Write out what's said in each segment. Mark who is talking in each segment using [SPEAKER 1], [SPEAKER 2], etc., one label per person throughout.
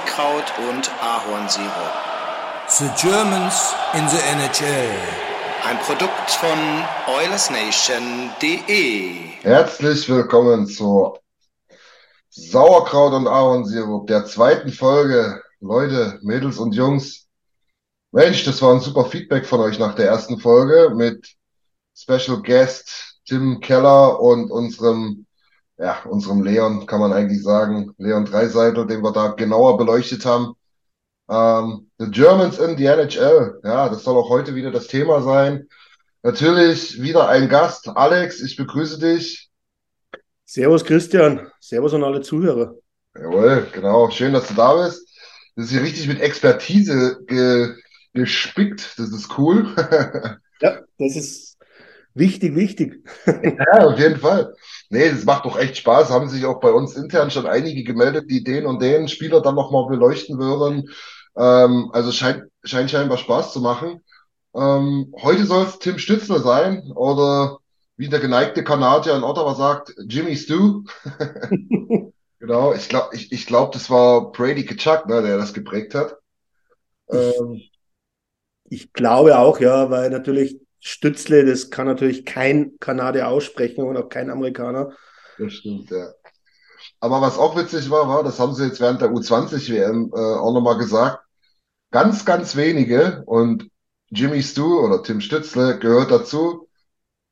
[SPEAKER 1] Sauerkraut und Ahornsirup.
[SPEAKER 2] The Germans in the NHL.
[SPEAKER 1] Ein Produkt von OilersNation.de.
[SPEAKER 3] Herzlich willkommen zu Sauerkraut und Ahornsirup, der zweiten Folge. Leute, Mädels und Jungs, Mensch, das war ein super Feedback von euch nach der ersten Folge mit Special Guest Tim Keller und unserem, ja, unserem Leon, kann man eigentlich sagen, Leon Dreiseitel, den wir da genauer beleuchtet haben. Ähm, the Germans in the NHL, ja, das soll auch heute wieder das Thema sein. Natürlich wieder ein Gast. Alex, ich begrüße dich.
[SPEAKER 4] Servus Christian, Servus an alle Zuhörer.
[SPEAKER 3] Jawohl, genau. Schön, dass du da bist. Das ist hier richtig mit Expertise ge gespickt. Das ist cool.
[SPEAKER 4] ja, das ist wichtig, wichtig.
[SPEAKER 3] ja, auf jeden Fall. Nee, das macht doch echt Spaß. Haben sich auch bei uns intern schon einige gemeldet, die den und den Spieler dann nochmal beleuchten würden. Ähm, also scheint, scheint scheinbar Spaß zu machen. Ähm, heute soll es Tim Stützler sein oder wie der geneigte Kanadier in Ottawa sagt, Jimmy Stu. genau, ich glaube, ich, ich glaub, das war Brady Kachuk, ne, der das geprägt hat.
[SPEAKER 4] Ähm, ich glaube auch, ja, weil natürlich Stützle, das kann natürlich kein Kanadier aussprechen und auch kein Amerikaner.
[SPEAKER 3] Das stimmt, ja. Aber was auch witzig war, war, das haben sie jetzt während der U20-WM äh, auch nochmal gesagt, ganz, ganz wenige und Jimmy Stu oder Tim Stützle gehört dazu,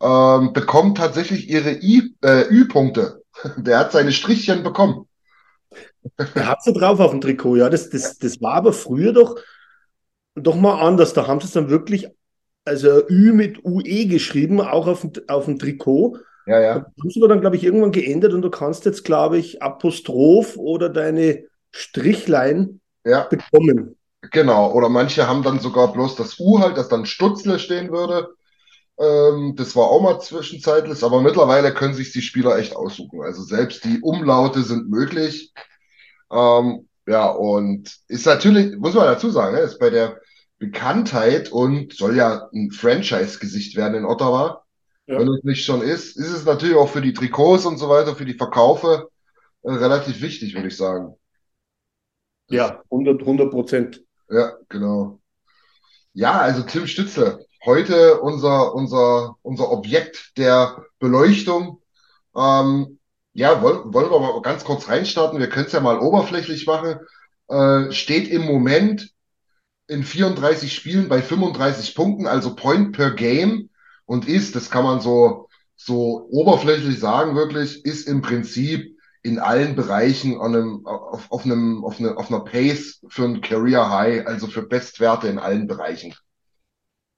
[SPEAKER 3] ähm, bekommen tatsächlich ihre I, äh, Ü-Punkte. Der hat seine Strichchen bekommen.
[SPEAKER 4] Der hat sie drauf auf dem Trikot, ja. Das, das, das war aber früher doch, doch mal anders. Da haben sie es dann wirklich, also Ü mit UE geschrieben, auch auf dem, auf dem Trikot.
[SPEAKER 3] Ja, ja.
[SPEAKER 4] Das haben sie aber dann, glaube ich, irgendwann geändert und du kannst jetzt, glaube ich, Apostroph oder deine Strichlein
[SPEAKER 3] ja.
[SPEAKER 4] bekommen.
[SPEAKER 3] Genau, oder manche haben dann sogar bloß das U halt, das dann Stutzle stehen würde. Ähm, das war auch mal zwischenzeitlich, aber mittlerweile können sich die Spieler echt aussuchen. Also selbst die Umlaute sind möglich. Ähm, ja, und ist natürlich, muss man dazu sagen, ne, ist bei der Bekanntheit und soll ja ein Franchise-Gesicht werden in Ottawa. Ja. Wenn es nicht schon ist, ist es natürlich auch für die Trikots und so weiter, für die Verkaufe äh, relativ wichtig, würde ich sagen.
[SPEAKER 4] Ja, 100 Prozent.
[SPEAKER 3] Ja, genau. Ja, also Tim Stütze, heute unser, unser, unser Objekt der Beleuchtung. Ähm, ja, wollen, wollen wir mal ganz kurz reinstarten. Wir können es ja mal oberflächlich machen. Äh, steht im Moment in 34 Spielen bei 35 Punkten, also Point per Game und ist, das kann man so, so oberflächlich sagen, wirklich, ist im Prinzip in allen Bereichen an einem, auf, auf, einem, auf, eine, auf einer Pace für ein Career High, also für Bestwerte in allen Bereichen.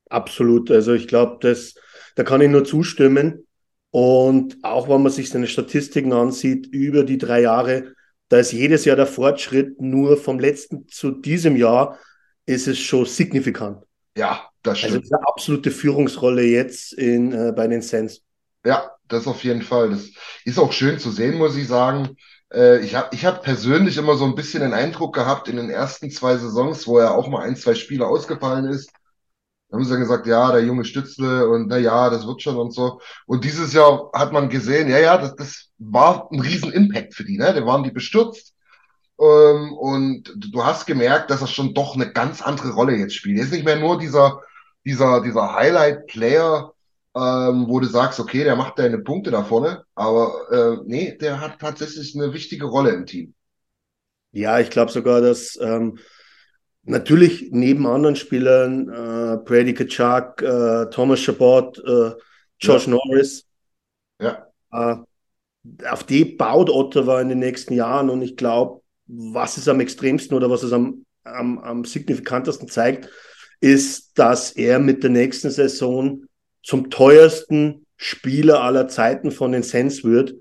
[SPEAKER 4] Absolut. Also ich glaube, das, da kann ich nur zustimmen. Und auch wenn man sich seine Statistiken ansieht über die drei Jahre, da ist jedes Jahr der Fortschritt nur vom letzten zu diesem Jahr ist es schon signifikant.
[SPEAKER 3] Ja, das
[SPEAKER 4] stimmt. Also eine absolute Führungsrolle jetzt in, äh, bei den Sens.
[SPEAKER 3] Ja, das auf jeden Fall. Das ist auch schön zu sehen, muss ich sagen. Äh, ich habe ich hab persönlich immer so ein bisschen den Eindruck gehabt in den ersten zwei Saisons, wo er auch mal ein, zwei Spiele ausgefallen ist. Da haben sie dann gesagt, ja, der junge Stützle und na ja, das wird schon und so. Und dieses Jahr hat man gesehen, ja, ja, das, das war ein riesen Impact für die, ne? Da waren die bestürzt. Ähm, und du hast gemerkt, dass er schon doch eine ganz andere Rolle jetzt spielt. Er ist nicht mehr nur dieser, dieser, dieser Highlight-Player, ähm, wo du sagst, okay, der macht deine Punkte da vorne, aber äh, nee, der hat tatsächlich eine wichtige Rolle im Team.
[SPEAKER 4] Ja, ich glaube sogar, dass ähm, natürlich neben anderen Spielern, äh, Brady Kachuk, äh, Thomas Chabot, äh, Josh ja. Norris,
[SPEAKER 3] ja.
[SPEAKER 4] Äh, auf die baut Ottawa in den nächsten Jahren und ich glaube, was es am extremsten oder was es am, am, am signifikantesten zeigt, ist, dass er mit der nächsten Saison zum teuersten Spieler aller Zeiten von den Sens wird.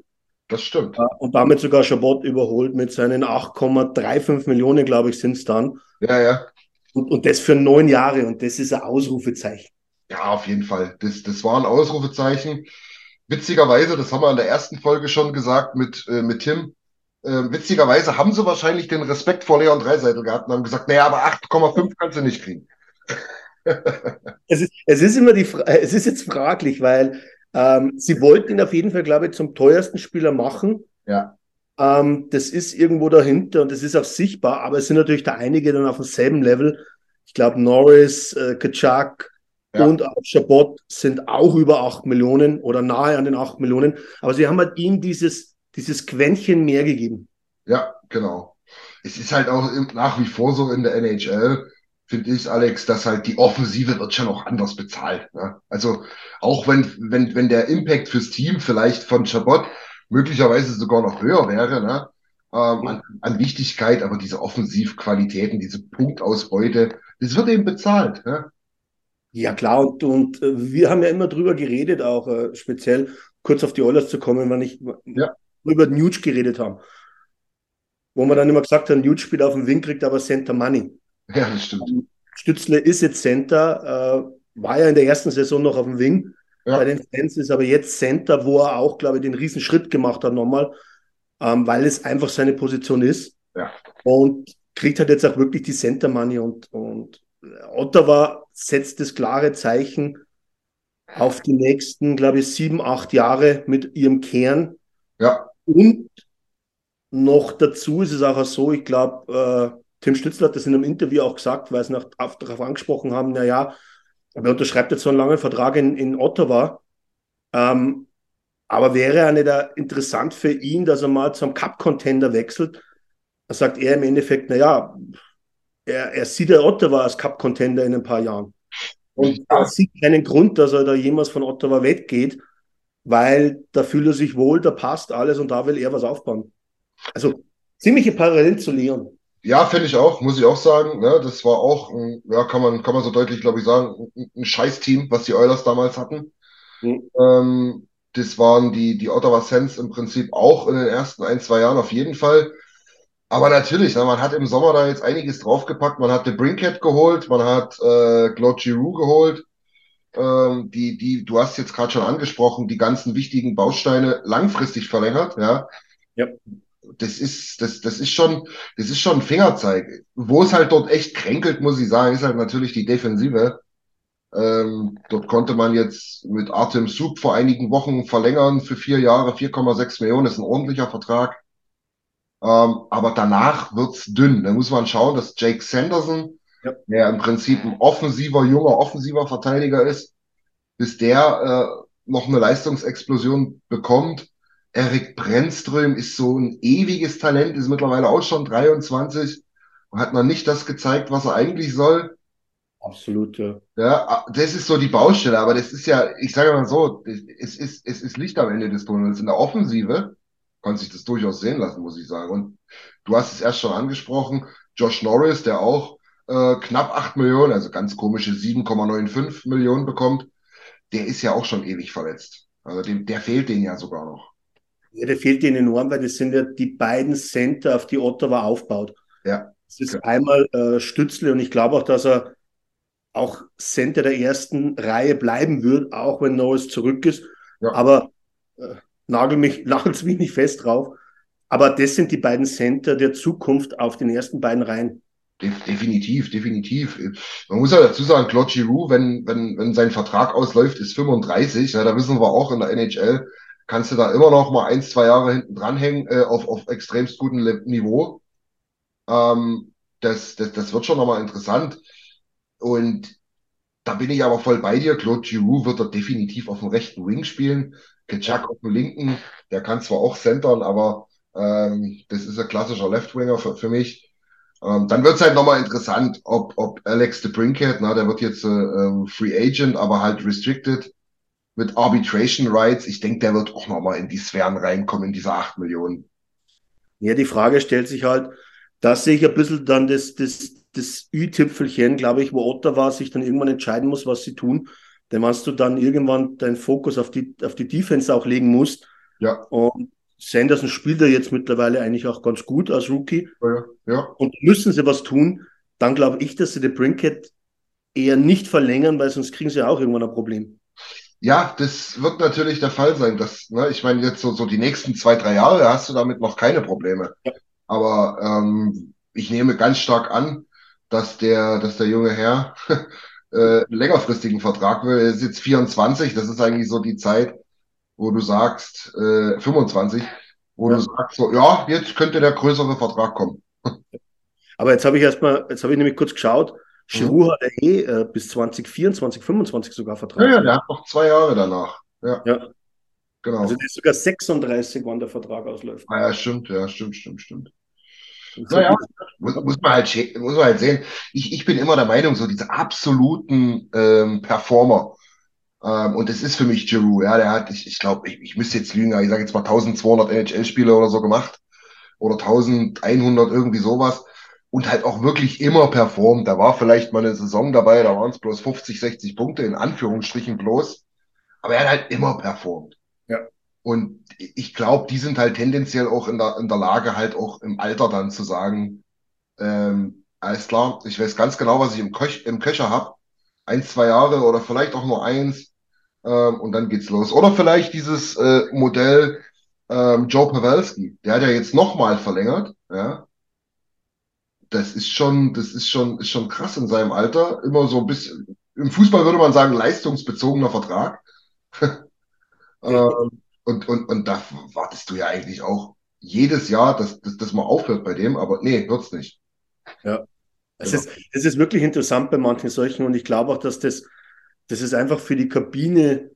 [SPEAKER 3] Das stimmt.
[SPEAKER 4] Und damit sogar Chabot überholt mit seinen 8,35 Millionen, glaube ich, sind es dann.
[SPEAKER 3] Ja, ja.
[SPEAKER 4] Und, und das für neun Jahre. Und das ist ein Ausrufezeichen.
[SPEAKER 3] Ja, auf jeden Fall. Das, das war ein Ausrufezeichen. Witzigerweise, das haben wir in der ersten Folge schon gesagt mit, äh, mit Tim. Äh, witzigerweise haben sie wahrscheinlich den Respekt vor Leon Dreiseitel gehabt und haben gesagt, naja, aber 8,5 kannst du nicht kriegen
[SPEAKER 4] es, ist, es ist immer die es ist jetzt fraglich, weil ähm, sie wollten ihn auf jeden Fall, glaube ich, zum teuersten Spieler machen.
[SPEAKER 3] Ja.
[SPEAKER 4] Ähm, das ist irgendwo dahinter und das ist auch sichtbar, aber es sind natürlich da einige dann auf demselben Level. Ich glaube, Norris, äh, Kaczak ja. und auch Chabot sind auch über 8 Millionen oder nahe an den 8 Millionen. Aber sie haben halt ihm dieses, dieses Quäntchen mehr gegeben.
[SPEAKER 3] Ja, genau. Es ist halt auch nach wie vor so in der NHL, finde ich, Alex, dass halt die Offensive wird schon auch anders bezahlt. Ne? Also auch wenn, wenn, wenn der Impact fürs Team vielleicht von Chabot möglicherweise sogar noch höher wäre, ne? Ähm, an, an Wichtigkeit, aber diese Offensivqualitäten, diese Punktausbeute, das wird eben bezahlt. Ne?
[SPEAKER 4] Ja klar, und, und äh, wir haben ja immer drüber geredet, auch äh, speziell kurz auf die Oilers zu kommen, wenn ich ja. Über Nuge geredet haben. Wo man dann immer gesagt hat, Nuge spielt auf dem Wing, kriegt aber Center Money.
[SPEAKER 3] Ja, das stimmt.
[SPEAKER 4] Stützle ist jetzt Center, äh, war ja in der ersten Saison noch auf dem Wing. Ja. Bei den Fans ist aber jetzt Center, wo er auch, glaube ich, den riesen Schritt gemacht hat nochmal, ähm, weil es einfach seine Position ist.
[SPEAKER 3] Ja.
[SPEAKER 4] Und kriegt halt jetzt auch wirklich die Center Money und, und Ottawa setzt das klare Zeichen auf die nächsten, glaube ich, sieben, acht Jahre mit ihrem Kern.
[SPEAKER 3] Ja.
[SPEAKER 4] Und noch dazu ist es auch so, ich glaube, äh, Tim Stützler hat das in einem Interview auch gesagt, weil sie nach, darauf angesprochen haben, naja, er unterschreibt jetzt so einen langen Vertrag in, in Ottawa. Ähm, aber wäre er nicht interessant für ihn, dass er mal zum Cup-Contender wechselt? Da sagt er im Endeffekt, naja, er, er sieht der Ottawa als Cup-Contender in ein paar Jahren. Und er sieht keinen Grund, dass er da jemals von Ottawa weggeht, weil da fühlt er sich wohl, da passt alles und da will er was aufbauen. Also ziemliche Parallelen zu Leon.
[SPEAKER 3] Ja, finde ich auch, muss ich auch sagen. Ne? Das war auch, ja, kann man, kann man so deutlich, glaube ich, sagen, ein, ein Scheiß-Team, was die Oilers damals hatten. Mhm. Ähm, das waren die, die Ottawa Sens im Prinzip auch in den ersten ein, zwei Jahren auf jeden Fall. Aber natürlich, ne, man hat im Sommer da jetzt einiges draufgepackt. Man hat The Brinkhead geholt, man hat äh, Claude Giroux geholt. Ähm, die, die, du hast jetzt gerade schon angesprochen, die ganzen wichtigen Bausteine langfristig verlängert, ja.
[SPEAKER 4] Ja
[SPEAKER 3] das ist, das, das ist schon, das ist schon ein Fingerzeig. Wo es halt dort echt kränkelt, muss ich sagen, ist halt natürlich die Defensive. Ähm, dort konnte man jetzt mit Artem Sub vor einigen Wochen verlängern für vier Jahre, 4,6 Millionen, ist ein ordentlicher Vertrag. Ähm, aber danach wird's dünn. Da muss man schauen, dass Jake Sanderson, ja. der im Prinzip ein offensiver, junger, offensiver Verteidiger ist, bis der äh, noch eine Leistungsexplosion bekommt, Erik Brennström ist so ein ewiges Talent, ist mittlerweile auch schon 23 und hat noch nicht das gezeigt, was er eigentlich soll.
[SPEAKER 4] Absolut, ja.
[SPEAKER 3] Ja, das ist so die Baustelle, aber das ist ja, ich sage mal so, es ist, es ist Licht am Ende des Tunnels. In der Offensive kann sich das durchaus sehen lassen, muss ich sagen. Und du hast es erst schon angesprochen, Josh Norris, der auch äh, knapp 8 Millionen, also ganz komische 7,95 Millionen bekommt, der ist ja auch schon ewig verletzt. Also dem, der fehlt denen ja sogar noch.
[SPEAKER 4] Ja, der fehlt ihnen enorm, weil das sind ja die beiden Center, auf die Ottawa aufbaut.
[SPEAKER 3] Ja.
[SPEAKER 4] Das ist okay. einmal äh, Stützle und ich glaube auch, dass er auch Center der ersten Reihe bleiben wird, auch wenn Norris zurück ist. Ja. Aber äh, nagel mich, nagelt mich nicht fest drauf. Aber das sind die beiden Center der Zukunft auf den ersten beiden Reihen.
[SPEAKER 3] Definitiv, definitiv. Man muss ja dazu sagen, Claude Giroux, wenn, wenn, wenn sein Vertrag ausläuft, ist 35. Ja, da wissen wir auch in der NHL, kannst du da immer noch mal ein, zwei Jahre hinten dranhängen äh, auf, auf extremst gutem Niveau. Ähm, das, das, das wird schon nochmal interessant. Und da bin ich aber voll bei dir. Claude Giroux wird da definitiv auf dem rechten Wing spielen. Ketchak auf dem linken. Der kann zwar auch centern, aber ähm, das ist ein klassischer Left-Winger für, für mich. Ähm, dann wird es halt nochmal interessant, ob, ob Alex de Brinkhead, na, der wird jetzt äh, ähm, Free Agent, aber halt restricted mit Arbitration Rights. Ich denke, der wird auch nochmal in die Sphären reinkommen, in diese 8 Millionen.
[SPEAKER 4] Ja, die Frage stellt sich halt, dass sehe ich ein bisschen dann das, das, das Ü-Tüpfelchen, glaube ich, wo Ottawa sich dann irgendwann entscheiden muss, was sie tun. Denn wenn du dann irgendwann deinen Fokus auf die, auf die Defense auch legen musst.
[SPEAKER 3] Ja.
[SPEAKER 4] Und Sanderson spielt ja jetzt mittlerweile eigentlich auch ganz gut als Rookie.
[SPEAKER 3] Ja, ja.
[SPEAKER 4] Und müssen sie was tun, dann glaube ich, dass sie die Brinkett eher nicht verlängern, weil sonst kriegen sie auch irgendwann ein Problem.
[SPEAKER 3] Ja, das wird natürlich der Fall sein. Dass, ne, ich meine, jetzt so, so die nächsten zwei, drei Jahre hast du damit noch keine Probleme. Ja. Aber ähm, ich nehme ganz stark an, dass der, dass der junge Herr äh, längerfristigen Vertrag will. Er ist jetzt 24, das ist eigentlich so die Zeit, wo du sagst, äh, 25, wo
[SPEAKER 4] Ja.
[SPEAKER 3] du sagst so, ja, jetzt könnte der größere Vertrag kommen.
[SPEAKER 4] Aber jetzt habe ich erstmal, jetzt habe ich nämlich kurz geschaut, Giroud hat ja eh äh, bis 2024, 25 sogar Vertrag.
[SPEAKER 3] Ja, ja, der hat noch zwei Jahre danach. Ja,
[SPEAKER 4] Ja.
[SPEAKER 3] genau.
[SPEAKER 4] Also der ist sogar 36, wann der Vertrag ausläuft.
[SPEAKER 3] Ah, ja, stimmt, ja, stimmt, stimmt, stimmt. Naja. Muss, muss man halt, muss man halt sehen. Ich, ich bin immer der Meinung, so diese absoluten ähm, Performer. Ähm, und das ist für mich Giroud. Ja, der hat, ich, ich glaube, ich, ich müsste jetzt lügen, aber ich sage jetzt mal 1200 NHL-Spiele oder so gemacht. Oder 1100, irgendwie sowas. Und halt auch wirklich immer performt. Da war vielleicht mal eine Saison dabei, da waren es bloß 50, 60 Punkte, in Anführungsstrichen bloß. Aber er hat halt immer performt.
[SPEAKER 4] Ja.
[SPEAKER 3] Und ich glaube, die sind halt tendenziell auch in der, in der Lage, halt auch im Alter dann zu sagen, ähm, alles klar, ich weiß ganz genau, was ich im, Köch, im Köcher habe. Eins, zwei Jahre oder vielleicht auch nur eins. Ähm, und dann geht's los. Oder vielleicht dieses äh, Modell ähm, Joe Pavelski. Der hat ja jetzt nochmal verlängert. Ja. Das ist schon, das ist schon, ist schon krass in seinem Alter. Immer so ein bisschen, im Fußball würde man sagen, leistungsbezogener Vertrag. ähm, und, und, und da wartest du ja eigentlich auch jedes Jahr, dass, dass das mal aufhört bei dem, aber nee, wird's nicht.
[SPEAKER 4] Es ist, es ist wirklich interessant bei manchen solchen und ich glaube auch, dass das, das ist einfach für die Kabine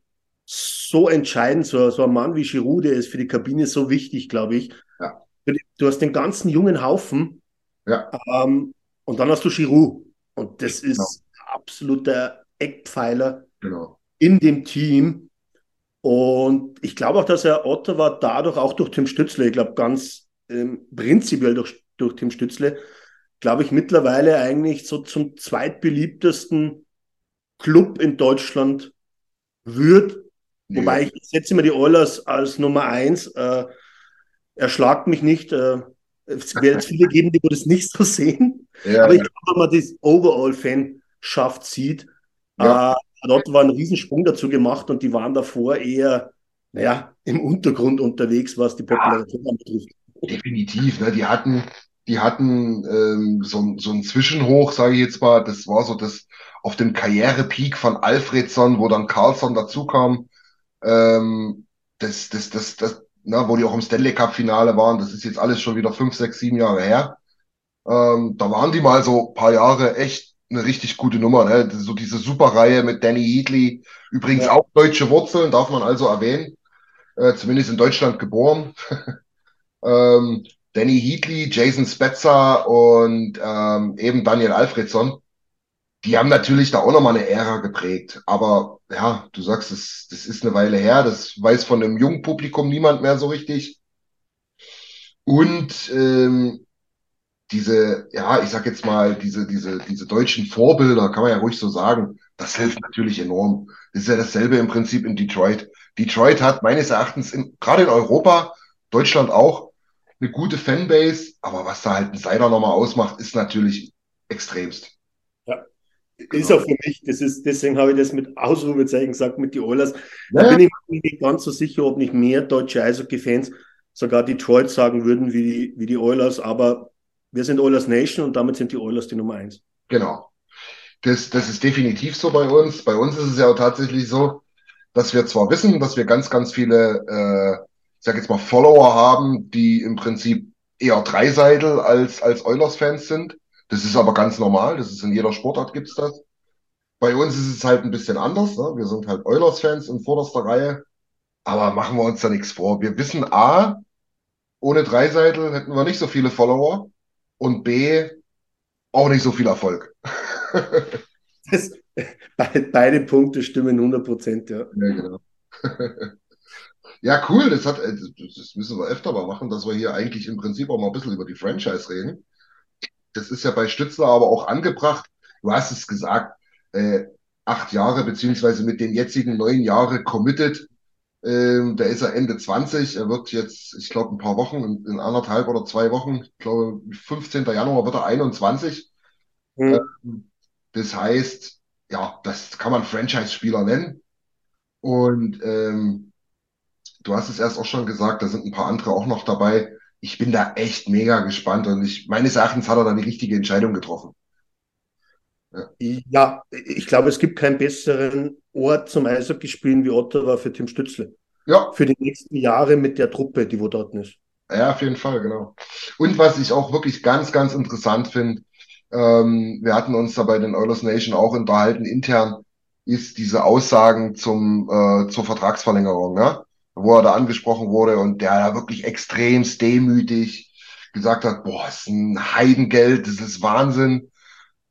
[SPEAKER 4] so entscheidend. So, so ein Mann wie Giroud, der ist für die Kabine so wichtig, glaube ich.
[SPEAKER 3] Ja.
[SPEAKER 4] Du hast den ganzen jungen Haufen
[SPEAKER 3] Ja.
[SPEAKER 4] ähm, und dann hast du Giroud. Und das ist
[SPEAKER 3] Genau.
[SPEAKER 4] absoluter Eckpfeiler
[SPEAKER 3] Genau.
[SPEAKER 4] in dem Team. Und ich glaube auch, dass er Ottawa dadurch auch durch Tim Stützle, ich glaube ganz ähm, prinzipiell durch, durch Tim Stützle, glaube ich mittlerweile eigentlich so zum zweitbeliebtesten Club in Deutschland wird.
[SPEAKER 3] Nee.
[SPEAKER 4] Wobei ich setze immer die Oilers als Nummer eins. Äh, erschlagt mich nicht. Äh, es wird jetzt viele geben, die das nicht so sehen.
[SPEAKER 3] Ja,
[SPEAKER 4] Aber ich glaube, wenn man das Overall-Fanschaft sieht,
[SPEAKER 3] Ja.
[SPEAKER 4] äh, hat Ottawa einen Riesensprung dazu gemacht und die waren davor eher, naja, im Untergrund unterwegs, was die Popularität anbetrifft.
[SPEAKER 3] Definitiv, ne? Die hatten, die hatten ähm, so, so ein Zwischenhoch, sage ich jetzt mal. Das war so das auf dem Karrierepeak von Alfredson, wo dann Carlson dazukam. Ähm, das, das, das, das, na, wo die auch im Stanley Cup Finale waren. Das ist jetzt alles schon wieder fünf, sechs, sieben Jahre her. Ähm, da waren die mal so ein paar Jahre echt eine richtig gute Nummer. Ne? So diese Superreihe mit Danny Heatley. Übrigens
[SPEAKER 4] Ja.
[SPEAKER 3] auch deutsche Wurzeln, darf man also erwähnen. Äh, zumindest in Deutschland geboren. ähm, Danny Heatley, Jason Spezza und ähm, eben Daniel Alfredson. Die haben natürlich da auch nochmal eine Ära geprägt. Aber ja, du sagst, das, das ist eine Weile her. Das weiß von dem jungen Publikum niemand mehr so richtig. Und ähm, diese, ja, ich sag jetzt mal, diese, diese, diese deutschen Vorbilder, kann man ja ruhig so sagen, das hilft natürlich enorm. Das ist ja dasselbe im Prinzip in Detroit. Detroit hat meines Erachtens in, gerade in Europa, Deutschland auch, eine gute Fanbase, aber was da halt ein Seider nochmal ausmacht, ist natürlich extremst.
[SPEAKER 4] Ist auch für mich, das ist, deswegen habe ich das mit Ausrufezeichen gesagt, mit die Oilers. Da
[SPEAKER 3] Ja,
[SPEAKER 4] bin ich mir nicht ganz so sicher, ob nicht mehr deutsche Eishockey-Fans sogar Detroit sagen würden wie die, wie die Oilers, aber wir sind Oilers Nation und damit sind die Oilers die Nummer eins.
[SPEAKER 3] Genau. Das, das ist definitiv so bei uns. Bei uns ist es ja auch tatsächlich so, dass wir zwar wissen, dass wir ganz, ganz viele, äh, sag jetzt mal, Follower haben, die im Prinzip eher Dreiseitel als, als Oilers-Fans sind. Das ist aber ganz normal. Das ist in jeder Sportart gibt's das. Bei uns ist es halt ein bisschen anders. Ne? Wir sind halt Oilers-Fans in vorderster Reihe. Aber machen wir uns da nichts vor. Wir wissen A, ohne Dreiseitel hätten wir nicht so viele Follower. Und B, auch nicht so viel Erfolg.
[SPEAKER 4] Das, be- beide Punkte stimmen 100 Prozent, ja.
[SPEAKER 3] Ja, genau. Ja, cool. Das hat, äh, das müssen wir öfter mal machen, dass wir hier eigentlich im Prinzip auch mal ein bisschen über die Franchise reden. Das ist ja bei Stützler aber auch angebracht. Du hast es gesagt, äh, acht Jahre, beziehungsweise mit den jetzigen neun Jahre committed. Ähm, da ist er Ende 20. Er wird jetzt, ich glaube, ein paar Wochen, in, in anderthalb oder zwei Wochen, ich glaube, 15. Januar wird er 21.
[SPEAKER 4] Hm.
[SPEAKER 3] Das heißt, ja, das kann man Franchise-Spieler nennen. Und ähm, du hast es erst auch schon gesagt, da sind ein paar andere auch noch dabei. Ich bin da echt mega gespannt und ich, meines Erachtens hat er da die richtige Entscheidung getroffen.
[SPEAKER 4] Ja, ich glaube, es gibt keinen besseren Ort zum Eishockey spielen wie Ottawa für Tim Stützle.
[SPEAKER 3] Ja,
[SPEAKER 4] Für die nächsten Jahre mit der Truppe, die wo dort ist.
[SPEAKER 3] Ja, auf jeden Fall, genau. Und was ich auch wirklich ganz, ganz interessant finde, ähm, wir hatten uns da bei den Oilers Nation auch unterhalten intern, ist diese Aussagen zum, äh, zur Vertragsverlängerung, ne? Wo er da angesprochen wurde und der da wirklich extremst demütig gesagt hat, boah, ist ein Heidengeld, das ist Wahnsinn.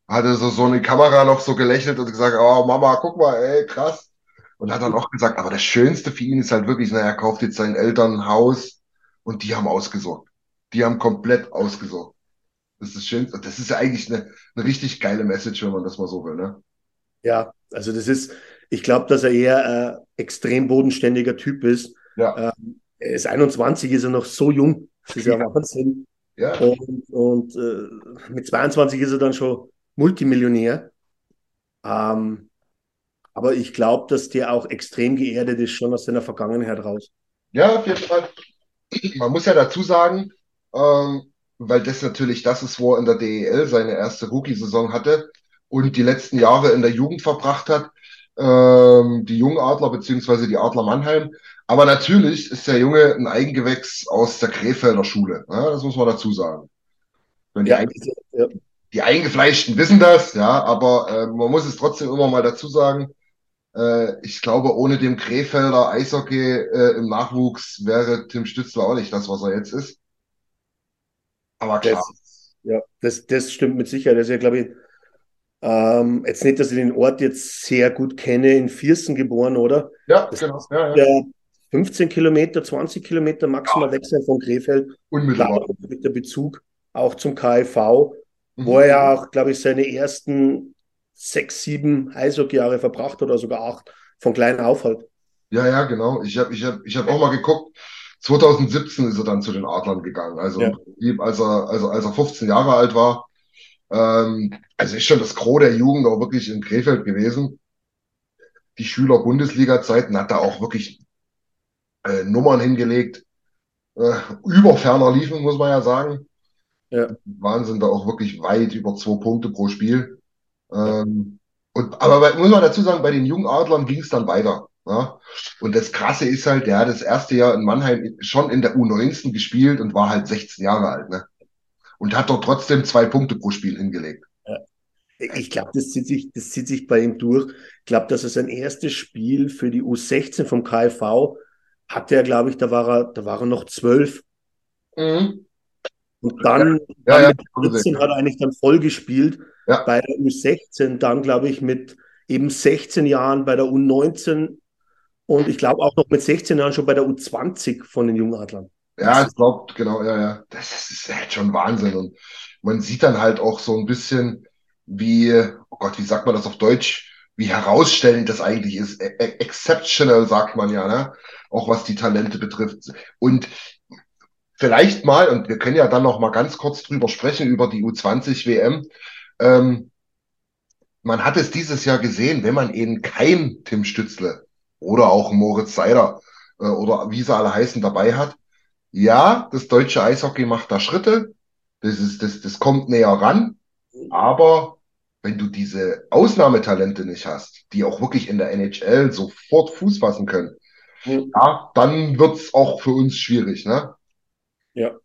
[SPEAKER 3] Hatte so, so eine Kamera noch so gelächelt und gesagt, oh Mama, guck mal, ey, krass. Und hat dann auch gesagt, aber das Schönste für ihn ist halt wirklich, naja, er kauft jetzt seinen Eltern ein Haus und die haben ausgesorgt. Die haben komplett ausgesorgt. Das ist das Schönste. Das ist ja eigentlich eine, eine richtig geile Message, wenn man das mal so will, ne?
[SPEAKER 4] Ja, also das ist, ich glaube, dass er eher ein äh, extrem bodenständiger Typ ist.
[SPEAKER 3] Ja.
[SPEAKER 4] Ähm, er ist 21, ist er noch so jung. Das ist ja Wahnsinn.
[SPEAKER 3] Ja.
[SPEAKER 4] Und, und äh, mit 22 ist er dann schon Multimillionär. Ähm, aber ich glaube, dass der auch extrem geerdet ist, schon aus seiner Vergangenheit raus.
[SPEAKER 3] Ja, auf jeden Fall. Man muss ja dazu sagen, ähm, weil das natürlich das ist, wo er in der DEL seine erste Rookie-Saison hatte und die letzten Jahre in der Jugend verbracht hat, ähm, die Jungadler beziehungsweise die Adler Mannheim. Aber natürlich ist der Junge ein Eigengewächs aus der Krefelder Schule. Ja, das muss man dazu sagen. Wenn die,
[SPEAKER 4] Ja,
[SPEAKER 3] Ein-
[SPEAKER 4] ja.
[SPEAKER 3] die Eingefleischten wissen das, ja, aber äh, man muss es trotzdem immer mal dazu sagen. Äh, ich glaube, ohne dem Krefelder Eishockey äh, im Nachwuchs wäre Tim Stützler auch nicht das, was er jetzt ist. Aber klar.
[SPEAKER 4] Das, ja, das, das stimmt mit Sicherheit. Das ist ja, glaube ich, ähm, jetzt nicht, dass ich den Ort jetzt sehr gut kenne, in Viersen geboren, oder?
[SPEAKER 3] Ja,
[SPEAKER 4] Das
[SPEAKER 3] genau. Ja, ja.
[SPEAKER 4] Ja, 15 Kilometer, 20 Kilometer maximal weg sein von Krefeld.
[SPEAKER 3] Unmittelbar.
[SPEAKER 4] mit der Bezug auch zum KIV,
[SPEAKER 3] Mhm.
[SPEAKER 4] wo er ja auch, glaube ich, seine ersten sechs, sieben Eishockey-Jahre verbracht hat oder sogar acht, von klein auf halt.
[SPEAKER 3] Ja, ja, genau. Ich habe ich hab, ich hab auch mal geguckt. 2017 ist er dann zu den Adlern gegangen. Also
[SPEAKER 4] Ja.
[SPEAKER 3] im Prinzip, als er, also als er 15 Jahre alt war. Ähm, also ist schon das Gros der Jugend auch wirklich in Krefeld gewesen. Die Schüler-Bundesliga-Zeiten hat er auch wirklich äh, Nummern hingelegt. Äh, über ferner liefen, muss man ja sagen.
[SPEAKER 4] Ja.
[SPEAKER 3] Wahnsinn, da auch wirklich weit über zwei Punkte pro Spiel. Ähm, und, aber bei, muss man dazu sagen, bei den jungen Adlern ging es dann weiter. Ja? Und das Krasse ist halt, der hat das erste Jahr in Mannheim schon in der U19 gespielt und war halt 16 Jahre alt, ne? Und hat dort trotzdem zwei Punkte pro Spiel hingelegt.
[SPEAKER 4] Ich glaube, das zieht sich, das zieht sich bei ihm durch. Ich glaube, dass er sein erstes Spiel für die U16 vom KIV hatte er, glaube ich, da war er, da war er noch zwölf.
[SPEAKER 3] Mhm.
[SPEAKER 4] Und dann,
[SPEAKER 3] Ja,
[SPEAKER 4] dann
[SPEAKER 3] ja,
[SPEAKER 4] mit 17 hat er eigentlich dann voll gespielt.
[SPEAKER 3] Ja.
[SPEAKER 4] Bei der U16, dann glaube ich mit eben 16 Jahren bei der U19 und ich glaube auch noch mit 16 Jahren schon bei der U20 von den Jungadlern.
[SPEAKER 3] Ja, ich glaube, genau, ja, ja. Das, das ist halt schon Wahnsinn. Und man sieht dann halt auch so ein bisschen, wie, oh Gott, wie sagt man das auf Deutsch, wie herausstellend das eigentlich ist. E e- exceptional, sagt man ja, ne? Auch was die Talente betrifft. Und vielleicht mal, und wir können ja dann noch mal ganz kurz drüber sprechen, über die U20 WM. Ähm, man hat es dieses Jahr gesehen, wenn man eben kein Tim Stützle oder auch Moritz Seider äh, oder wie sie alle heißen dabei hat. Ja, das deutsche Eishockey macht da Schritte. Das ist, das, das kommt näher ran. Aber wenn du diese Ausnahmetalente nicht hast, die auch wirklich in der NHL sofort Fuß fassen können,
[SPEAKER 4] Mhm.
[SPEAKER 3] ja, dann wird's auch für uns schwierig, ne?
[SPEAKER 4] Ja.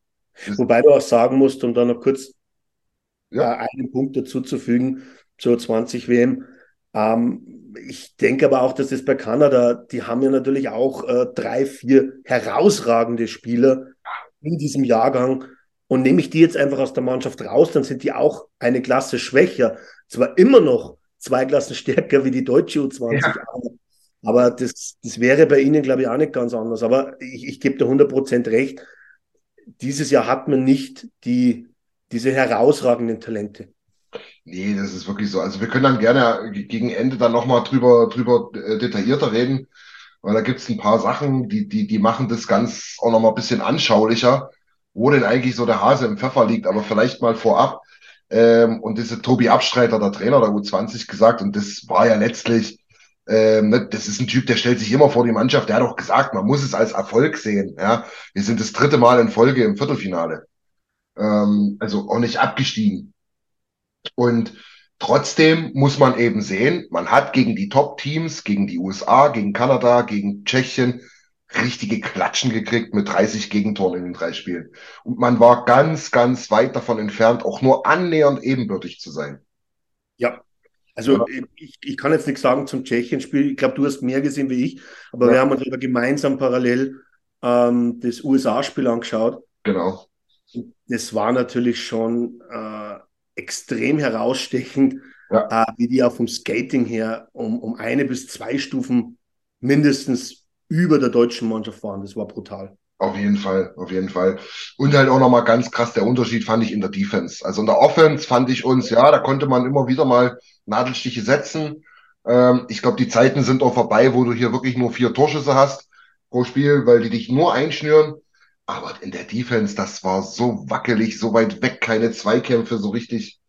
[SPEAKER 4] Wobei du auch sagen musst, um da noch kurz
[SPEAKER 3] Ja.
[SPEAKER 4] äh, einen Punkt dazu zu fügen zur 20 WM. Ähm, ich denke aber auch, dass das bei Kanada, die haben ja natürlich auch äh, drei, vier herausragende Spieler in diesem Jahrgang. Und nehme ich die jetzt einfach aus der Mannschaft raus, dann sind die auch eine Klasse schwächer. Zwar immer noch zwei Klassen stärker wie die deutsche U20, aber, aber das, das wäre bei ihnen, glaube ich, auch nicht ganz anders. Aber ich, ich gebe dir 100% recht. Dieses Jahr hat man nicht die, diese herausragenden Talente.
[SPEAKER 3] Nee, das ist wirklich so. Also wir können dann gerne ge- gegen Ende dann nochmal drüber, drüber äh, detaillierter reden, weil da gibt's ein paar Sachen, die, die, die machen das ganz auch nochmal ein bisschen anschaulicher, wo denn eigentlich so der Hase im Pfeffer liegt, aber vielleicht mal vorab. Ähm, und ist Tobi Abstreiter, der Trainer der U20, gesagt, und das war ja letztlich, ähm, ne, das ist ein Typ, der stellt sich immer vor die Mannschaft, der hat auch gesagt, man muss es als Erfolg sehen. Ja, wir sind das dritte Mal in Folge im Viertelfinale. Ähm, also auch nicht abgestiegen. Und trotzdem muss man eben sehen, man hat gegen die Top-Teams, gegen die USA, gegen Kanada, gegen Tschechien richtige Klatschen gekriegt mit 30 Gegentoren in den drei Spielen. Und man war ganz, ganz weit davon entfernt, auch nur annähernd ebenbürtig zu sein.
[SPEAKER 4] Ja, also. Ich, ich kann jetzt nichts sagen zum Tschechien-Spiel. Ich glaube, du hast mehr gesehen wie ich, aber ja. wir haben uns aber gemeinsam parallel ähm, das USA-Spiel angeschaut.
[SPEAKER 3] Genau.
[SPEAKER 4] Das war natürlich schon äh, extrem herausstechend, ja. äh, wie die auch vom Skating her um, um eine bis zwei Stufen mindestens über der deutschen Mannschaft waren. Das war brutal.
[SPEAKER 3] Auf jeden Fall, auf jeden Fall. Und halt auch nochmal ganz krass, der Unterschied fand ich in der Defense. Also in der Offense fand ich uns, ja, da konnte man immer wieder mal Nadelstiche setzen. Ähm, ich glaube, die Zeiten sind auch vorbei, wo du hier wirklich nur vier Torschüsse hast pro Spiel, weil die dich nur einschnüren. Aber in der Defense, das war so wackelig, so weit weg, keine Zweikämpfe so richtig.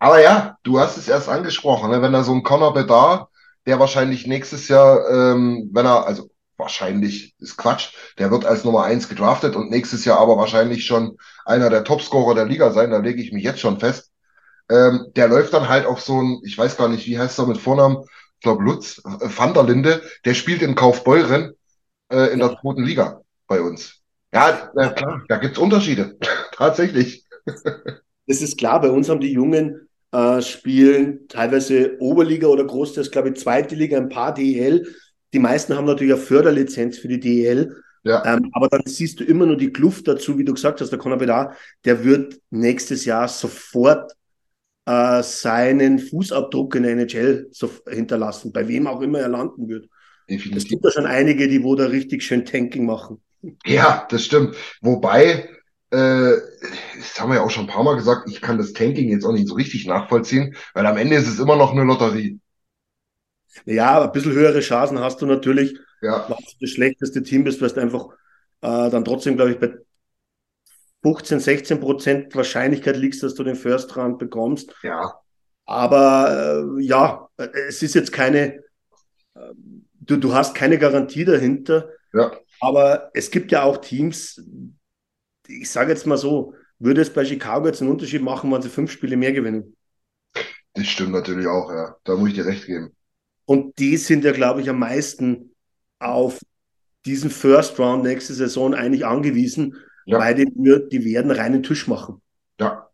[SPEAKER 3] Aber ja, du hast es erst angesprochen, ne? wenn da so ein Connor Bedar, der wahrscheinlich nächstes Jahr, ähm, wenn er, also wahrscheinlich ist Quatsch, der wird als Nummer eins gedraftet und nächstes Jahr aber wahrscheinlich schon einer der Topscorer der Liga sein, da lege ich mich jetzt schon fest. Ähm, der läuft dann halt auf so ein, ich weiß gar nicht, wie heißt er mit Vornamen, ich glaube Lutz, äh, Van der Linde, der spielt in Kaufbeuren äh, in ja. der zweiten Liga bei uns. Ja, äh, klar, da gibt's Unterschiede. Tatsächlich.
[SPEAKER 4] Das ist klar, bei uns haben die Jungen äh, spielen teilweise Oberliga oder Großteils, glaube ich, zweite Liga, ein paar DEL. Die meisten haben natürlich eine Förderlizenz für die DEL. Ja. Ähm, aber dann siehst du immer nur die Kluft dazu, wie du gesagt hast, der Conor Bedard, der wird nächstes Jahr sofort äh, seinen Fußabdruck in der NHL so hinterlassen, bei wem auch immer er landen wird. Definitiv. Es gibt da schon einige, die wo da richtig schön Tanking machen.
[SPEAKER 3] Ja, das stimmt. Wobei, äh, das haben wir ja auch schon ein paar Mal gesagt, ich kann das Tanking jetzt auch nicht so richtig nachvollziehen, weil am Ende ist es immer noch eine Lotterie.
[SPEAKER 4] Ja, ein bisschen höhere Chancen hast du natürlich. Ja. Wenn du das schlechteste Team bist, wirst du einfach äh, dann trotzdem, glaube ich, bei 15, 16 Prozent Wahrscheinlichkeit liegst, dass du den First Round bekommst.
[SPEAKER 3] Ja.
[SPEAKER 4] Aber äh, ja, es ist jetzt keine, äh, du, du hast keine Garantie dahinter.
[SPEAKER 3] Ja.
[SPEAKER 4] Aber es gibt ja auch Teams, ich sage jetzt mal so, würde es bei Chicago jetzt einen Unterschied machen, wenn sie fünf Spiele mehr gewinnen?
[SPEAKER 3] Das stimmt natürlich auch, ja. Da muss ich dir recht geben.
[SPEAKER 4] Und die sind ja, glaube ich, am meisten auf diesen First Round nächste Saison eigentlich angewiesen, ja. weil die, die werden reinen Tisch machen.
[SPEAKER 3] Ja.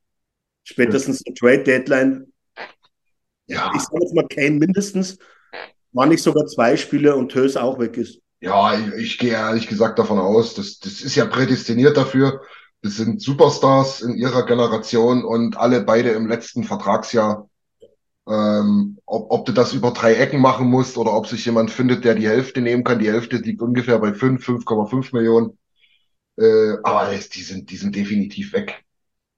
[SPEAKER 4] Spätestens ja. Trade Deadline. Ja. Ich sage jetzt mal Kane mindestens, wann nicht sogar zwei Spiele und Tös auch weg ist.
[SPEAKER 3] Ja, ich, ich gehe ehrlich gesagt davon aus, dass das ist ja prädestiniert dafür. Das sind Superstars in ihrer Generation und alle beide im letzten Vertragsjahr. Ähm, ob, ob du das über drei Ecken machen musst oder ob sich jemand findet, der die Hälfte nehmen kann. Die Hälfte liegt ungefähr bei 5, 5,5 Millionen. Äh, aber die sind, die sind definitiv weg.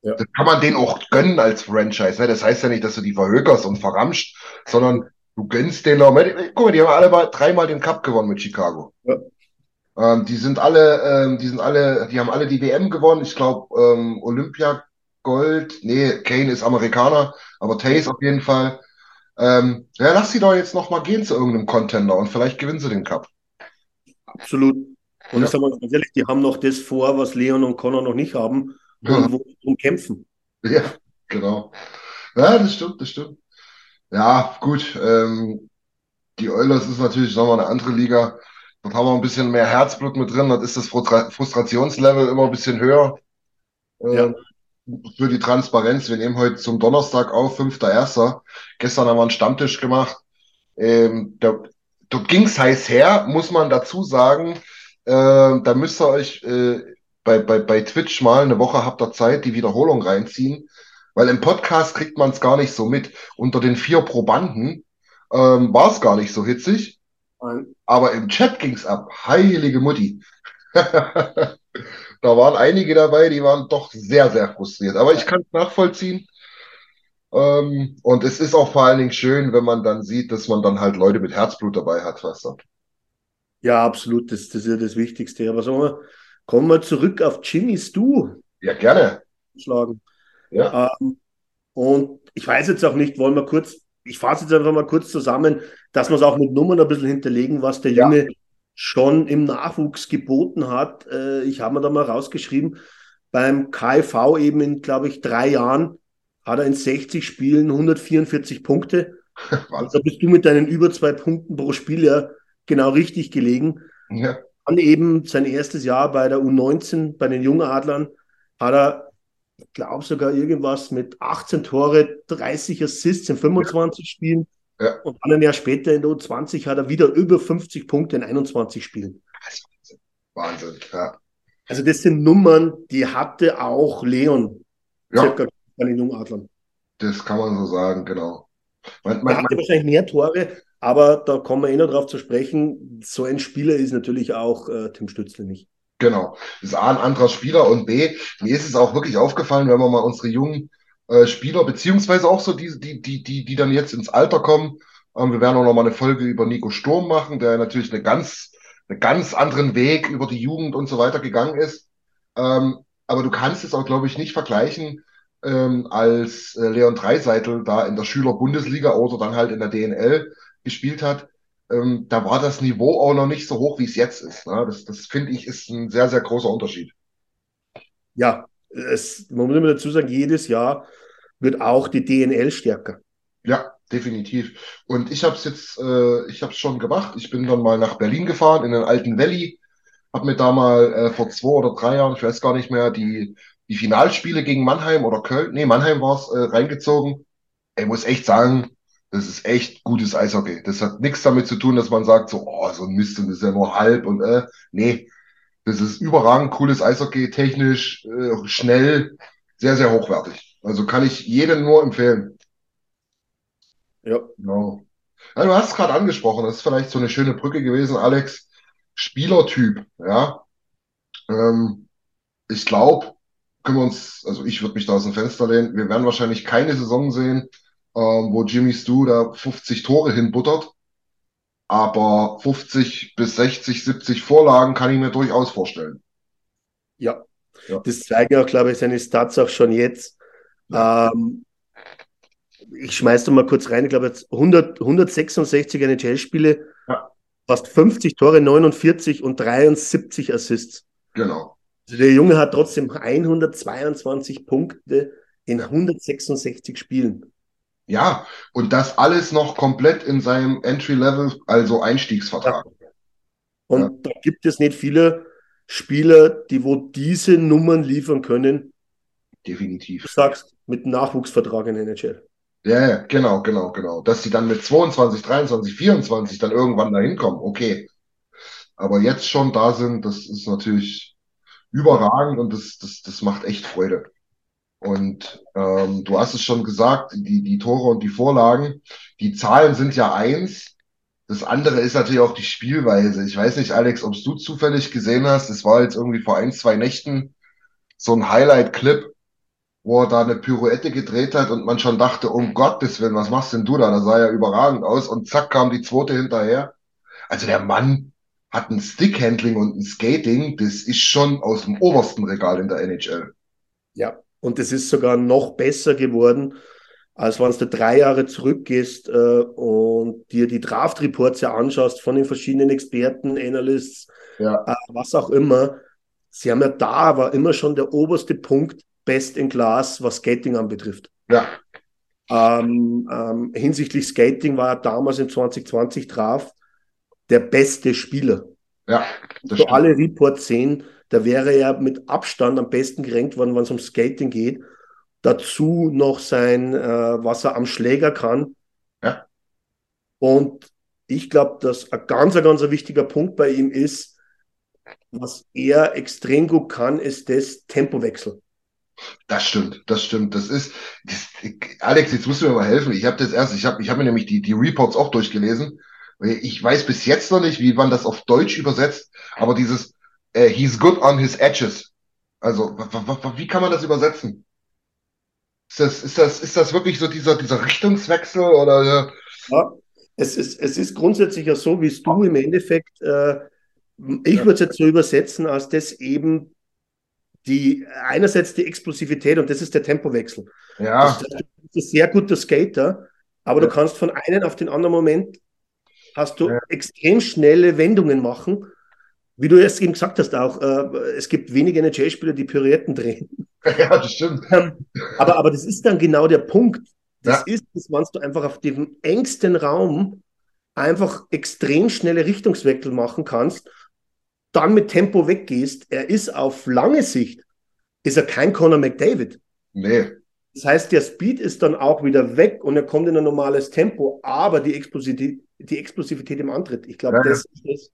[SPEAKER 3] Ja. Das kann man denen auch gönnen als Franchise. Ne? Das heißt ja nicht, dass du die verhökerst und verramscht, sondern Du gönnst den noch. Guck mal, die haben alle mal, dreimal den Cup gewonnen mit Chicago. Ja. Ähm, die sind alle, ähm, die sind alle, die haben alle die WM gewonnen. Ich glaube, ähm, Olympia Gold. Nee, Kane ist Amerikaner, aber Tays auf jeden Fall. Ähm, ja, lass sie doch jetzt noch mal gehen zu irgendeinem Contender und vielleicht gewinnen sie den Cup.
[SPEAKER 4] Absolut. Und ja. ich sage mal ganz ehrlich, die haben noch das vor, was Leon und Connor noch nicht haben, ja. wo sie kämpfen.
[SPEAKER 3] Ja, genau. Ja, das stimmt, das stimmt. Ja, gut. Ähm, die Oilers ist natürlich nochmal eine andere Liga. Dort haben wir ein bisschen mehr Herzblut mit drin. Dort ist das Frustrationslevel immer ein bisschen höher. Äh, ja. Für die Transparenz. Wir nehmen heute zum Donnerstag auf, 5.1. Gestern haben wir einen Stammtisch gemacht. Ähm, da, dort ging's heiß her, muss man dazu sagen. Äh, da müsst ihr euch äh, bei, bei, bei Twitch mal eine Woche habt ihr Zeit, die Wiederholung reinziehen. Weil im Podcast kriegt man es gar nicht so mit. Unter den vier Probanden ähm, war es gar nicht so hitzig. Nein. Aber im Chat ging es ab. Heilige Mutti. da waren einige dabei, die waren doch sehr, sehr frustriert. Aber ich kann es nachvollziehen. Ähm, und es ist auch vor allen Dingen schön, wenn man dann sieht, dass man dann halt Leute mit Herzblut dabei hat, was dann.
[SPEAKER 4] Ja, absolut. Das, das ist ja das Wichtigste. Aber sagen wir, kommen wir zurück auf Jimmy Stu.
[SPEAKER 3] Ja, gerne.
[SPEAKER 4] Schlagen. Ja. Ähm, und ich weiß jetzt auch nicht, wollen wir kurz, ich fasse jetzt einfach mal kurz zusammen, dass wir es auch mit Nummern ein bisschen hinterlegen, was der Junge ja. schon im Nachwuchs geboten hat. Äh, ich habe mir da mal rausgeschrieben, beim KV eben in, glaube ich, drei Jahren hat er in 60 Spielen 144 Punkte. da bist du mit deinen über zwei Punkten pro Spiel ja genau richtig gelegen. Ja. dann eben sein erstes Jahr bei der U19, bei den Jungadlern, hat er, glaube sogar irgendwas mit 18 Tore, 30 Assists in 25 ja. Spielen. Ja. Und dann ein Jahr später in der U20 hat er wieder über 50 Punkte in 21 Spielen.
[SPEAKER 3] Wahnsinn, ja.
[SPEAKER 4] Also das sind Nummern, die hatte auch Leon ja. bei den Jungadlern.
[SPEAKER 3] Das kann man so sagen, genau.
[SPEAKER 4] Man, man, er hatte wahrscheinlich mehr Tore, aber da kommen wir eh noch drauf zu sprechen. So ein Spieler ist natürlich auch äh, Tim Stützle nicht.
[SPEAKER 3] Genau. Das ist A, ein anderer Spieler und B, mir ist es auch wirklich aufgefallen, wenn wir mal unsere jungen äh, Spieler, beziehungsweise auch so die, die, die, die, die dann jetzt ins Alter kommen. Ähm, wir werden auch noch mal eine Folge über Nico Sturm machen, der natürlich eine ganz, einen ganz anderen Weg über die Jugend und so weiter gegangen ist. Ähm, aber du kannst es auch, glaube ich, nicht vergleichen ähm, als äh, Leon Dreiseitel da in der Schüler-Bundesliga oder dann halt in der DNL gespielt hat, ähm, da war das Niveau auch noch nicht so hoch, wie es jetzt ist. Ne? Das, das finde ich ist ein sehr, sehr großer Unterschied.
[SPEAKER 4] Ja, es, man muss immer dazu sagen, jedes Jahr wird auch die DNL stärker.
[SPEAKER 3] Ja, definitiv. Und ich habe es jetzt, äh, ich habe es schon gemacht. Ich bin dann mal nach Berlin gefahren, in den alten Valley. Habe mir da mal äh, vor zwei oder drei Jahren, ich weiß gar nicht mehr, die, die Finalspiele gegen Mannheim oder Köln, nee, Mannheim war es, äh, reingezogen. Ich muss echt sagen, das ist echt gutes Eishockey. Das hat nichts damit zu tun, dass man sagt, so, oh, so ein Mist und das ist ja nur halb und äh, nee. Das ist überragend cooles Eishockey, technisch, äh, schnell, sehr, sehr hochwertig. Also kann ich jedem nur empfehlen. Ja. Genau. Ja, du hast es gerade angesprochen, das ist vielleicht so eine schöne Brücke gewesen, Alex. Spielertyp, ja. Ähm, ich glaube, können wir uns, also ich würde mich da aus dem Fenster lehnen, wir werden wahrscheinlich keine Saison sehen, ähm, wo Jimmy Stu da 50 Tore hinbuttert. Aber 50 bis 60, 70 Vorlagen kann ich mir durchaus vorstellen.
[SPEAKER 4] Ja, ja. das zeigen auch, glaube ich, seine Stats auch schon jetzt. Ja. Ähm, ich schmeiß da mal kurz rein, ich glaube jetzt 100, 166 NHL-Spiele, ja. fast 50 Tore, 49 und 73 Assists.
[SPEAKER 3] Genau.
[SPEAKER 4] Also der Junge hat trotzdem 122 Punkte in 166 Spielen.
[SPEAKER 3] Ja, und das alles noch komplett in seinem Entry-Level, also Einstiegsvertrag. Ja.
[SPEAKER 4] Und ja. da gibt es nicht viele Spieler, die wo diese Nummern liefern können.
[SPEAKER 3] Definitiv.
[SPEAKER 4] Du sagst, mit Nachwuchsvertrag in der NHL.
[SPEAKER 3] Ja, ja, genau, genau, genau. Dass sie dann mit 22, 23, 24 dann irgendwann dahin kommen, okay. Aber jetzt schon da sind, das ist natürlich überragend und das, das, das macht echt Freude. Und ähm, du hast es schon gesagt, die, die Tore und die Vorlagen, die Zahlen sind ja eins. Das andere ist natürlich auch die Spielweise. Ich weiß nicht, Alex, ob du zufällig gesehen hast. Es war jetzt irgendwie vor ein, zwei Nächten so ein Highlight-Clip, wo er da eine Pirouette gedreht hat und man schon dachte, um Gottes Willen, was machst denn du da? Da sah ja überragend aus und zack kam die zweite hinterher. Also der Mann hat ein Stickhandling und ein Skating, das ist schon aus dem obersten Regal in der NHL.
[SPEAKER 4] Ja, und es ist sogar noch besser geworden, als wenn du drei Jahre zurückgehst äh, und dir die Draft-Reports ja anschaust von den verschiedenen Experten, Analysts, ja. äh, was auch immer. Sie haben ja da, war immer schon der oberste Punkt, best in class, was Skating anbetrifft.
[SPEAKER 3] Ja.
[SPEAKER 4] Ähm, ähm, hinsichtlich Skating war er damals im 2020 Draft der beste Spieler.
[SPEAKER 3] Ja.
[SPEAKER 4] Das so alle Reports sehen, da wäre er mit Abstand am besten gerankt worden, wenn es um Skating geht. Dazu noch sein, äh, was er am Schläger kann.
[SPEAKER 3] Ja.
[SPEAKER 4] Und ich glaube, dass ein ganz, ein ganz wichtiger Punkt bei ihm ist, was er extrem gut kann, ist das Tempowechsel.
[SPEAKER 3] Das stimmt, das stimmt. Das ist, das, Alex, jetzt musst du mir mal helfen. Ich habe das erst, ich habe ich hab mir nämlich die, die Reports auch durchgelesen. Ich weiß bis jetzt noch nicht, wie man das auf Deutsch übersetzt, aber dieses äh, he's good on his edges. Also, wie kann man das übersetzen? Ist das, ist das, ist das wirklich so dieser, dieser Richtungswechsel oder?
[SPEAKER 4] Ja, es ist, es ist grundsätzlich ja so, wie es du im Endeffekt, äh, ich würde es jetzt so übersetzen, als das eben die, einerseits die Explosivität und das ist der Tempowechsel.
[SPEAKER 3] Ja.
[SPEAKER 4] Das, das ist ein sehr guter Skater, aber ja. du kannst von einem auf den anderen Moment hast du ja. extrem schnelle Wendungen machen wie du erst eben gesagt hast auch, äh, es gibt wenige NHL-Spieler, die Pirouetten drehen.
[SPEAKER 3] Ja, das stimmt.
[SPEAKER 4] Ähm, aber, aber das ist dann genau der Punkt. Das ja. ist, dass wenn du einfach auf dem engsten Raum einfach extrem schnelle Richtungswechsel machen kannst dann mit Tempo weggehst, er ist auf lange Sicht, ist er kein Conor McDavid.
[SPEAKER 3] Nee.
[SPEAKER 4] Das heißt, der Speed ist dann auch wieder weg und er kommt in ein normales Tempo, aber die Explosivität, die Explosivität im Antritt, ich glaube,
[SPEAKER 3] Ja, ja.
[SPEAKER 4] das ist das,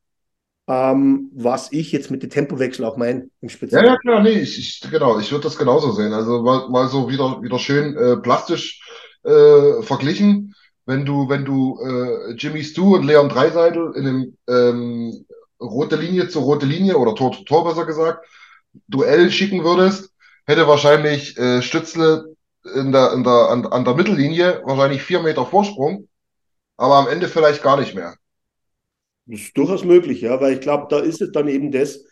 [SPEAKER 4] ähm, was ich jetzt mit dem Tempowechsel auch meine im
[SPEAKER 3] Ja,
[SPEAKER 4] Speziellen.
[SPEAKER 3] ja, klar, nee, ich, ich, genau, ich würde das genauso sehen. Also mal, mal so wieder, wieder schön äh, plastisch äh, verglichen. Wenn du, wenn du äh, Jimmy Stu und Leon Draisaitl in einem ähm, rote Linie zu rote Linie oder Tor zu Tor besser gesagt, Duell schicken würdest, hätte wahrscheinlich äh, Stützle in der, in der, an, an der Mittellinie wahrscheinlich vier Meter Vorsprung, aber am Ende vielleicht gar nicht mehr.
[SPEAKER 4] Das ist durchaus möglich, ja, weil ich glaube, da ist es dann eben das,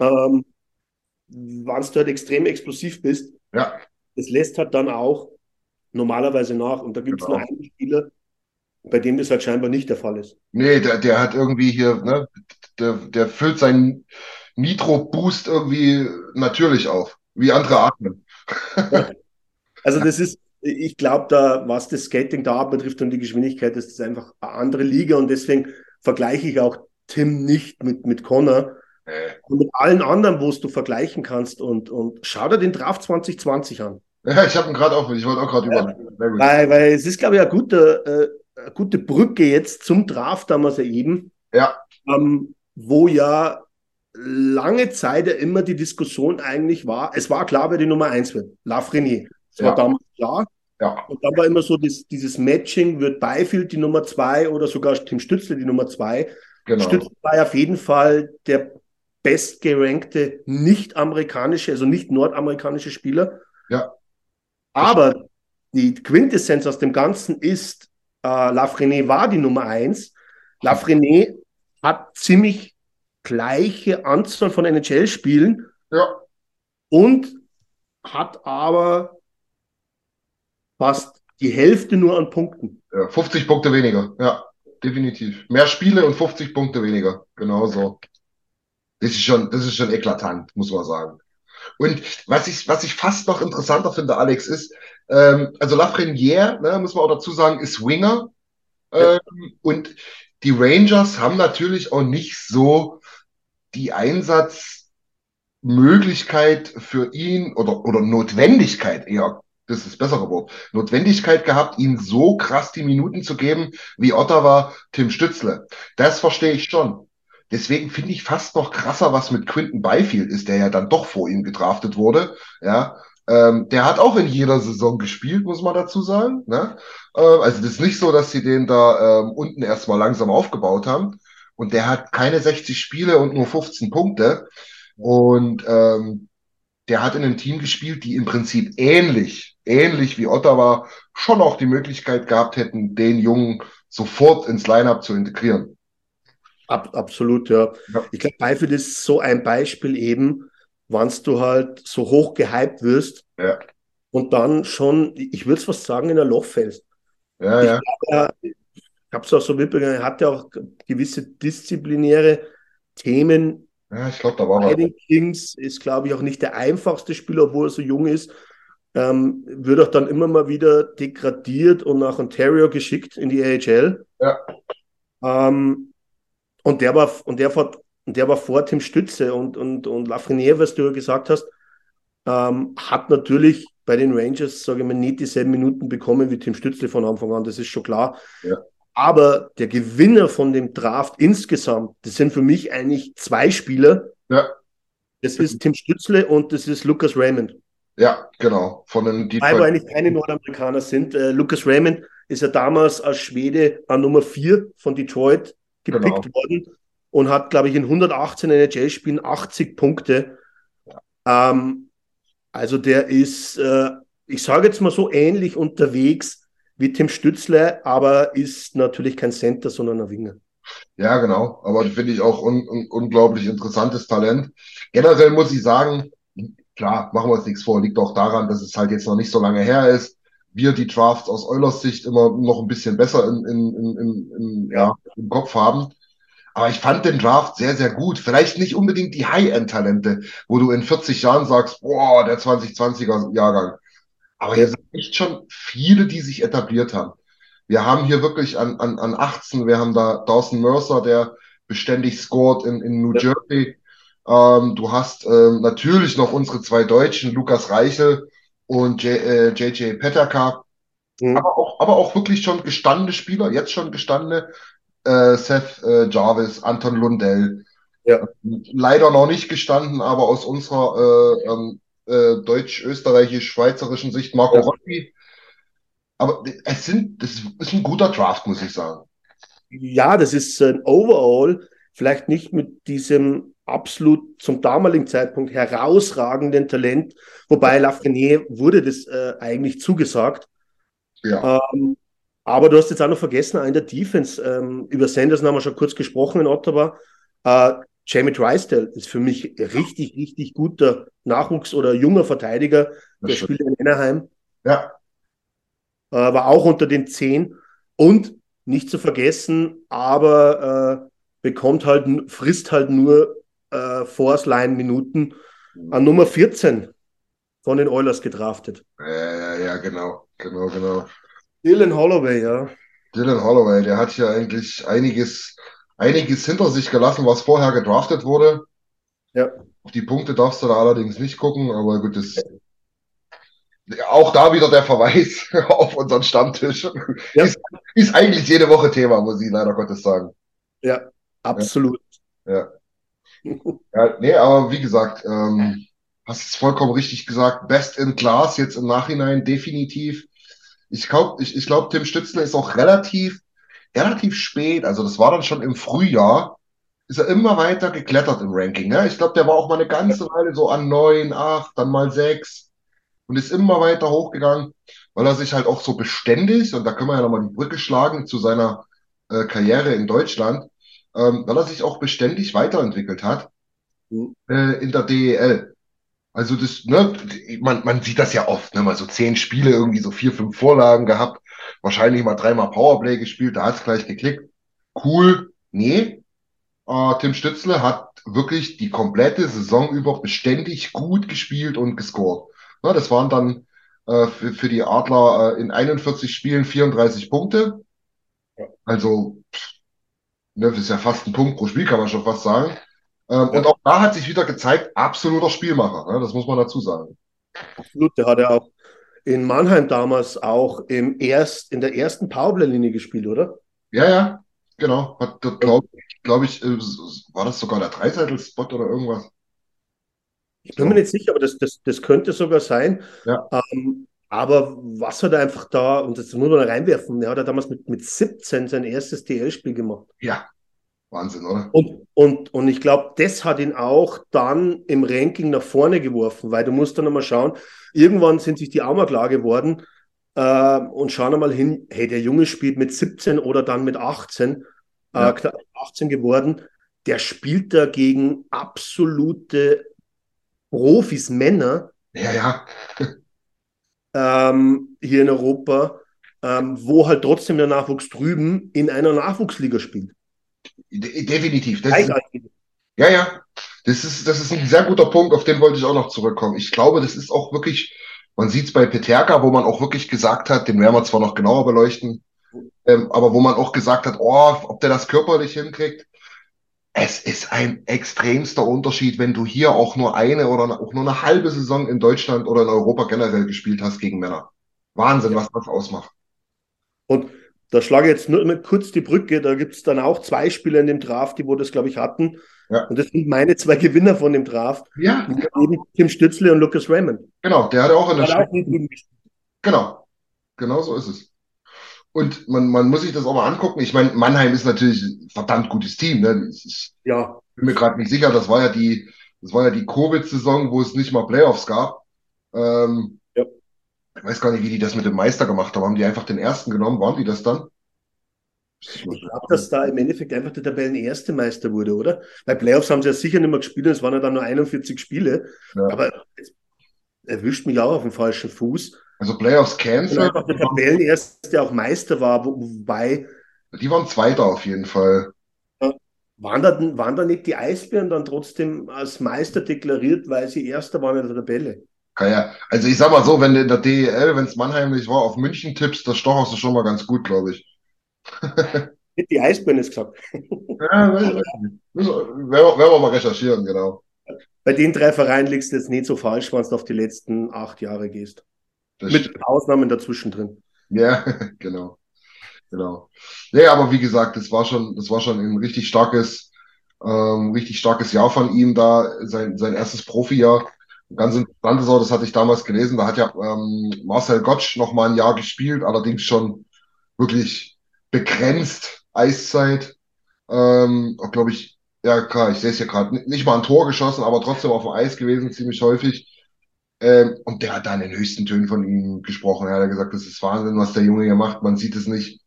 [SPEAKER 4] ähm, wenn du halt extrem explosiv bist,
[SPEAKER 3] Ja,
[SPEAKER 4] das lässt halt dann auch normalerweise nach. Und da gibt es
[SPEAKER 3] Genau.
[SPEAKER 4] nur einen Spieler, bei dem das halt scheinbar nicht der Fall ist.
[SPEAKER 3] nee, der, der hat irgendwie hier, ne, der, der füllt seinen Nitro-Boost irgendwie natürlich auf, wie andere atmen.
[SPEAKER 4] Also das ist, ich glaube, da, was das Skating da betrifft und die Geschwindigkeit, das ist einfach eine andere Liga und deswegen vergleiche ich auch Tim nicht mit, mit Connor
[SPEAKER 3] Äh,
[SPEAKER 4] und mit allen anderen, wo es du vergleichen kannst und, und schau dir den Draft 2020 an.
[SPEAKER 3] Ja, ich habe ihn gerade auch, ich wollte auch gerade gut.
[SPEAKER 4] Weil, weil es ist, glaube ich, eine gute, äh, eine gute Brücke jetzt zum Draft damals ergeben,
[SPEAKER 3] Ja,
[SPEAKER 4] ähm, wo ja lange Zeit ja immer die Diskussion eigentlich war, es war klar, wer die Nummer eins wird, Lafreniere. Das war
[SPEAKER 3] Ja.
[SPEAKER 4] damals klar.
[SPEAKER 3] Ja,
[SPEAKER 4] Und dann war immer so das, dieses Matching, wird Beifield die Nummer zwei oder sogar Tim Stützle die Nummer zwei.
[SPEAKER 3] genau.
[SPEAKER 4] Stützle war auf jeden Fall der bestgerankte nicht-amerikanische, also nicht nordamerikanische Spieler.
[SPEAKER 3] Ja.
[SPEAKER 4] Aber die Quintessenz aus dem Ganzen ist, äh, Lafreniere war die Nummer eins. Lafreniere hat ziemlich gleiche Anzahl von NHL-Spielen
[SPEAKER 3] Ja,
[SPEAKER 4] und hat aber fast die Hälfte nur an Punkten.
[SPEAKER 3] ja, 50 Punkte weniger. Ja, definitiv. Mehr Spiele und 50 Punkte weniger. Genau so. Das ist schon, das ist schon eklatant, muss man sagen. Und was ich, was ich fast noch interessanter finde, Alex, ist, ähm, also Lafreniere, ne, muss man auch dazu sagen, ist Winger. Ähm, und die Rangers haben natürlich auch nicht so die Einsatzmöglichkeit für ihn oder, oder Notwendigkeit eher, das ist das bessere Wort, Notwendigkeit gehabt, ihm so krass die Minuten zu geben wie Ottawa Tim Stützle. Das verstehe ich schon. Deswegen finde ich fast noch krasser, was mit Quinton Byfield ist, der ja dann doch vor ihm gedraftet wurde. Ja, ähm, der hat auch in jeder Saison gespielt, muss man dazu sagen. Ne? Äh, also das ist nicht so, dass sie den da ähm, unten erstmal langsam aufgebaut haben. Und der hat keine 60 Spiele und nur 15 Punkte. Und ähm, der hat in einem Team gespielt, die im Prinzip ähnlich, ähnlich wie Ottawa, schon auch die Möglichkeit gehabt hätten, den Jungen sofort ins Lineup zu integrieren.
[SPEAKER 4] Ab, absolut, ja.
[SPEAKER 3] Ja.
[SPEAKER 4] Ich glaube, Byfield ist so ein Beispiel eben, wann du halt so hoch gehypt wirst
[SPEAKER 3] Ja,
[SPEAKER 4] und dann schon, ich würde es fast sagen, in ein Loch fällst.
[SPEAKER 3] ja,
[SPEAKER 4] Ich
[SPEAKER 3] ja.
[SPEAKER 4] glaube, ich habe es auch so mitbekommen, er hatte auch gewisse disziplinäre Themen.
[SPEAKER 3] Ja, ich glaube, da war
[SPEAKER 4] den Kings ist, glaube ich, auch nicht der einfachste Spieler, obwohl er so jung ist. Ähm, wird auch dann immer mal wieder degradiert und nach Ontario geschickt in die AHL.
[SPEAKER 3] Ja.
[SPEAKER 4] Ähm, und der war, und der war, und der war vor Tim Stütze und, und, und Lafreniere, was du ja gesagt hast, ähm, hat natürlich bei den Rangers, sage ich mal, nicht dieselben Minuten bekommen wie Tim Stützle von Anfang an, das ist schon klar.
[SPEAKER 3] Ja.
[SPEAKER 4] Aber der Gewinner von dem Draft insgesamt, das sind für mich eigentlich zwei Spieler.
[SPEAKER 3] Ja,
[SPEAKER 4] Das ist Tim Stützle und das ist Lucas Raymond.
[SPEAKER 3] Ja, genau. Von den
[SPEAKER 4] Weil wir
[SPEAKER 3] Detroit.
[SPEAKER 4] eigentlich keine Nordamerikaner sind. Äh, Lucas Raymond ist ja damals als Schwede an Nummer 4 von Detroit gepickt
[SPEAKER 3] Genau.
[SPEAKER 4] worden und hat, glaube ich, in 118 NHL-Spielen 80 Punkte. Ähm, also der ist, äh, ich sage jetzt mal so ähnlich unterwegs wie Tim Stützle, aber ist natürlich kein Center, sondern ein Winger.
[SPEAKER 3] Ja, genau. Aber finde ich auch un un unglaublich interessantes Talent. Generell muss ich sagen, klar, machen wir uns nichts vor, liegt auch daran, dass es halt jetzt noch nicht so lange her ist. Wir die Drafts aus Eulers Sicht immer noch ein bisschen besser in, in, in, in, ja, im Kopf haben. Aber ich fand den Draft sehr, sehr gut. Vielleicht nicht unbedingt die High-End-Talente, wo du in 40 Jahren sagst, boah, der 2020er Jahrgang. Aber hier sind echt schon viele, die sich etabliert haben. Wir haben hier wirklich an, an, an 18, wir haben da Dawson Mercer, der beständig scored in, in New Jersey. Ähm, du hast ähm, natürlich noch unsere zwei Deutschen, Lukas Reichel und J, äh, JJ Petterka.
[SPEAKER 4] Mhm.
[SPEAKER 3] Aber auch, aber auch wirklich schon gestandene Spieler, jetzt schon gestandene. Äh, Seth äh, Jarvis, Anton Lundell.
[SPEAKER 4] Ja.
[SPEAKER 3] Leider noch nicht gestanden, aber aus unserer äh, ähm, äh, deutsch-österreichisch-schweizerischen Sicht Marco
[SPEAKER 4] Ja.
[SPEAKER 3] Rossi. Aber es sind, das ist ein guter Draft, muss ich sagen.
[SPEAKER 4] Ja, das ist ein Overall, vielleicht nicht mit diesem absolut zum damaligen Zeitpunkt herausragenden Talent, wobei Lafreniere wurde das äh, eigentlich zugesagt.
[SPEAKER 3] Ja,
[SPEAKER 4] Ähm, aber du hast jetzt auch noch vergessen, in der Defense, ähm, über Sanderson haben wir schon kurz gesprochen in Ottawa. Äh, Jamie Drysdale ist für mich richtig, richtig guter Nachwuchs- oder junger Verteidiger.
[SPEAKER 3] das
[SPEAKER 4] Der spielt in Anaheim,
[SPEAKER 3] Ja,
[SPEAKER 4] äh, war auch unter den zehn und nicht zu vergessen, aber äh, bekommt halt, frisst halt nur äh, Force Line Minuten an Nummer 14 von den Oilers gedraftet.
[SPEAKER 3] ja, ja, ja, genau, genau, genau.
[SPEAKER 4] Dylan Holloway, ja.
[SPEAKER 3] Dylan Holloway, der hat hier eigentlich einiges, einiges hinter sich gelassen, was vorher gedraftet wurde.
[SPEAKER 4] Ja.
[SPEAKER 3] Auf die Punkte darfst du da allerdings nicht gucken, aber gut, das, auch da wieder der Verweis auf unseren Stammtisch.
[SPEAKER 4] Ja.
[SPEAKER 3] Ist, ist eigentlich jede Woche Thema, muss ich leider Gottes sagen.
[SPEAKER 4] Ja, absolut.
[SPEAKER 3] Ja, nee, aber wie gesagt, ähm, hast es vollkommen richtig gesagt. Best in Class jetzt im Nachhinein definitiv. Ich glaube, ich, ich glaub, Tim Stützle ist auch relativ, relativ spät, also das war dann schon im Frühjahr, ist er immer weiter geklettert im Ranking. Ne? Ich glaube, der war auch mal eine ganze Weile so an neun, acht, dann mal sechs und ist immer weiter hochgegangen, weil er sich halt auch so beständig, und da können wir ja nochmal die Brücke schlagen zu seiner äh, Karriere in Deutschland, ähm, weil er sich auch beständig weiterentwickelt hat
[SPEAKER 4] Mhm.
[SPEAKER 3] äh, in der DEL. Also das, ne, man, man sieht das ja oft, ne, mal so zehn Spiele, irgendwie so vier, fünf Vorlagen gehabt, wahrscheinlich mal dreimal Powerplay gespielt, da hat's gleich geklickt. Cool. Nee. Äh, Tim Stützle hat wirklich die komplette Saison über beständig gut gespielt und gescored. Ne, das waren dann äh, für, für die Adler äh, in 41 Spielen 34 Punkte. Also, ne, das ist ja fast ein Punkt pro Spiel, kann man schon fast sagen. Ähm,
[SPEAKER 4] Ja.
[SPEAKER 3] Und auch da hat sich wieder gezeigt, absoluter Spielmacher, ne? Das muss man dazu sagen.
[SPEAKER 4] Absolut. Der hat ja auch in Mannheim damals auch im erst, in der ersten Powerplay-Linie gespielt, oder?
[SPEAKER 3] Ja, ja, genau. Glaube glaub ich, äh, war das sogar der Dreiseitel-Spot oder irgendwas?
[SPEAKER 4] Ich bin mir nicht sicher, aber das, das, das könnte sogar sein.
[SPEAKER 3] Ja.
[SPEAKER 4] Ähm, aber was hat er einfach da, und das muss man da reinwerfen, er hat ja damals mit, mit 17 sein erstes DL-Spiel gemacht.
[SPEAKER 3] Ja, Wahnsinn, oder?
[SPEAKER 4] Und, und, und ich glaube, das hat ihn auch dann im Ranking nach vorne geworfen, weil du musst dann einmal schauen, irgendwann sind sich die auch mal klar geworden äh, und schauen einmal hin, hey, der Junge spielt mit 17 oder dann mit 18,
[SPEAKER 3] Ja.
[SPEAKER 4] äh, knapp 18 geworden, der spielt da gegen absolute Profis, Männer
[SPEAKER 3] Ja, ja,
[SPEAKER 4] ähm, hier in Europa, ähm, wo halt trotzdem der Nachwuchs drüben in einer Nachwuchsliga spielt.
[SPEAKER 3] de definitiv. Das ist, ja, ja, das ist, das ist ein sehr guter Punkt, auf den wollte ich auch noch zurückkommen. Ich glaube, das ist auch wirklich, man sieht es bei Peterka, wo man auch wirklich gesagt hat, den werden wir zwar noch genauer beleuchten, ähm, aber wo man auch gesagt hat, oh, ob der das körperlich hinkriegt. Es ist ein extremster Unterschied, wenn du hier auch nur eine oder auch nur eine halbe Saison in Deutschland oder in Europa generell gespielt hast gegen Männer. Wahnsinn, was das ausmacht.
[SPEAKER 4] Und da schlage ich jetzt nur mal kurz die Brücke. Da gibt es dann auch zwei Spieler in dem Draft, die wo das, glaube ich, hatten.
[SPEAKER 3] Ja.
[SPEAKER 4] Und das sind meine zwei Gewinner von dem Draft.
[SPEAKER 3] Ja,
[SPEAKER 4] Eben Tim Stützle und Lucas Raymond.
[SPEAKER 3] genau, der hatte auch in der
[SPEAKER 4] Hat gespielt.
[SPEAKER 3] Genau, genau so ist es. Und man, man muss sich das auch mal angucken. Ich meine, Mannheim ist natürlich ein verdammt gutes Team. Ne? Ich,
[SPEAKER 4] Ja,
[SPEAKER 3] bin mir gerade nicht sicher, das war ja die, das war ja die Covid-Saison, wo es nicht mal Playoffs gab. Ähm,
[SPEAKER 4] Ja.
[SPEAKER 3] Ich weiß gar nicht, wie die das mit dem Meister gemacht haben. Haben die einfach den ersten genommen? Waren die das dann?
[SPEAKER 4] ich glaube, dass da im Endeffekt einfach der Tabellenerste Meister wurde, oder? Bei Playoffs haben sie ja sicher nicht mehr gespielt, es waren ja dann nur 41 Spiele.
[SPEAKER 3] Ja.
[SPEAKER 4] Aber erwischt mich auch auf dem falschen Fuß.
[SPEAKER 3] Also Playoffs cancelled.
[SPEAKER 4] einfach der Tabellenerste, der auch Meister war, wo- wobei
[SPEAKER 3] Die waren Zweiter auf jeden Fall.
[SPEAKER 4] waren da, waren da nicht die Eisbären dann trotzdem als Meister deklariert, weil sie Erster waren in der Tabelle?
[SPEAKER 3] Ja, ja. Also ich sag mal so, wenn du in der DEL, wenn es Mannheim nicht war, auf München tippst, das stocherst du schon mal ganz gut, glaube ich.
[SPEAKER 4] Hätte die Eisbären jetzt gesagt.
[SPEAKER 3] Ja, werden wir mal recherchieren, genau.
[SPEAKER 4] Bei den drei Vereinen liegst du jetzt nicht so falsch, wenn du auf die letzten acht Jahre gehst.
[SPEAKER 3] Das
[SPEAKER 4] Mit Ausnahmen dazwischen drin.
[SPEAKER 3] Ja, genau. Genau. Nee, aber wie gesagt, das war schon, das war schon ein richtig starkes, ähm, richtig starkes Jahr von ihm da, sein, sein erstes Profijahr. Ganz interessant ist auch, das hatte ich damals gelesen, da hat ja ähm, Marcel Gottsch noch mal ein Jahr gespielt, allerdings schon wirklich begrenzt Eiszeit. Ähm, glaube ich, ja klar, ich sehe es hier gerade, nicht mal ein Tor geschossen, aber trotzdem auf dem Eis gewesen, ziemlich häufig. Ähm, und der hat da in den höchsten Tönen von ihm gesprochen. Er hat gesagt, das ist Wahnsinn, was der Junge hier macht. Man sieht es nicht,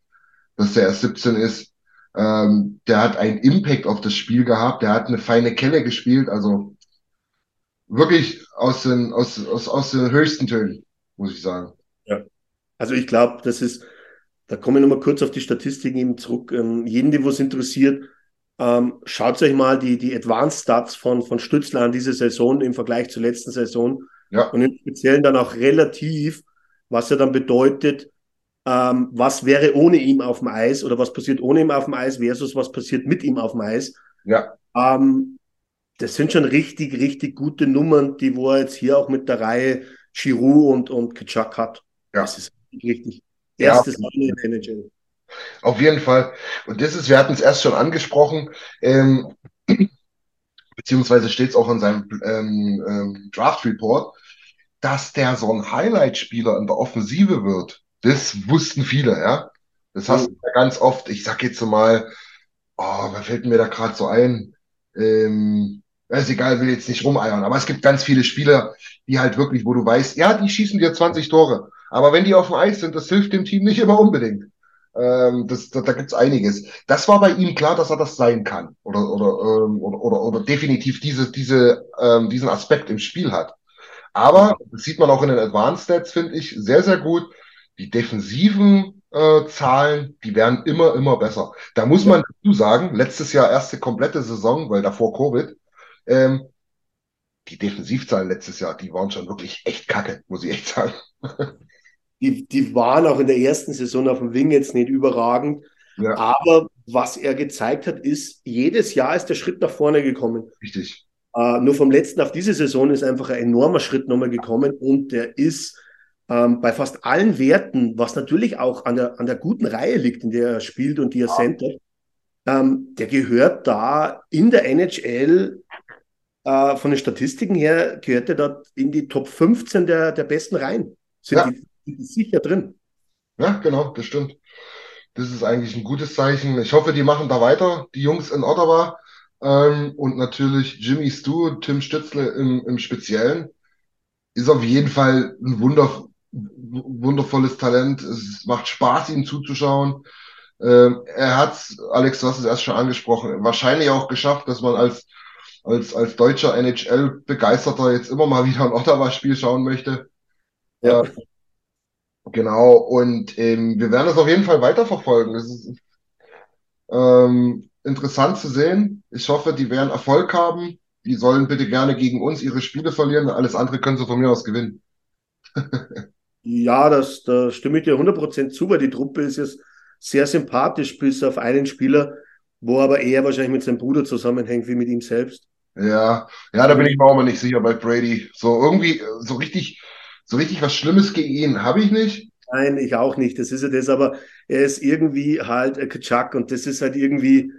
[SPEAKER 3] dass der erst 17 ist. Ähm, der hat einen Impact auf das Spiel gehabt. Der hat eine feine Kelle gespielt. Also wirklich aus den, aus, aus, aus den höchsten Tönen, muss ich sagen.
[SPEAKER 4] Also ich glaube, das ist, da komme ich nochmal kurz auf die Statistiken eben zurück. Ähm, jeden, die was interessiert, ähm, schaut euch mal die, die Advanced Stats von, von Stützler an diese Saison im Vergleich zur letzten Saison
[SPEAKER 3] Ja,
[SPEAKER 4] und im Speziellen dann auch relativ, was ja dann bedeutet, ähm, was wäre ohne ihn auf dem Eis oder was passiert ohne ihn auf dem Eis versus was passiert mit ihm auf dem Eis.
[SPEAKER 3] ja,
[SPEAKER 4] Ähm, das sind schon richtig, richtig gute Nummern, die wo er jetzt hier auch mit der Reihe Giroud und, und Kitschak hat.
[SPEAKER 3] Ja.
[SPEAKER 4] Das ist richtig.
[SPEAKER 3] Ja.
[SPEAKER 4] Erstes Mal in der NHL.
[SPEAKER 3] Auf jeden Fall. Und das ist, wir hatten es erst schon angesprochen, ähm, beziehungsweise steht es auch in seinem ähm, ähm, Draft Report, dass der so ein Highlight-Spieler in der Offensive wird. Das wussten viele, ja. Das hast du ja ganz oft. Ich sag jetzt mal, oh, wer fällt mir da gerade so ein? Ähm, ist egal, will jetzt nicht rumeiern, aber es gibt ganz viele Spieler, die halt wirklich, wo du weißt, ja, die schießen dir 20 Tore, aber wenn die auf dem Eis sind, das hilft dem Team nicht immer unbedingt. Ähm, das, da, da gibt's einiges. Das war bei ihm klar, dass er das sein kann oder oder ähm, oder, oder, oder definitiv diese diese ähm, diesen Aspekt im Spiel hat. Aber das sieht man auch in den Advanced Stats, finde ich, sehr sehr gut. Die defensiven äh, Zahlen, die werden immer immer besser. Da muss man dazu sagen, letztes Jahr erste komplette Saison, weil davor Covid, ähm, die Defensivzahlen letztes Jahr, die waren schon wirklich echt kacke, muss ich echt sagen.
[SPEAKER 4] Die, die waren auch in der ersten Saison auf dem Wing jetzt nicht überragend.
[SPEAKER 3] Ja,
[SPEAKER 4] Aber was er gezeigt hat, ist, jedes Jahr ist der Schritt nach vorne gekommen.
[SPEAKER 3] richtig.
[SPEAKER 4] Äh, nur vom letzten auf diese Saison ist einfach ein enormer Schritt nochmal gekommen und der ist ähm, bei fast allen Werten, was natürlich auch an der, an der guten Reihe liegt, in der er spielt und die er centert, ähm, der gehört da in der NHL äh, von den Statistiken her, gehört er dort in die Top 15 der, der besten Reihen. Sind
[SPEAKER 3] Ja.
[SPEAKER 4] die sicher drin.
[SPEAKER 3] Ja, genau, das stimmt. Das ist eigentlich ein gutes Zeichen. Ich hoffe, die machen da weiter, die Jungs in Ottawa. Ähm, und natürlich Jimmy Stu, Tim Stützle im, im Speziellen. Ist auf jeden Fall ein wunder, wundervolles Talent. Es macht Spaß, ihm zuzuschauen. Ähm, er hat, Alex, du hast es erst schon angesprochen, wahrscheinlich auch geschafft, dass man als, als, als deutscher NHL-Begeisterter jetzt immer mal wieder ein Ottawa-Spiel schauen möchte.
[SPEAKER 4] Ja.
[SPEAKER 3] Genau, und ähm, wir werden das auf jeden Fall weiterverfolgen. Es ist ähm, interessant zu sehen. Ich hoffe, die werden Erfolg haben. Die sollen bitte gerne gegen uns ihre Spiele verlieren. Alles andere können sie von mir aus gewinnen.
[SPEAKER 4] Ja, das, da stimme ich dir 100% zu, weil die Truppe ist jetzt sehr sympathisch, bis auf einen Spieler, wo aber eher wahrscheinlich mit seinem Bruder zusammenhängt, wie mit ihm selbst.
[SPEAKER 3] Ja, ja, da bin ich mir auch mal nicht sicher bei Brady. So irgendwie, so richtig, so richtig was Schlimmes gegen ihn habe ich nicht.
[SPEAKER 4] Nein, ich auch nicht. Das ist ja das, aber er ist irgendwie halt ein Kaczak und das ist halt irgendwie,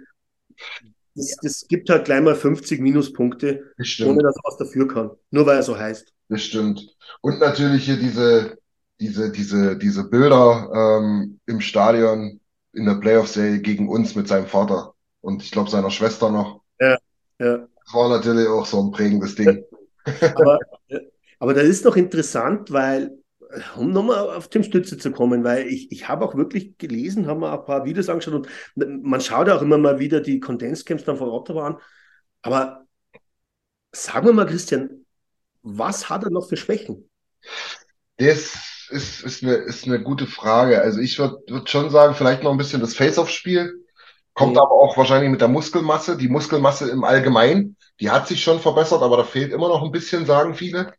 [SPEAKER 4] das, das gibt halt gleich mal 50 Minuspunkte,
[SPEAKER 3] Das
[SPEAKER 4] ohne dass er was dafür kann. Nur weil er so heißt.
[SPEAKER 3] das stimmt. Und natürlich hier diese, diese, diese, diese Bilder ähm, im Stadion in der Playoff-Serie gegen uns mit seinem Vater und ich glaube seiner Schwester noch.
[SPEAKER 4] Ja.
[SPEAKER 3] Das war natürlich auch so ein prägendes Ding.
[SPEAKER 4] Aber, aber das ist doch interessant, weil, um nochmal auf Tim Stütze zu kommen, weil ich, ich habe auch wirklich gelesen, habe mir ein paar Videos angeschaut und man schaut ja auch immer mal wieder die Kondenscamps dann von Ottawa an. Aber sagen wir mal, Christian, was hat er noch für Schwächen?
[SPEAKER 3] Das ist, ist eine, ist eine gute Frage. Also ich würde würd schon sagen, vielleicht noch ein bisschen das Face-Off-Spiel. Kommt
[SPEAKER 4] Mhm.
[SPEAKER 3] aber auch wahrscheinlich mit der Muskelmasse. Die Muskelmasse im Allgemeinen, die hat sich schon verbessert, aber da fehlt immer noch ein bisschen, sagen viele.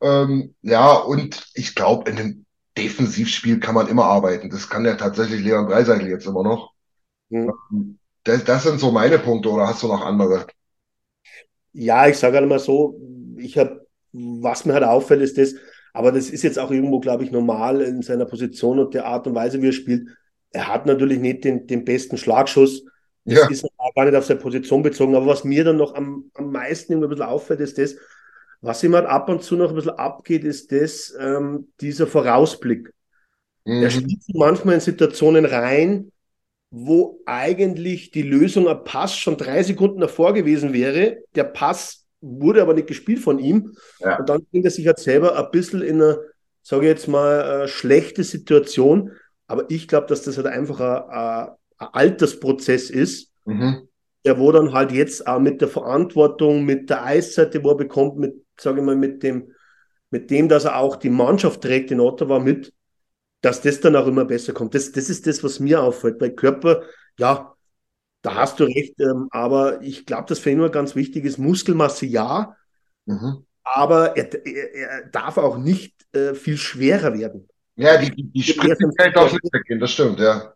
[SPEAKER 3] Ähm, ja, und ich glaube, in einem Defensivspiel kann man immer arbeiten. Das kann ja tatsächlich Leon Draisaitl jetzt immer noch. Mhm. Das, das sind so meine Punkte, oder hast du noch andere?
[SPEAKER 4] Ja, ich sage halt mal so, ich habe, was mir halt auffällt, ist das, aber das ist jetzt auch irgendwo, glaube ich, normal in seiner Position und der Art und Weise, wie er spielt. Er hat natürlich nicht den, den besten Schlagschuss. Das ja. ist gar nicht auf seine Position bezogen. Aber was mir dann noch am, am meisten ein bisschen auffällt, ist das, was ihm halt ab und zu noch ein bisschen abgeht, ist das, ähm, dieser Vorausblick. Mhm. Er spielt manchmal in Situationen rein, wo eigentlich die Lösung ein Pass schon drei Sekunden davor gewesen wäre. Der Pass wurde aber nicht gespielt von ihm. Ja. Und dann bringt er sich halt selber ein bisschen in eine, sage ich jetzt mal, äh, schlechte Situation. Aber ich glaube, dass das halt einfach ein, ein Altersprozess ist, mhm. der wo dann halt jetzt auch mit der Verantwortung, mit der Eisseite, wo er bekommt, mit, sage ich mal, mit dem, mit dem, dass er auch die Mannschaft trägt in Ottawa mit, dass das dann auch immer besser kommt. Das, das ist das, was mir auffällt. Bei Körper, ja, da hast du recht, ähm, aber ich glaube, dass für ihn nur ganz wichtig ist, Muskelmasse ja, mhm. aber er, er, er, darf auch nicht äh, viel schwerer werden.
[SPEAKER 3] Ja, die, die Spritzigkeit darf nicht weggehen, das stimmt, ja.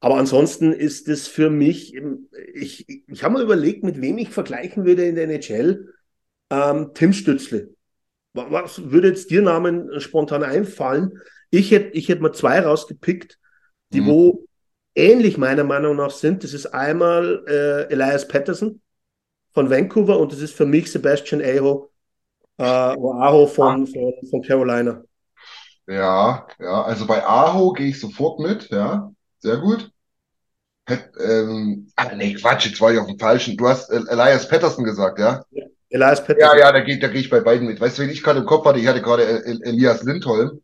[SPEAKER 4] Aber ansonsten ist es für mich, ich, ich habe mal überlegt, mit wem ich vergleichen würde in der NHL. Ähm, Tim Stützle. Was würde jetzt dir Namen spontan einfallen? Ich hätte ich hätt mal zwei rausgepickt, die mhm. wo ähnlich meiner Meinung nach sind. Das ist einmal äh, Elias Patterson von Vancouver und das ist für mich Sebastian Aho, äh, Aho von, von, von Carolina.
[SPEAKER 3] Ja, ja, also bei Aho gehe ich sofort mit, ja. Sehr gut. Pet, ähm, ah, nee, Quatsch, jetzt war ich auf dem falschen. Du hast Elias Patterson gesagt, ja? ja
[SPEAKER 4] Elias
[SPEAKER 3] Patterson. Ja, ja, da gehe da geh ich bei beiden mit. Weißt du, wen ich gerade im Kopf hatte? Ich hatte gerade El Elias Lindholm.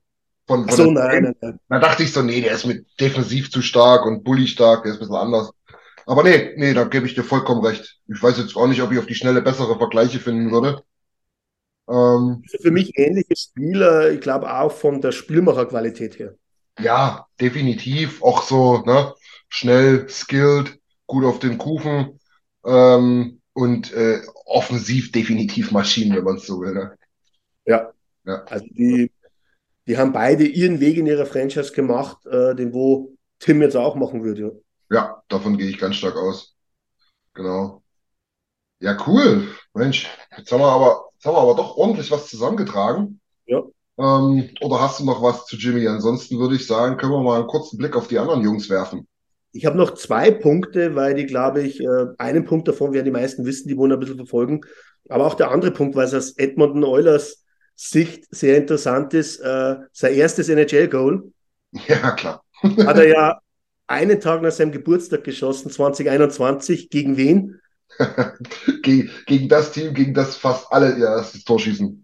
[SPEAKER 3] Von, von
[SPEAKER 4] so, nein, nein, nein.
[SPEAKER 3] Da dachte ich so, nee, der ist mit defensiv zu stark und bully stark, der ist ein bisschen anders. Aber nee, nee, da gebe ich dir vollkommen recht. Ich weiß jetzt auch nicht, ob ich auf die schnelle bessere Vergleiche finden würde.
[SPEAKER 4] Ähm, für mich ähnliche Spieler, ich glaube auch von der Spielmacherqualität her.
[SPEAKER 3] Ja, definitiv. Auch so, ne? Schnell, skilled, gut auf den Kufen ähm, und äh, offensiv definitiv Maschinen, wenn man es so will. Ne?
[SPEAKER 4] Ja. ja. Also die, die haben beide ihren Weg in ihrer Franchise gemacht, äh, den wo Tim jetzt auch machen würde.
[SPEAKER 3] Ja, davon gehe ich ganz stark aus. Genau. Ja, cool. Mensch, jetzt haben wir aber, jetzt haben wir aber doch ordentlich was zusammengetragen.
[SPEAKER 4] Ja.
[SPEAKER 3] Ähm, oder hast du noch was zu Jimmy? Ansonsten würde ich sagen, können wir mal einen kurzen Blick auf die anderen Jungs werfen.
[SPEAKER 4] Ich habe noch zwei Punkte, weil die, glaube ich, äh, einen Punkt davon werden die meisten wissen, die wollen ein bisschen verfolgen. Aber auch der andere Punkt, weil es aus Edmonton Oilers Sicht sehr interessant ist, äh, sein erstes NHL-Goal.
[SPEAKER 3] Ja, klar.
[SPEAKER 4] hat er ja einen Tag nach seinem Geburtstag geschossen, 2021. Gegen wen?
[SPEAKER 3] gegen, gegen das Team, gegen das fast alle ihr erstes Tor schießen.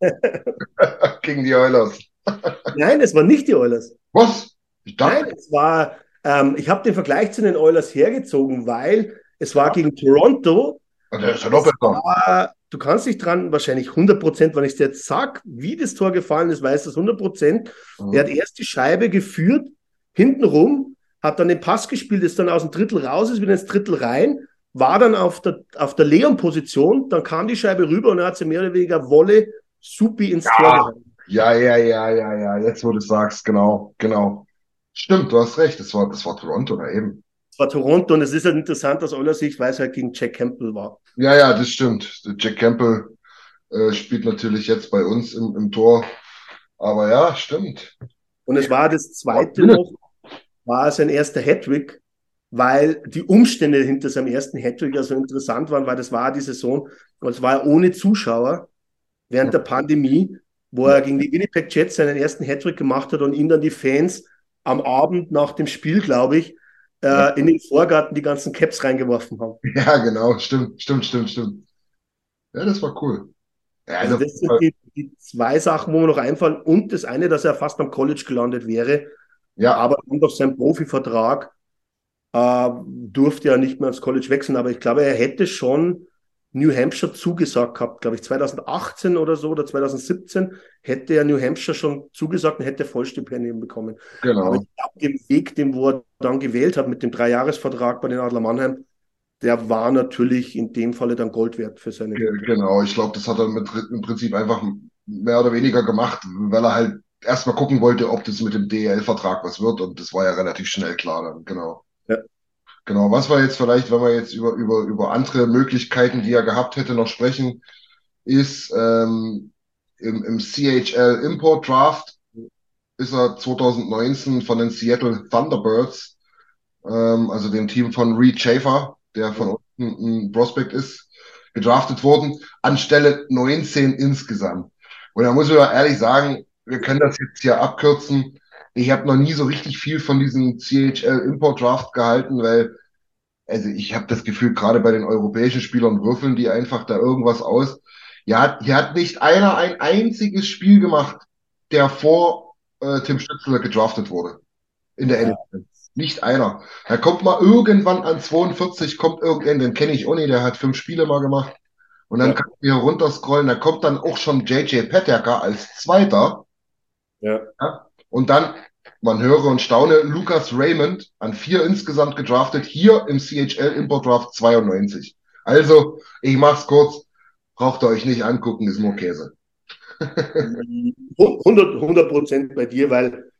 [SPEAKER 3] Gegen die Oilers.
[SPEAKER 4] Nein, es war nicht die Oilers.
[SPEAKER 3] Was?
[SPEAKER 4] Nein, es war, ähm, ich habe den Vergleich zu den Oilers hergezogen, weil es war gegen Toronto.
[SPEAKER 3] Und der ist ja noch besser.
[SPEAKER 4] War, du kannst dich dran, wahrscheinlich 100 Prozent, wenn ich es jetzt sage, wie das Tor gefallen ist, weiß das 100 Prozent. Mhm. Er hat erst die Scheibe geführt, hintenrum, hat dann den Pass gespielt, ist dann aus dem Drittel raus, ist wieder ins Drittel rein, war dann auf der, auf der Leon-Position, dann kam die Scheibe rüber und er hat sie mehr oder weniger Wolle supi ins
[SPEAKER 3] ja.
[SPEAKER 4] Tor gehalten.
[SPEAKER 3] Ja, ja, ja, ja, ja, jetzt wo du sagst, genau, genau. Stimmt, du hast recht, das war, das war Toronto da eben.
[SPEAKER 4] Es war Toronto und es ist halt interessant aus eurer Sicht, weil es halt gegen Jack Campbell war.
[SPEAKER 3] Ja, ja, das stimmt. Jack Campbell Äh, spielt natürlich jetzt bei uns im, im Tor. Aber ja, stimmt.
[SPEAKER 4] Und es war das zweite noch, war sein erster Hattrick, weil die Umstände hinter seinem ersten Hattrick also interessant waren, weil das war die Saison, und es war ohne Zuschauer während der Pandemie, wo er gegen die Winnipeg Jets seinen ersten Hattrick gemacht hat und ihn dann die Fans am Abend nach dem Spiel, glaube ich, äh, in den Vorgarten die ganzen Caps reingeworfen haben.
[SPEAKER 3] Ja, genau, stimmt, stimmt, stimmt, stimmt. Ja, das war cool.
[SPEAKER 4] Ja, also das sind die, die, zwei Sachen, wo mir noch einfallen. Und das eine, dass er fast am College gelandet wäre. Ja. Aber durch seinen Profivertrag äh, durfte er nicht mehr ans College wechseln. Aber ich glaube, er hätte schon New Hampshire zugesagt gehabt, glaube ich, 2018 oder so oder 2017 hätte er New Hampshire schon zugesagt und hätte Vollstipendien bekommen. Genau. Aber ich glaube, den Weg, den wo er dann gewählt hat mit dem Dreijahresvertrag bei den Adler Mannheim, der war natürlich in dem Falle dann Gold wert für seine.
[SPEAKER 3] Genau, ich glaube, das hat er mit, im Prinzip einfach mehr oder weniger gemacht, weil er halt erstmal gucken wollte, ob das mit dem DEL-Vertrag was wird und das war ja relativ schnell klar dann, genau. Genau, was wir jetzt vielleicht, wenn wir jetzt über, über, über andere Möglichkeiten, die er gehabt hätte, noch sprechen, ist ähm, im, im CHL Import Draft ist er 2019 von den Seattle Thunderbirds, ähm, also dem Team von Reed Schaefer, der von unten ein Prospect ist, gedraftet worden, anstelle 19 insgesamt. Und da muss ich ehrlich sagen, wir können das jetzt hier abkürzen. Ich habe noch nie so richtig viel von diesem CHL Import Draft gehalten, weil also ich habe das Gefühl, gerade bei den europäischen Spielern würfeln die einfach da irgendwas aus. Ja, hier hat nicht einer ein einziges Spiel gemacht, der vor äh, Tim Stützler gedraftet wurde in der ja. NFL. Nicht einer. Da kommt mal irgendwann an 42, kommt irgendwann, den kenne ich nicht, der hat fünf Spiele mal gemacht. Und dann ja. kann ich hier runterscrollen, da kommt dann auch schon JJ Peterka als Zweiter. Ja. ja. Und dann, man höre und staune, Lucas Raymond an vier insgesamt gedraftet, hier im CHL Import Draft 92. Also, ich mach's kurz, braucht ihr euch nicht angucken, ist nur Käse.
[SPEAKER 4] 100 Prozent bei dir, weil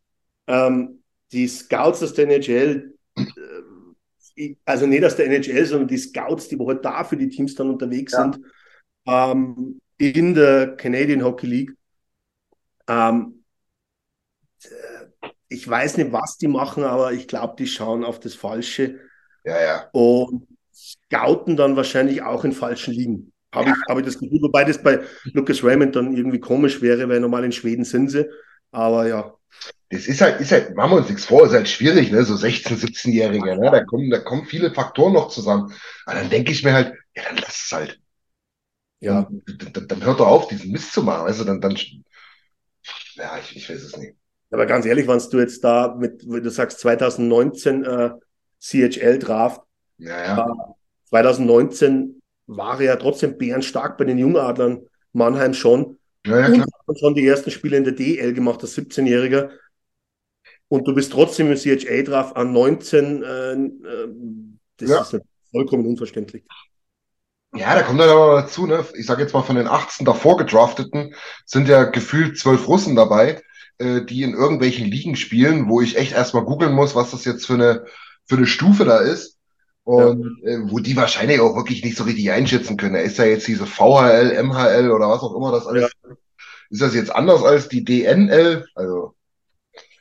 [SPEAKER 4] ähm, die Scouts aus der NHL, äh, also nicht aus der NHL, sondern die Scouts, die halt da für die Teams dann unterwegs ja. sind, ähm, in der Canadian Hockey League. Ähm, äh, ich weiß nicht, was die machen, aber ich glaube, die schauen auf das Falsche.
[SPEAKER 3] Ja, ja.
[SPEAKER 4] Und scouten dann wahrscheinlich auch in falschen Ligen. Habe ja. ich, hab ich das Gefühl, wobei das bei Lucas Raymond dann irgendwie komisch wäre, weil normal in Schweden sind sie. Aber ja,
[SPEAKER 3] das ist halt, ist halt, machen wir uns nichts vor, ist halt schwierig, ne, so 16-, 17-Jährige, ne, da kommen, da kommen viele Faktoren noch zusammen. Aber dann denke ich mir halt, ja, dann lass es halt. Ja. Dann, dann, dann hört er auf, diesen Mist zu machen, du, dann, dann, ja, ich, ich weiß es nicht.
[SPEAKER 4] Aber ganz ehrlich, wenn du jetzt da mit, du sagst 2019 äh, CHL-Draft,
[SPEAKER 3] ja, ja.
[SPEAKER 4] Äh, 2019 war er ja trotzdem bärenstark bei den Jungadlern Mannheim schon. Ja, ja, und hat schon die ersten Spiele in der DL gemacht, als 17-Jähriger und du bist trotzdem im CHA drauf an 19, äh, äh, das ja. ist vollkommen unverständlich.
[SPEAKER 3] Ja, da kommt dann aber dazu, ne? Ich sage jetzt mal von den 18 davor gedrafteten sind ja gefühlt zwölf Russen dabei, äh, die in irgendwelchen Ligen spielen, wo ich echt erstmal googeln muss, was das jetzt für eine für eine Stufe da ist. Und ja. äh, wo die wahrscheinlich auch wirklich nicht so richtig einschätzen können. Da ist ja jetzt diese VHL, MHL oder was auch immer das alles. Ja. Ist das jetzt anders als die DNL? Also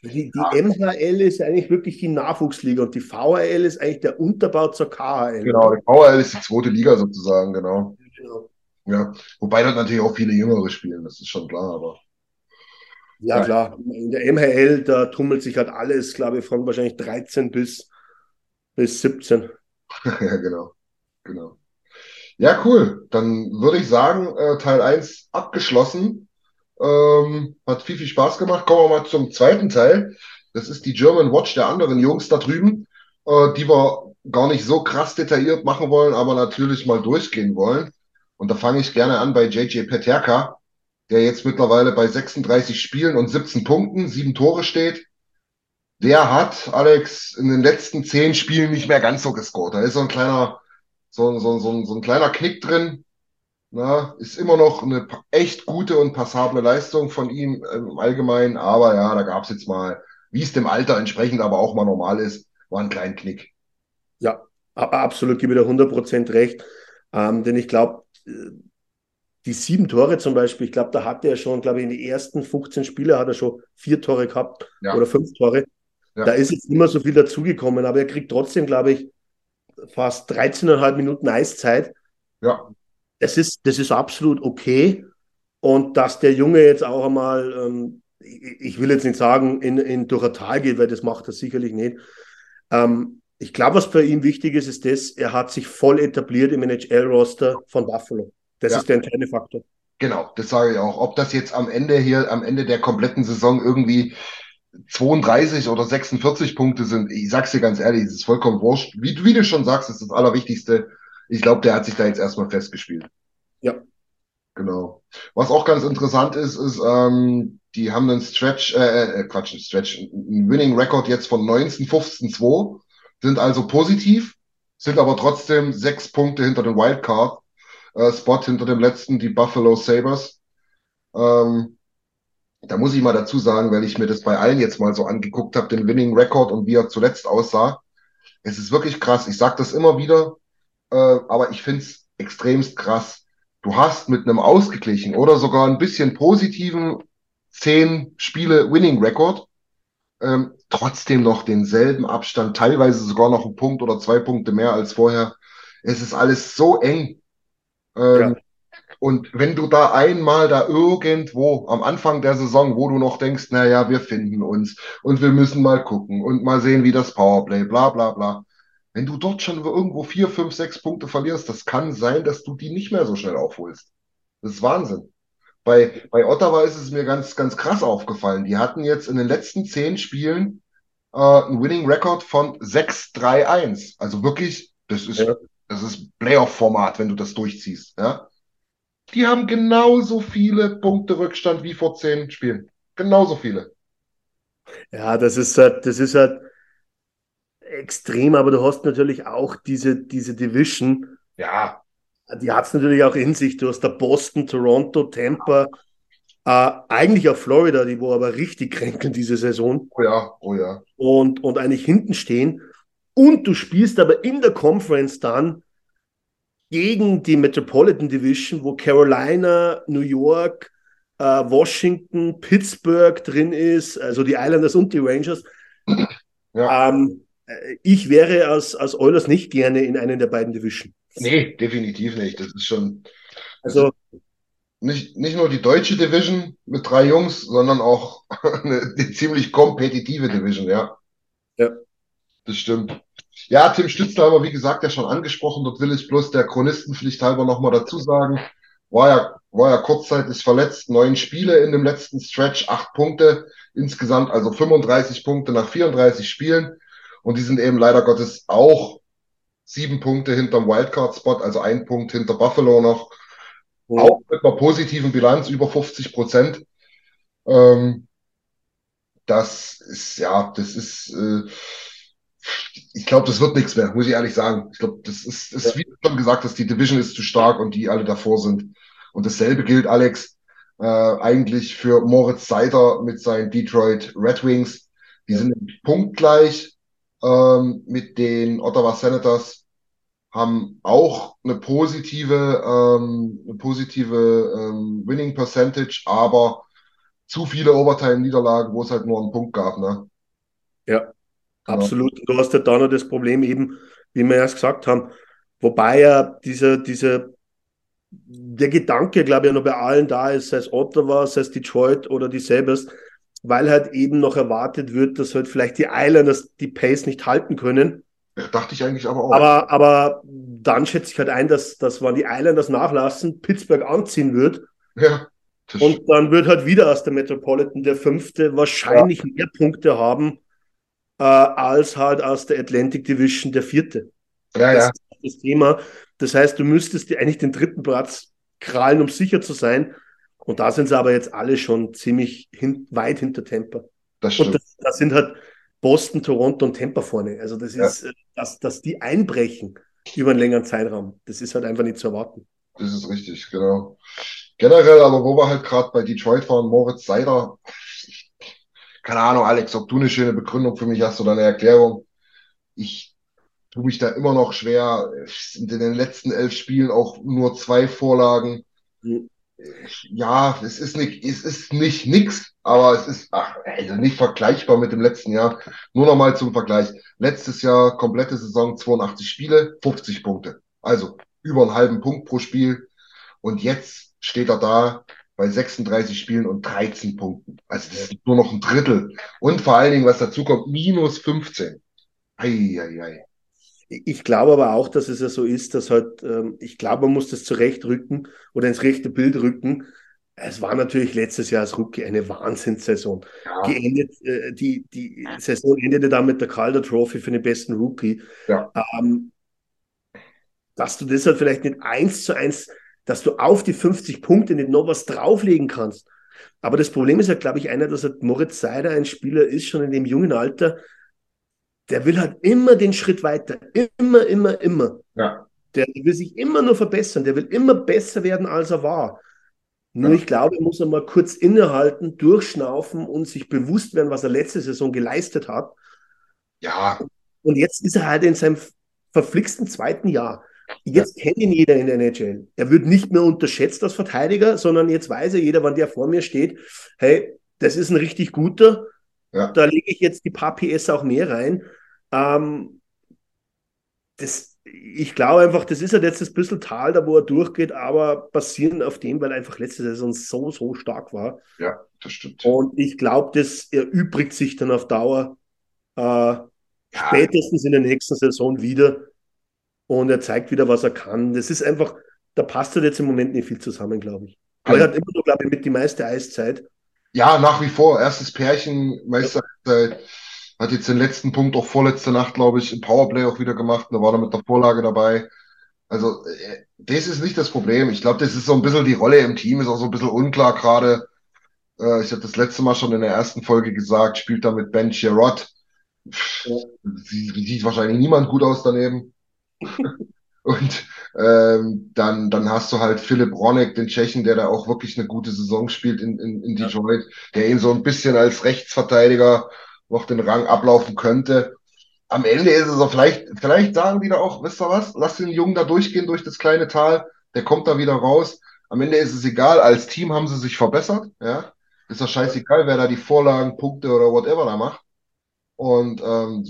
[SPEAKER 4] die, die MHL ist eigentlich wirklich die Nachwuchsliga und die VHL ist eigentlich der Unterbau zur KHL.
[SPEAKER 3] Genau, die VHL ist die zweite Liga sozusagen, genau. genau. Ja, wobei dort natürlich auch viele Jüngere spielen, das ist schon klar, aber.
[SPEAKER 4] Ja, klar. In der MHL, da tummelt sich halt alles, glaube ich, von wahrscheinlich 13 bis, bis 17.
[SPEAKER 3] ja, genau. Genau. Ja, cool. Dann würde ich sagen, äh, Teil 1 abgeschlossen. Ähm, hat viel, viel Spaß gemacht. Kommen wir mal zum zweiten Teil. Das ist die German Watch der anderen Jungs da drüben, äh, die wir gar nicht so krass detailliert machen wollen, aber natürlich mal durchgehen wollen. Und da fange ich gerne an bei JJ Peterka, der jetzt mittlerweile bei 36 Spielen und 17 Punkten, sieben Tore steht. Der hat, Alex, in den letzten zehn Spielen nicht mehr ganz so gescored. Da ist so ein kleiner, so, so, so, so ein kleiner Knick drin. Na, ist immer noch eine echt gute und passable Leistung von ihm im Allgemeinen, aber ja, da gab es jetzt mal, wie es dem Alter entsprechend aber auch mal normal ist, war ein kleinen Knick.
[SPEAKER 4] Ja, absolut, gebe dir 100% recht. Ähm, denn ich glaube, die sieben Tore zum Beispiel, ich glaube, da hatte er schon, glaube ich, in den ersten 15 Spiele hat er schon vier Tore gehabt
[SPEAKER 3] Ja.
[SPEAKER 4] oder fünf Tore.
[SPEAKER 3] Ja.
[SPEAKER 4] Da ist jetzt immer so viel dazugekommen, aber er kriegt trotzdem, glaube ich, fast 13,5 Minuten Eiszeit.
[SPEAKER 3] Ja,
[SPEAKER 4] Das ist, das ist absolut okay. Und dass der Junge jetzt auch einmal, ähm, ich, ich will jetzt nicht sagen, in, in durch ein Tal geht, weil das macht er sicherlich nicht. Ähm, ich glaube, was für ihn wichtig ist, ist das, er hat sich voll etabliert im NHL-Roster von Buffalo. Das
[SPEAKER 3] Ja.
[SPEAKER 4] ist der entscheidende Faktor.
[SPEAKER 3] genau, das sage ich auch. Ob das jetzt am Ende hier, am Ende der kompletten Saison irgendwie 32 oder 46 Punkte sind, ich sag's dir ganz ehrlich, es ist vollkommen wurscht. Wie, wie du schon sagst, ist das Allerwichtigste. Ich glaube, der hat sich da jetzt erstmal festgespielt.
[SPEAKER 4] Ja.
[SPEAKER 3] Genau. Was auch ganz interessant ist, ist, ähm, die haben einen Stretch, äh, äh, Quatsch, einen Stretch, einen Winning Record jetzt von 19, 15, 2, sind also positiv, sind aber trotzdem sechs Punkte hinter dem Wildcard, äh, Spot hinter dem letzten, die Buffalo Sabres. Ähm, da muss ich mal dazu sagen, weil ich mir das bei allen jetzt mal so angeguckt habe, den Winning Record und wie er zuletzt aussah. Es ist wirklich krass. Ich sage das immer wieder, äh, aber ich finde es extremst krass. Du hast mit einem ausgeglichen oder sogar ein bisschen positiven zehn Spiele Winning Record ähm, trotzdem noch denselben Abstand, teilweise sogar noch einen Punkt oder zwei Punkte mehr als vorher. Es ist alles so eng. Ähm,
[SPEAKER 4] Ja.
[SPEAKER 3] Und wenn du da einmal da irgendwo am Anfang der Saison, wo du noch denkst, na ja, wir finden uns und wir müssen mal gucken und mal sehen, wie das Powerplay, bla bla bla. Wenn du dort schon irgendwo vier, fünf, sechs Punkte verlierst, das kann sein, dass du die nicht mehr so schnell aufholst. Das ist Wahnsinn. Bei, bei Ottawa ist es mir ganz, ganz krass aufgefallen. Die hatten jetzt in den letzten zehn Spielen äh, einen Winning Record von 6-3-1. Also wirklich, das ist,
[SPEAKER 4] Ja.
[SPEAKER 3] Das ist Playoff-Format, wenn du das durchziehst. Ja? Die haben genauso viele Punkte Rückstand wie vor zehn Spielen. Genauso viele.
[SPEAKER 4] Ja, das ist halt, das ist halt extrem, aber du hast natürlich auch diese, diese Division,
[SPEAKER 3] Ja,
[SPEAKER 4] die hat es natürlich auch in sich. Du hast da Boston, Toronto, Tampa, äh, eigentlich auch Florida, die wo aber richtig kränkeln diese Saison
[SPEAKER 3] oh ja, oh ja.
[SPEAKER 4] und, und eigentlich hinten stehen. Und du spielst aber in der Conference dann gegen die Metropolitan Division, wo Carolina, New York, äh, Washington, Pittsburgh drin ist, also die Islanders und die Rangers.
[SPEAKER 3] Ja.
[SPEAKER 4] Ähm, äh, ich wäre als, als Oilers nicht gerne in einen der beiden Division.
[SPEAKER 3] Nee, definitiv nicht. Das ist schon
[SPEAKER 4] Also,
[SPEAKER 3] nicht, nicht nur die deutsche Division mit drei Jungs, sondern auch eine, eine ziemlich kompetitive Division, ja.
[SPEAKER 4] Ja.
[SPEAKER 3] Das stimmt. Ja, Tim Stützler haben wir, wie gesagt, ja schon angesprochen. Dort will ich bloß der Chronistenpflicht halber nochmal dazu sagen. War ja, war ja kurzzeitig verletzt. Neun Spiele in dem letzten Stretch, acht Punkte insgesamt, also 35 Punkte nach 34 Spielen. Und die sind eben leider Gottes auch sieben Punkte hinterm Wildcard-Spot, also ein Punkt hinter Buffalo noch. Auch mit einer positiven Bilanz über 50 Prozent. Ähm, das ist, ja, das ist, äh, ich glaube, das wird nichts mehr, muss ich ehrlich sagen. Ich glaube, das ist, ist wie du schon gesagt hast, die Division ist zu stark und die alle davor sind. Und dasselbe gilt, Alex, äh, eigentlich für Moritz Seider mit seinen Detroit Red Wings. Die sind punktgleich ähm, mit den Ottawa Senators, haben auch eine positive, ähm, eine positive ähm, Winning Percentage, aber zu viele Overtime-Niederlagen, wo es halt nur einen Punkt gab, ne?
[SPEAKER 4] Ja. Absolut. Du hast ja da noch das Problem eben, wie wir erst gesagt haben, wobei ja dieser, dieser, der Gedanke, glaube ich, ja noch bei allen da ist, sei es Ottawa, sei es Detroit oder die Sabres, weil halt eben noch erwartet wird, dass halt vielleicht die Islanders die Pace nicht halten können.
[SPEAKER 3] Ja, dachte ich eigentlich aber auch.
[SPEAKER 4] Aber, aber dann schätze ich halt ein, dass, dass wenn die Islanders nachlassen, Pittsburgh anziehen wird.
[SPEAKER 3] ja,
[SPEAKER 4] Und dann wird halt wieder aus der Metropolitan der fünfte wahrscheinlich mehr Punkte haben, äh, als halt aus der Atlantic Division der vierte.
[SPEAKER 3] ja,
[SPEAKER 4] Das
[SPEAKER 3] ja,
[SPEAKER 4] ist das Thema. Das heißt, du müsstest dir eigentlich den dritten Platz krallen, um sicher zu sein. Und da sind sie aber jetzt alle schon ziemlich hin, weit hinter Tampa.
[SPEAKER 3] das
[SPEAKER 4] Und
[SPEAKER 3] stimmt.
[SPEAKER 4] das, das sind halt Boston, Toronto und Tampa vorne. Also das
[SPEAKER 3] Ja.
[SPEAKER 4] ist, äh, dass, dass die einbrechen über einen längeren Zeitraum. Das ist halt einfach nicht zu erwarten.
[SPEAKER 3] Das ist richtig, genau. Generell, aber wo wir halt gerade bei Detroit waren, Moritz Seider, keine Ahnung, Alex, ob du eine schöne Begründung für mich hast oder eine Erklärung. Ich tue mich da immer noch schwer. Sind in den letzten elf Spielen auch nur zwei Vorlagen. Ja, es ist nicht, es ist nicht nix, aber es ist ach, also nicht vergleichbar mit dem letzten Jahr. Nur nochmal zum Vergleich. Letztes Jahr komplette Saison 82 Spiele, 50 Punkte. Also über einen halben Punkt pro Spiel. Und jetzt steht er da bei 36 Spielen und 13 Punkten. Also das ist nur noch ein Drittel. Und vor allen Dingen, was dazu kommt, minus 15. Ei, ei, ei.
[SPEAKER 4] Ich glaube aber auch, dass es ja so ist, dass halt, ähm, ich glaube, man muss das zurechtrücken oder ins rechte Bild rücken. Es war natürlich letztes Jahr als Rookie eine Wahnsinnssaison.
[SPEAKER 3] Ja.
[SPEAKER 4] Geendet, äh, die, die Saison endete dann mit der Calder Trophy für den besten Rookie.
[SPEAKER 3] Ja.
[SPEAKER 4] Ähm, dass du das halt vielleicht nicht eins zu eins, dass du auf die 50 Punkte nicht noch was drauflegen kannst. Aber das Problem ist ja, glaube ich, einer, dass halt Moritz Seider ein Spieler ist, schon in dem jungen Alter, der will halt immer den Schritt weiter. Immer, immer, immer.
[SPEAKER 3] Ja.
[SPEAKER 4] Der will sich immer nur verbessern. Der will immer besser werden, als er war. Nur
[SPEAKER 3] Ja.
[SPEAKER 4] ich glaube, er muss einmal kurz innehalten, durchschnaufen und sich bewusst werden, was er letzte Saison geleistet hat.
[SPEAKER 3] Ja,
[SPEAKER 4] Und jetzt ist er halt in seinem verflixten zweiten Jahr. Jetzt kennt ihn jeder in der NHL. Er wird nicht mehr unterschätzt als Verteidiger, sondern jetzt weiß er jeder, wann der vor mir steht, hey, das ist ein richtig guter.
[SPEAKER 3] Ja.
[SPEAKER 4] Da lege ich jetzt die paar PS auch mehr rein. Ähm, das, ich glaube einfach, das ist halt jetzt das bisschen Tal, da wo er durchgeht, aber basierend auf dem, weil einfach letzte Saison so, so stark war.
[SPEAKER 3] ja, das stimmt.
[SPEAKER 4] Und ich glaube, das erübrigt sich dann auf Dauer äh, spätestens in der nächsten Saison wieder. Und er zeigt wieder, was er kann. Das ist einfach, da passt halt jetzt im Moment nicht viel zusammen, glaube ich. Aber er hat immer noch, glaube ich, mit die meiste Eiszeit.
[SPEAKER 3] Ja, nach wie vor. Erstes Pärchen, Meister äh, hat jetzt den letzten Punkt auch vorletzte Nacht, glaube ich, im Powerplay auch wieder gemacht. Da war er mit der Vorlage dabei. Also, äh, das ist nicht das Problem. Ich glaube, das ist so ein bisschen die Rolle im Team, ist auch so ein bisschen unklar gerade. Äh, ich habe das letzte Mal schon in der ersten Folge gesagt, spielt da mit Ben Sherrod. Sie, sieht wahrscheinlich niemand gut aus daneben. Und ähm, dann, dann hast du halt Philipp Ronek, den Tschechen, der da auch wirklich eine gute Saison spielt in, in, in Detroit, der ihn so ein bisschen als Rechtsverteidiger noch den Rang ablaufen könnte. Am Ende ist es so, vielleicht, vielleicht sagen die da auch, wisst ihr was, lass den Jungen da durchgehen durch das kleine Tal, der kommt da wieder raus. Am Ende ist es egal, als Team haben sie sich verbessert, ja. Ist doch scheißegal, wer da die Vorlagen, Punkte oder whatever da macht. Und ähm,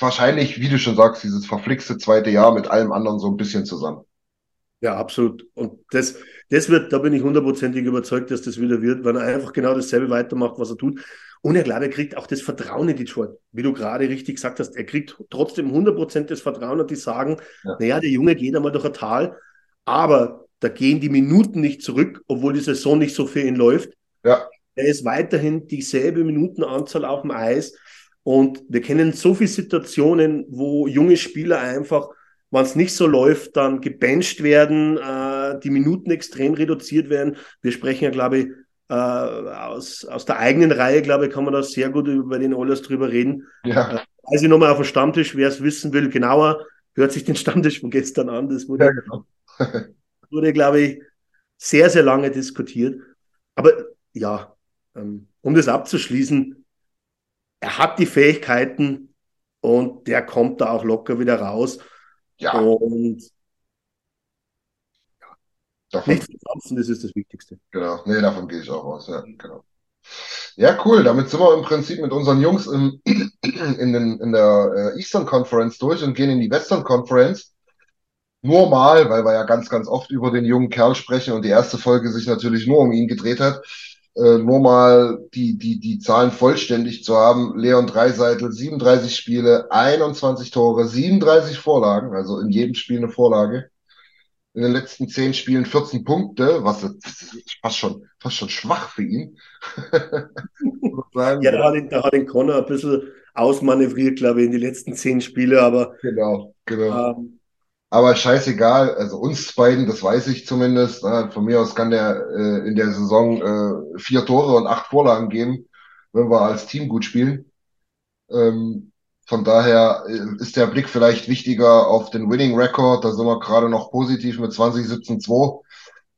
[SPEAKER 3] wahrscheinlich, wie du schon sagst, dieses verflixte zweite Jahr mit allem anderen so ein bisschen zusammen.
[SPEAKER 4] Ja, absolut. Und das, das wird, da bin ich hundertprozentig überzeugt, dass das wieder wird, weil er einfach genau dasselbe weitermacht, was er tut. Und er glaube, er kriegt auch das Vertrauen in Detroit, wie du gerade richtig gesagt hast. Er kriegt trotzdem 100% das Vertrauen und die sagen,
[SPEAKER 3] Ja.
[SPEAKER 4] naja, der Junge geht einmal durch ein Tal, aber da gehen die Minuten nicht zurück, obwohl die Saison nicht so für ihn läuft.
[SPEAKER 3] Ja,
[SPEAKER 4] Er ist weiterhin dieselbe Minutenanzahl auf dem Eis. Und wir kennen so viele Situationen, wo junge Spieler einfach, wenn es nicht so läuft, dann gebencht werden, äh, die Minuten extrem reduziert werden. Wir sprechen ja, glaube ich, äh, aus, aus der eigenen Reihe, glaube ich, kann man da sehr gut über den Oilers drüber reden.
[SPEAKER 3] ja,
[SPEAKER 4] Also nochmal auf dem Stammtisch, wer es wissen will, genauer, hört sich den Stammtisch von gestern an. Das wurde
[SPEAKER 3] ja, genau.
[SPEAKER 4] wurde, glaube ich, sehr, sehr lange diskutiert. Aber ja, ähm, um das abzuschließen, er hat die Fähigkeiten und der kommt da auch locker wieder raus.
[SPEAKER 3] Ja,
[SPEAKER 4] Und
[SPEAKER 3] davon,
[SPEAKER 4] nicht verkrampfen, das ist das Wichtigste.
[SPEAKER 3] genau. Nee, davon gehe ich auch aus. Ja, genau. Ja, cool. Damit sind wir im Prinzip mit unseren Jungs im, in, den, in der äh, Eastern Conference durch und gehen in die Western Conference. Nur mal, weil wir ja ganz, ganz oft über den jungen Kerl sprechen und die erste Folge sich natürlich nur um ihn gedreht hat. Äh, nur mal die, die, die Zahlen vollständig zu haben. Leon Dreiseitel, 37 Spiele, 21 Tore, 37 Vorlagen, also in jedem Spiel eine Vorlage. In den letzten 10 Spielen 14 Punkte, was fast schon, fast schon schwach für ihn.
[SPEAKER 4] Ja, da hat ihn, da hat ihn Connor ein bisschen ausmanövriert, glaube ich, in die letzten zehn Spiele, aber
[SPEAKER 3] Genau, genau.
[SPEAKER 4] ähm,
[SPEAKER 3] Aber scheißegal, also uns beiden, das weiß ich zumindest. Ne? Von mir aus kann der äh, in der Saison äh, vier Tore und acht Vorlagen geben, wenn wir als Team gut spielen. Ähm, von daher äh, ist der Blick vielleicht wichtiger auf den Winning Record. Da sind wir gerade noch positiv mit 20-17-2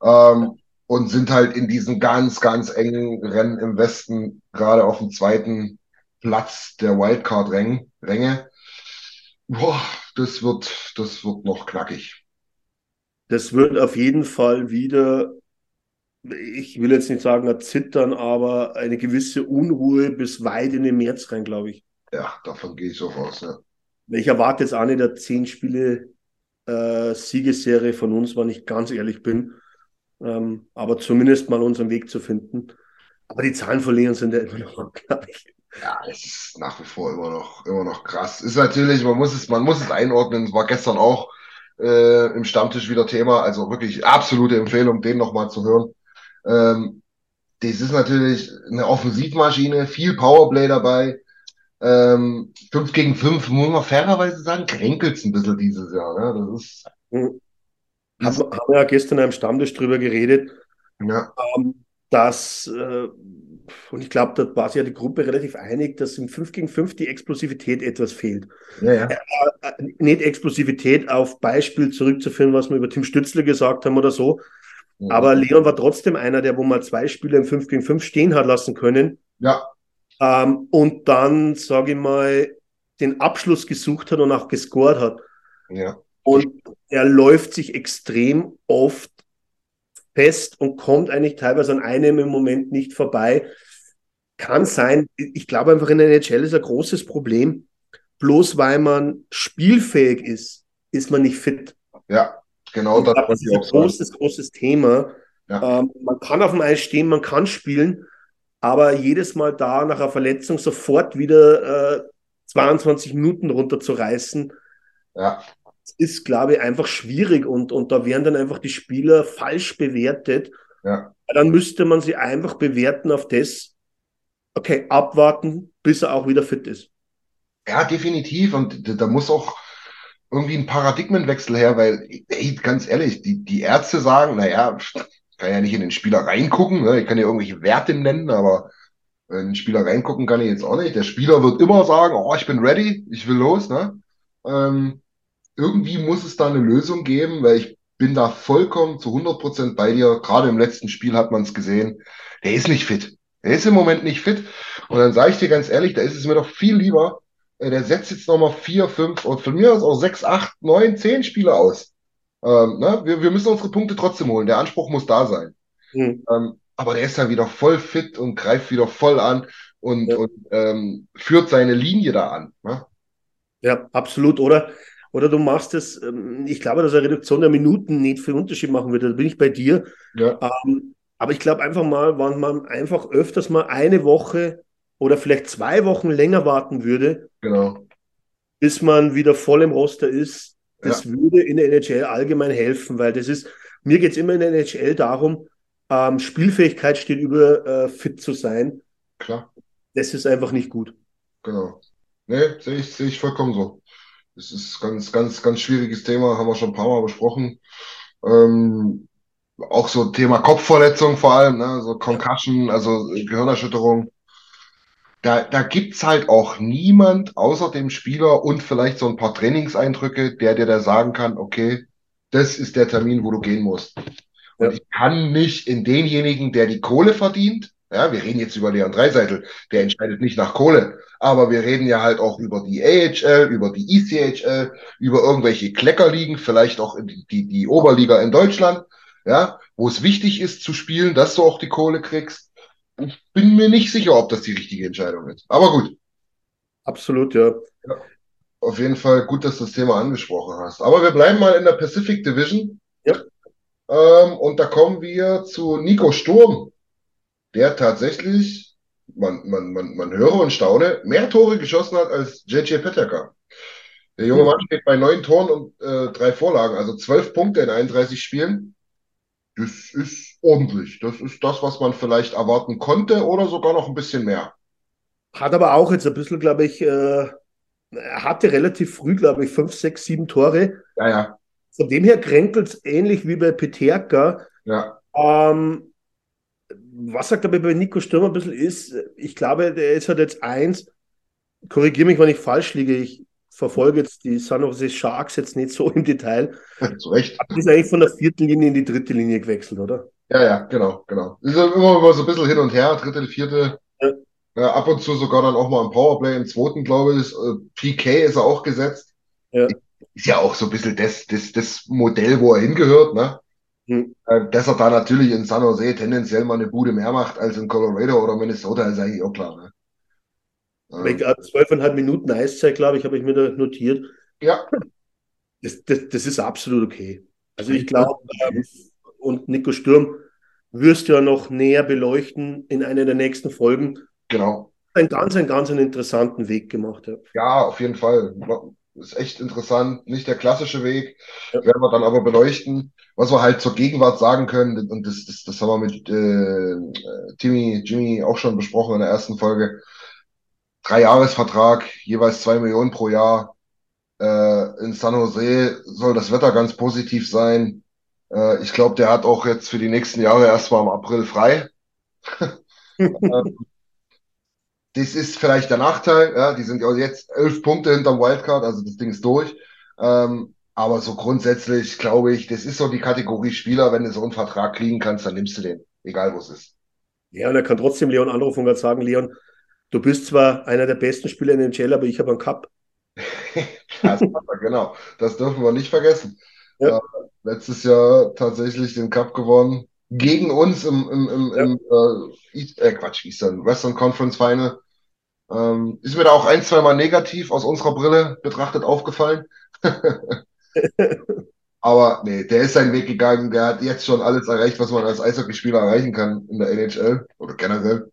[SPEAKER 3] ähm, und sind halt in diesen ganz, ganz engen Rennen im Westen gerade auf dem zweiten Platz der Wildcard-Ränge. Ränge. Boah, das wird, das wird noch knackig.
[SPEAKER 4] das wird auf jeden Fall wieder ich will jetzt nicht sagen ein Zittern, aber eine gewisse Unruhe bis weit in den März rein, glaube ich.
[SPEAKER 3] Ja, davon gehe ich so aus. Ja.
[SPEAKER 4] Ich erwarte jetzt auch nicht eine zehn Spiele äh, Siegesserie von uns, wenn ich ganz ehrlich bin. Ähm, aber zumindest mal unseren Weg zu finden. Aber die Zahlen verlieren sind ja immer noch, glaube ich.
[SPEAKER 3] Ja, es ist nach wie vor immer noch, immer noch krass. Ist natürlich, man muss es, man muss es einordnen. Es war gestern auch äh, im Stammtisch wieder Thema. Also wirklich absolute Empfehlung, den nochmal zu hören. Ähm, das ist natürlich eine Offensivmaschine, viel Powerplay dabei. Ähm, 5 gegen 5, muss man fairerweise sagen, kränkelt es ein bisschen dieses Jahr. Ne? Das ist.
[SPEAKER 4] Mhm. Haben, haben wir ja gestern am Stammtisch drüber geredet,
[SPEAKER 3] Ja,
[SPEAKER 4] ähm, dass, äh, und ich glaube, da war sich ja die Gruppe relativ einig, dass im 5 gegen 5 die Explosivität etwas fehlt.
[SPEAKER 3] ja, ja.
[SPEAKER 4] Äh, nicht Explosivität auf Beispiel zurückzuführen, was wir über Tim Stützle gesagt haben oder so.
[SPEAKER 3] Mhm.
[SPEAKER 4] Aber Leon war trotzdem einer, der wo mal zwei Spieler im 5 gegen 5 stehen hat lassen können
[SPEAKER 3] Ja,
[SPEAKER 4] ähm, und dann, sage ich mal, den Abschluss gesucht hat und auch gescored hat.
[SPEAKER 3] ja.
[SPEAKER 4] Und er läuft sich extrem oft fest und kommt eigentlich teilweise an einem im Moment nicht vorbei. Kann sein, ich glaube einfach in der NHL ist ein großes Problem. Bloß weil man spielfähig ist, ist man nicht fit.
[SPEAKER 3] Ja, genau das
[SPEAKER 4] das ist ein
[SPEAKER 3] auch sagen.
[SPEAKER 4] großes, großes Thema.
[SPEAKER 3] Ja.
[SPEAKER 4] Ähm, man kann auf dem Eis stehen, man kann spielen, aber jedes Mal da nach einer Verletzung sofort wieder äh, 22 Minuten runterzureißen,
[SPEAKER 3] Ja,
[SPEAKER 4] ist, glaube ich, einfach schwierig und, und da werden dann einfach die Spieler falsch bewertet.
[SPEAKER 3] ja,
[SPEAKER 4] Dann müsste man sie einfach bewerten auf das, okay, abwarten, bis er auch wieder fit ist.
[SPEAKER 3] ja, definitiv. Und da- muss auch irgendwie ein Paradigmenwechsel her, weil, ey, ganz ehrlich, die, die Ärzte sagen, naja, ich kann ja nicht in den Spieler reingucken, ne? Ich kann ja irgendwelche Werte nennen, aber in den Spieler reingucken kann ich jetzt auch nicht. Der Spieler wird immer sagen, oh, ich bin ready, ich will los, ne? Ähm, irgendwie muss es da eine Lösung geben, weil ich bin da vollkommen zu 100% bei dir. Gerade im letzten Spiel hat man es gesehen. Der ist nicht fit. Der ist im Moment nicht fit. Und dann sage ich dir ganz ehrlich, da ist es mir doch viel lieber, äh, der setzt jetzt nochmal vier, fünf und von mir aus auch sechs, acht, neun, zehn Spiele aus. Ähm, ne? wir, wir müssen unsere Punkte trotzdem holen. Der Anspruch muss da sein.
[SPEAKER 4] Hm.
[SPEAKER 3] Ähm, aber der ist dann wieder voll fit und greift wieder voll an und,
[SPEAKER 4] Ja.
[SPEAKER 3] und ähm, führt seine Linie da an. Ne?
[SPEAKER 4] Ja, absolut. Oder, oder du machst es, ähm, ich glaube, dass eine Reduktion der Minuten nicht viel Unterschied machen würde. Da bin ich bei dir.
[SPEAKER 3] Ja,
[SPEAKER 4] Ähm, aber ich glaube einfach mal, wenn man einfach öfters mal eine Woche oder vielleicht zwei Wochen länger warten würde,
[SPEAKER 3] genau.
[SPEAKER 4] bis man wieder voll im Roster ist, das würde in der NHL allgemein helfen, weil das ist, mir geht es immer in der NHL darum, ähm, Spielfähigkeit steht über äh, fit zu sein.
[SPEAKER 3] Klar.
[SPEAKER 4] Das ist einfach nicht gut.
[SPEAKER 3] Genau. Nee, sehe ich, sehe ich vollkommen so. Es ist ganz, ganz, ganz schwieriges Thema, haben wir schon ein paar Mal besprochen. Ähm, auch so Thema Kopfverletzung vor allem, ne? So Concussion, also Gehirnerschütterung. Da, da gibt's halt auch niemand außer dem Spieler und vielleicht so ein paar Trainingseindrücke, der dir da sagen kann, okay, das ist der Termin, wo du gehen musst. Und
[SPEAKER 4] Ja.
[SPEAKER 3] ich kann nicht in denjenigen, der die Kohle verdient, ja, wir reden jetzt über Leon Dreiseitel, der entscheidet nicht nach Kohle, aber wir reden ja halt auch über die AHL, über die ECHL, über irgendwelche Kleckerligen, vielleicht auch die, die, die Oberliga in Deutschland, ja, wo es wichtig ist zu spielen, dass du auch die Kohle kriegst. Ich bin mir nicht sicher, ob das die richtige Entscheidung ist. Aber gut,
[SPEAKER 4] Absolut, ja.
[SPEAKER 3] auf jeden Fall gut, dass du das Thema angesprochen hast. Aber wir bleiben mal in der Pacific Division.
[SPEAKER 4] Ja.
[SPEAKER 3] Ähm, und da kommen wir zu Nico Sturm, der tatsächlich, man, man, man, man höre und staune, mehr Tore geschossen hat als JJ Peterka. Der junge Mann steht bei neun Toren und äh, drei Vorlagen, also zwölf Punkte in 31 Spielen. Das ist ordentlich. Das ist das, was man vielleicht erwarten konnte oder sogar noch ein bisschen mehr.
[SPEAKER 4] Hat aber auch jetzt ein bisschen, glaube ich, äh, er hatte relativ früh, glaube ich, fünf, sechs, sieben Tore.
[SPEAKER 3] Ja, ja,
[SPEAKER 4] Von dem her kränkelt es ähnlich wie bei Peterka.
[SPEAKER 3] ja,
[SPEAKER 4] Ähm, was sagt aber bei Nico Sturm ein bisschen ist, ich glaube, der ist halt jetzt eins, korrigiere mich, wenn ich falsch liege, ich verfolge jetzt die San Jose Sharks jetzt nicht so im Detail.
[SPEAKER 3] zu Recht.
[SPEAKER 4] Ist eigentlich von der vierten Linie in die dritte Linie gewechselt, oder?
[SPEAKER 3] Ja, ja, genau, genau. Ist ja immer, so ein bisschen hin und her, dritte, vierte.
[SPEAKER 4] Ja.
[SPEAKER 3] Ja, ab und zu sogar dann auch mal im Powerplay, im zweiten, glaube ich. Äh, PK ist er auch gesetzt.
[SPEAKER 4] Ja.
[SPEAKER 3] Ist ja auch so ein bisschen das, das, das Modell, wo er hingehört, ne? Hm. Äh, dass er da natürlich in San Jose tendenziell mal eine Bude mehr macht als in Colorado oder Minnesota, ist eigentlich auch klar. Ne?
[SPEAKER 4] Zwölfeinhalb Minuten Eiszeit, glaube ich, habe ich mir da notiert.
[SPEAKER 3] Ja.
[SPEAKER 4] Das, das, das ist absolut okay. Also ich glaube, ähm, und Nico Sturm wirst du ja noch näher beleuchten in einer der nächsten Folgen.
[SPEAKER 3] Genau.
[SPEAKER 4] Ein ganz, ein ganz einen interessanten Weg gemacht. Ja,
[SPEAKER 3] ja auf jeden Fall. Ist echt interessant. Nicht der klassische Weg. Ja. Werden wir dann aber beleuchten. Was wir halt zur Gegenwart sagen können, und das, das, das haben wir mit äh, Timmy, Jimmy auch schon besprochen in der ersten Folge. Drei-Jahres-Vertrag, jeweils zwei Millionen pro Jahr. Äh, in San Jose soll das Wetter ganz positiv sein. Äh, ich glaube, der hat auch jetzt für die nächsten Jahre erstmal im April frei. Ähm, das ist vielleicht der Nachteil. Ja, die sind ja jetzt elf Punkte hinterm Wildcard, also das Ding ist durch. Ähm, aber so grundsätzlich glaube ich, das ist so die Kategorie Spieler, wenn du so einen Vertrag kriegen kannst, dann nimmst du den, egal wo es ist.
[SPEAKER 4] Ja, und er kann trotzdem Leon anrufen und sagen, Leon, du bist zwar einer der besten Spieler in den NHL, aber ich habe einen Cup.
[SPEAKER 3] das, genau, das dürfen wir nicht vergessen. Ja. Äh, letztes Jahr tatsächlich den Cup gewonnen. Gegen uns im, im, im, ja. im äh, äh, Quatsch, Eastern, Western Conference Final. Ähm, ist mir da auch ein, zwei Mal negativ aus unserer Brille betrachtet aufgefallen. Aber nee, der ist seinen Weg gegangen. Der hat jetzt schon alles erreicht, was man als Eishockeyspieler erreichen kann in der NHL oder generell.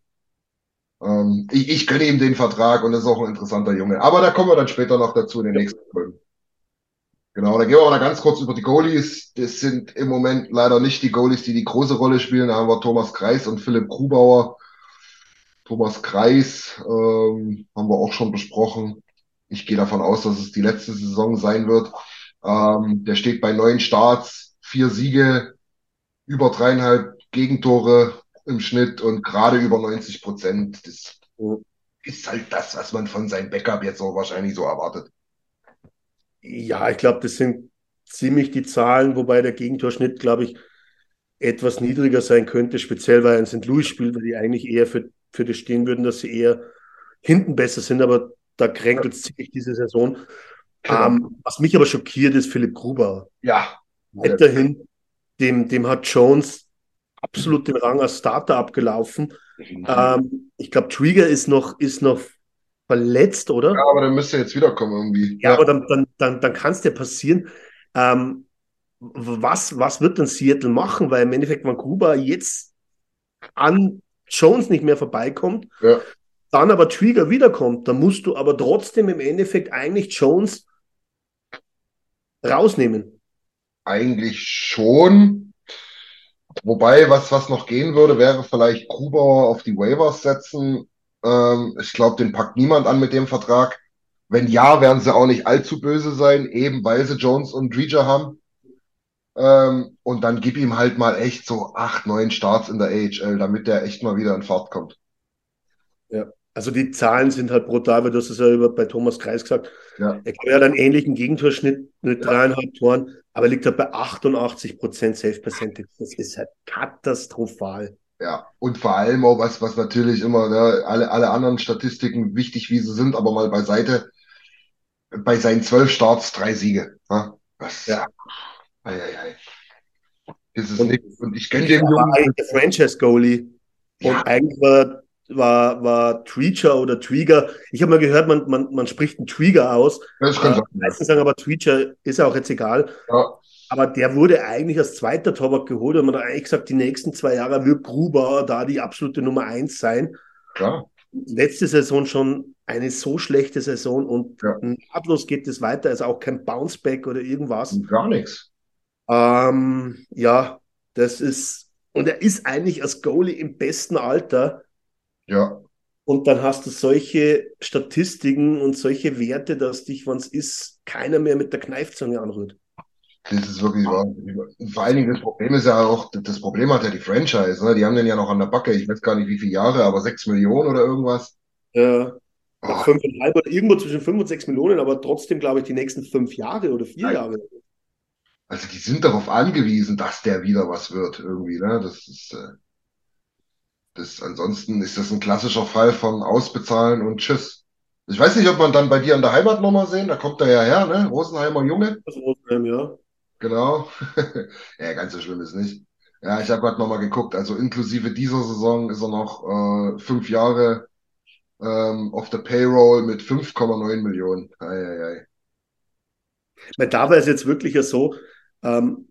[SPEAKER 3] Ähm, ich, ich gönne ihm den Vertrag und das ist auch ein interessanter Junge. Aber da kommen wir dann später noch dazu in den nächsten Folgen. Genau, da gehen wir mal ganz kurz über die Goalies. Das sind im Moment leider nicht die Goalies, die die große Rolle spielen. Da haben wir Thomas Kreis und Philipp Grubauer. Thomas Kreis ähm, haben wir auch schon besprochen. Ich gehe davon aus, dass es die letzte Saison sein wird. Ähm, der steht bei neun Starts, vier Siege, über dreieinhalb Gegentore im Schnitt und gerade über 90 Prozent. Das ist halt das, was man von seinem Backup jetzt auch wahrscheinlich so erwartet.
[SPEAKER 4] Ja, ich glaube, das sind ziemlich die Zahlen, wobei der Gegentorschnitt, glaube ich, etwas niedriger sein könnte, speziell weil ein St. Louis spielt, weil die eigentlich eher für, für das stehen würden, dass sie eher hinten besser sind, aber da kränkelt es ziemlich diese Saison. Genau. Ähm, was mich aber schockiert, ist Philipp Gruber.
[SPEAKER 3] Ja.
[SPEAKER 4] Weiterhin, dem, dem hat Jones absolut den Rang als Starter abgelaufen. Ähm, ich glaube, Trigger ist noch, ist noch verletzt, oder?
[SPEAKER 3] Ja, aber dann müsste er jetzt wiederkommen irgendwie.
[SPEAKER 4] Ja, ja. aber dann, dann, dann, dann kann es dir passieren. Ähm, was, was wird denn Seattle machen? Weil im Endeffekt Vancouver jetzt an Jones nicht mehr vorbeikommt,
[SPEAKER 3] ja.
[SPEAKER 4] dann aber Trigger wiederkommt, dann musst du aber trotzdem im Endeffekt eigentlich Jones rausnehmen.
[SPEAKER 3] Eigentlich schon. Wobei, was, was noch gehen würde, wäre vielleicht Grubauer auf die Waivers setzen ähm, ich glaube, den packt niemand an mit dem Vertrag. Wenn ja, werden sie auch nicht allzu böse sein, eben weil sie Jones und Dreger haben. Ähm, und dann gib ihm halt mal echt so acht, neun Starts in der AHL, damit der echt mal wieder in Fahrt kommt.
[SPEAKER 4] Ja, also die Zahlen sind halt brutal, weil du hast es ja über, bei Thomas Kreis gesagt. Ja. Er hat einen ähnlichen Gegentorschnitt mit ja. dreieinhalb Toren, aber liegt halt bei 88 Prozent Safe Percentage. Das ist halt katastrophal.
[SPEAKER 3] Ja, und vor allem auch was, was natürlich immer, ne, alle, alle anderen Statistiken wichtig, wie sie sind, aber mal beiseite, bei seinen zwölf Starts drei Siege. Ne?
[SPEAKER 4] Was, ja.
[SPEAKER 3] Ei, ei, ei.
[SPEAKER 4] Ist es und, nicht. Und ich kenne den Jungen. Der Franchise-Goalie. Ja. Und eigentlich war, war, war Treacher oder Trigger. Ich habe mal gehört, man, man, man spricht einen Trigger aus.
[SPEAKER 3] Das kann äh, sein.
[SPEAKER 4] Meistens sagen aber Treacher ist auch jetzt egal.
[SPEAKER 3] Ja.
[SPEAKER 4] Aber der wurde eigentlich als zweiter Torwart geholt und man hat eigentlich gesagt, die nächsten zwei Jahre wird Gruber da die absolute Nummer eins sein.
[SPEAKER 3] Ja.
[SPEAKER 4] Letzte Saison schon eine so schlechte Saison und ja. nahtlos geht es weiter, also auch kein Bounceback oder irgendwas.
[SPEAKER 3] Gar nichts.
[SPEAKER 4] Ähm, ja, das ist, und er ist eigentlich als Goalie im besten Alter.
[SPEAKER 3] Ja.
[SPEAKER 4] Und dann hast du solche Statistiken und solche Werte, dass dich, wenn es ist, keiner mehr mit der Kneifzange anrührt.
[SPEAKER 3] Das ist wirklich wahr. Vor allen Dingen das Problem ist ja auch, das Problem hat ja die Franchise. Ne? Die haben den ja noch an der Backe. Ich weiß gar nicht, wie viele Jahre, aber sechs Millionen oder irgendwas.
[SPEAKER 4] Ja. Oh. Fünfeinhalb oder irgendwo zwischen fünf und sechs Millionen, aber trotzdem, glaube ich, die nächsten fünf Jahre oder vier Nein. Jahre.
[SPEAKER 3] Also die sind darauf angewiesen, dass der wieder was wird, irgendwie. Ne? Das ist, äh, das, ansonsten ist das ein klassischer Fall von Ausbezahlen und Tschüss. Ich weiß nicht, ob man dann bei dir an der Heimatnummer sehen, da kommt er ja her, ne? Rosenheimer Junge.
[SPEAKER 4] Das Rosenheim, ja.
[SPEAKER 3] genau. ja, ganz so schlimm ist nicht. Ja, ich habe gerade nochmal geguckt. Also inklusive dieser Saison ist er noch äh, fünf Jahre ähm, auf der Payroll mit 5,9 Millionen. Ei, ei, ei.
[SPEAKER 4] War es jetzt wirklich ja so, ähm,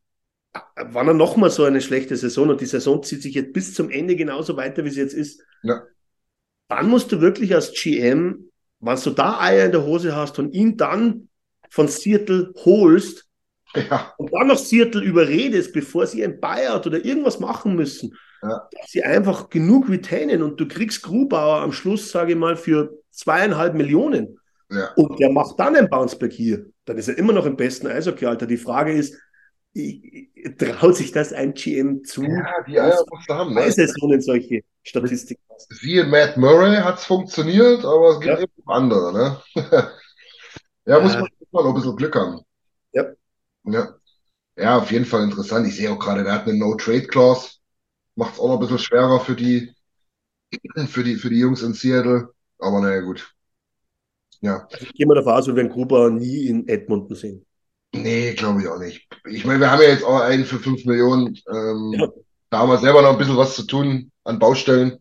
[SPEAKER 4] wann er nochmal so eine schlechte Saison und die Saison zieht sich jetzt bis zum Ende genauso weiter, wie sie jetzt ist,
[SPEAKER 3] Ja.
[SPEAKER 4] dann musst du wirklich als GM, wenn du da Eier in der Hose hast und ihn dann von Seattle holst
[SPEAKER 3] Ja,
[SPEAKER 4] und dann noch Seattle überredest, bevor sie ein Buyout oder irgendwas machen müssen,
[SPEAKER 3] Ja.
[SPEAKER 4] dass sie einfach genug retainen und du kriegst Grubauer am Schluss, sage ich mal, für zweieinhalb Millionen
[SPEAKER 3] ja.
[SPEAKER 4] und der macht dann ein Bounceback hier, dann ist er immer noch im besten Eishockey-Alter. Die Frage ist, traut sich das ein GM zu,
[SPEAKER 3] Ja, die Eier musst du haben. Ne?
[SPEAKER 4] Saisonen solche Statistiken?
[SPEAKER 3] Siehe Matt Murray hat es funktioniert, aber es gibt
[SPEAKER 4] Ja.
[SPEAKER 3] eben andere, ne? ja, muss
[SPEAKER 4] Ja.
[SPEAKER 3] man muss noch ein bisschen Glück haben.
[SPEAKER 4] Ja.
[SPEAKER 3] Ja. Ja, auf jeden Fall interessant. Ich sehe auch gerade, der hat eine No-Trade-Clause. Macht es auch noch ein bisschen schwerer für die, für die, für die Jungs in Seattle. Aber naja, gut. Ja.
[SPEAKER 4] Ich gehe mal davon aus, wir werden Gruber nie in Edmonton sehen.
[SPEAKER 3] Nee, glaube ich auch nicht. Ich meine, wir haben ja jetzt auch einen für 5 Millionen. Ähm,
[SPEAKER 4] Ja.
[SPEAKER 3] Da haben wir selber noch ein bisschen was zu tun an Baustellen.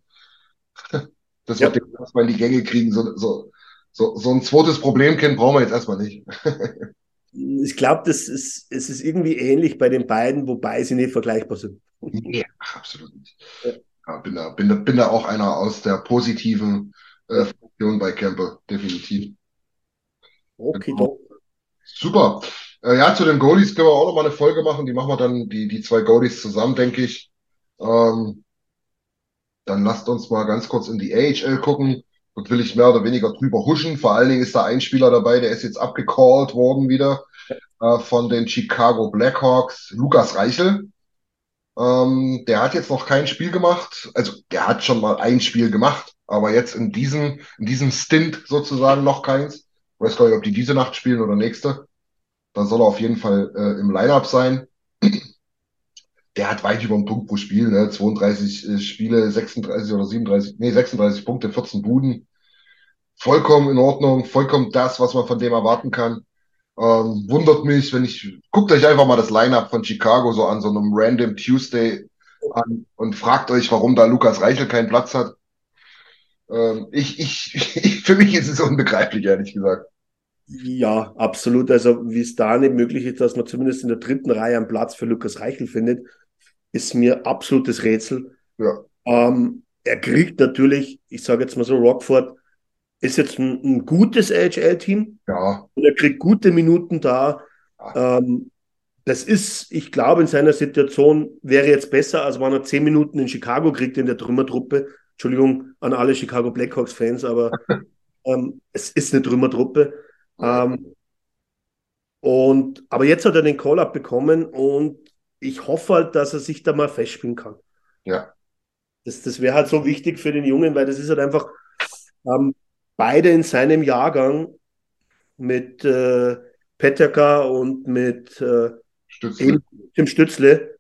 [SPEAKER 3] Dass wir
[SPEAKER 4] Ja.
[SPEAKER 3] den erstmal in die Gänge kriegen. So, so, so, so ein zweites Problemkind brauchen wir jetzt erstmal nicht.
[SPEAKER 4] Ich glaube, das ist, es ist irgendwie ähnlich bei den beiden, wobei sie nicht vergleichbar sind.
[SPEAKER 3] Nee, absolut nicht.
[SPEAKER 4] Ja.
[SPEAKER 3] Ja, bin da, bin da, bin da auch einer aus der positiven äh, Funktion bei Campbell, definitiv.
[SPEAKER 4] Okay,
[SPEAKER 3] Genau. Super. Äh, ja, zu den Goalies können wir auch noch mal eine Folge machen. Die machen wir dann, die, die zwei Goalies zusammen, denke ich. Ähm, dann lasst uns mal ganz kurz in die AHL gucken. Dort will ich mehr oder weniger drüber huschen. Vor allen Dingen ist da ein Spieler dabei, der ist jetzt abgecallt worden wieder äh, von den Chicago Blackhawks, Lukas Reichel. Ähm, der hat jetzt noch kein Spiel gemacht. Also der hat schon mal ein Spiel gemacht, aber jetzt in diesem, in diesem Stint sozusagen noch keins. Ich weiß gar nicht, ob die diese Nacht spielen oder nächste. Da soll er auf jeden Fall äh, im Lineup sein. Der hat weit über einen Punkt pro Spiel, ne? 32 äh, Spiele, 36 oder 37, nee, 36 Punkte, 14 Buden. Vollkommen in Ordnung, vollkommen das, was man von dem erwarten kann. Ähm, wundert mich, wenn ich, guckt euch einfach mal das Lineup von Chicago so an, so einem Random Tuesday an und fragt euch, warum da Lukas Reichel keinen Platz hat. Ähm, ich, ich, ich, für mich ist es unbegreiflich, ehrlich gesagt.
[SPEAKER 4] Ja, absolut. Also, wie es da nicht möglich ist, dass man zumindest in der dritten Reihe einen Platz für Lukas Reichel findet, ist mir absolutes Rätsel.
[SPEAKER 3] Ja.
[SPEAKER 4] Ähm, er kriegt natürlich, ich sage jetzt mal so, Rockford ist jetzt ein, ein gutes AHL-Team
[SPEAKER 3] Ja,
[SPEAKER 4] und er kriegt gute Minuten da. Ähm, das ist, ich glaube, in seiner Situation wäre jetzt besser, als wenn er zehn Minuten in Chicago kriegt in der Trümmertruppe. Entschuldigung an alle Chicago Blackhawks-Fans, aber ähm, es ist eine Trümmertruppe. Ähm, und, aber jetzt hat er den Call-Up bekommen und ich hoffe halt, dass er sich da mal festspielen kann.
[SPEAKER 3] ja,
[SPEAKER 4] Das, das wäre halt so wichtig für den Jungen, weil das ist halt einfach ähm, beide in seinem Jahrgang mit äh, Peterka und mit äh,
[SPEAKER 3] Stützle.
[SPEAKER 4] Tim Stützle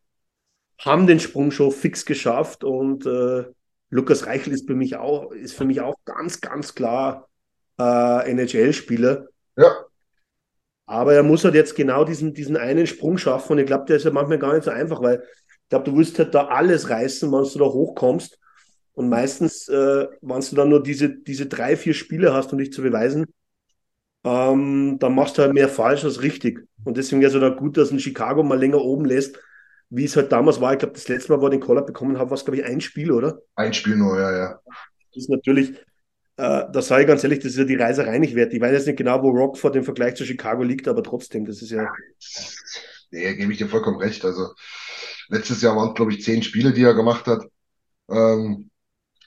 [SPEAKER 4] haben den Sprung schon fix geschafft und äh, Lukas Reichel ist für mich auch, ist für mich auch ganz, ganz klar äh, NHL-Spieler.
[SPEAKER 3] Ja,
[SPEAKER 4] Aber er muss halt jetzt genau diesen, diesen einen Sprung schaffen und ich glaube, der ist ja manchmal gar nicht so einfach, weil ich glaube, du willst halt da alles reißen, wenn du da hochkommst. Und meistens, äh, wenn du dann nur diese, diese drei, vier Spiele hast, um dich zu beweisen, ähm, dann machst du halt mehr falsch als richtig. Und deswegen wäre es halt auch gut, dass ein Chicago mal länger oben lässt, wie es halt damals war. Ich glaube, das letzte Mal, wo ich den Caller bekommen habe, war es, glaube ich, ein Spiel, oder?
[SPEAKER 3] ein Spiel nur, ja, ja.
[SPEAKER 4] Das ist natürlich, äh, da sage ich ganz ehrlich, das ist ja die Reiserei nicht wert. Ich weiß jetzt nicht genau, wo Rockford im Vergleich zu Chicago liegt, aber trotzdem, das ist ja.
[SPEAKER 3] Nee, gebe ich dir vollkommen recht. Also letztes Jahr waren, glaube ich, zehn Spiele, die er gemacht hat. Ähm,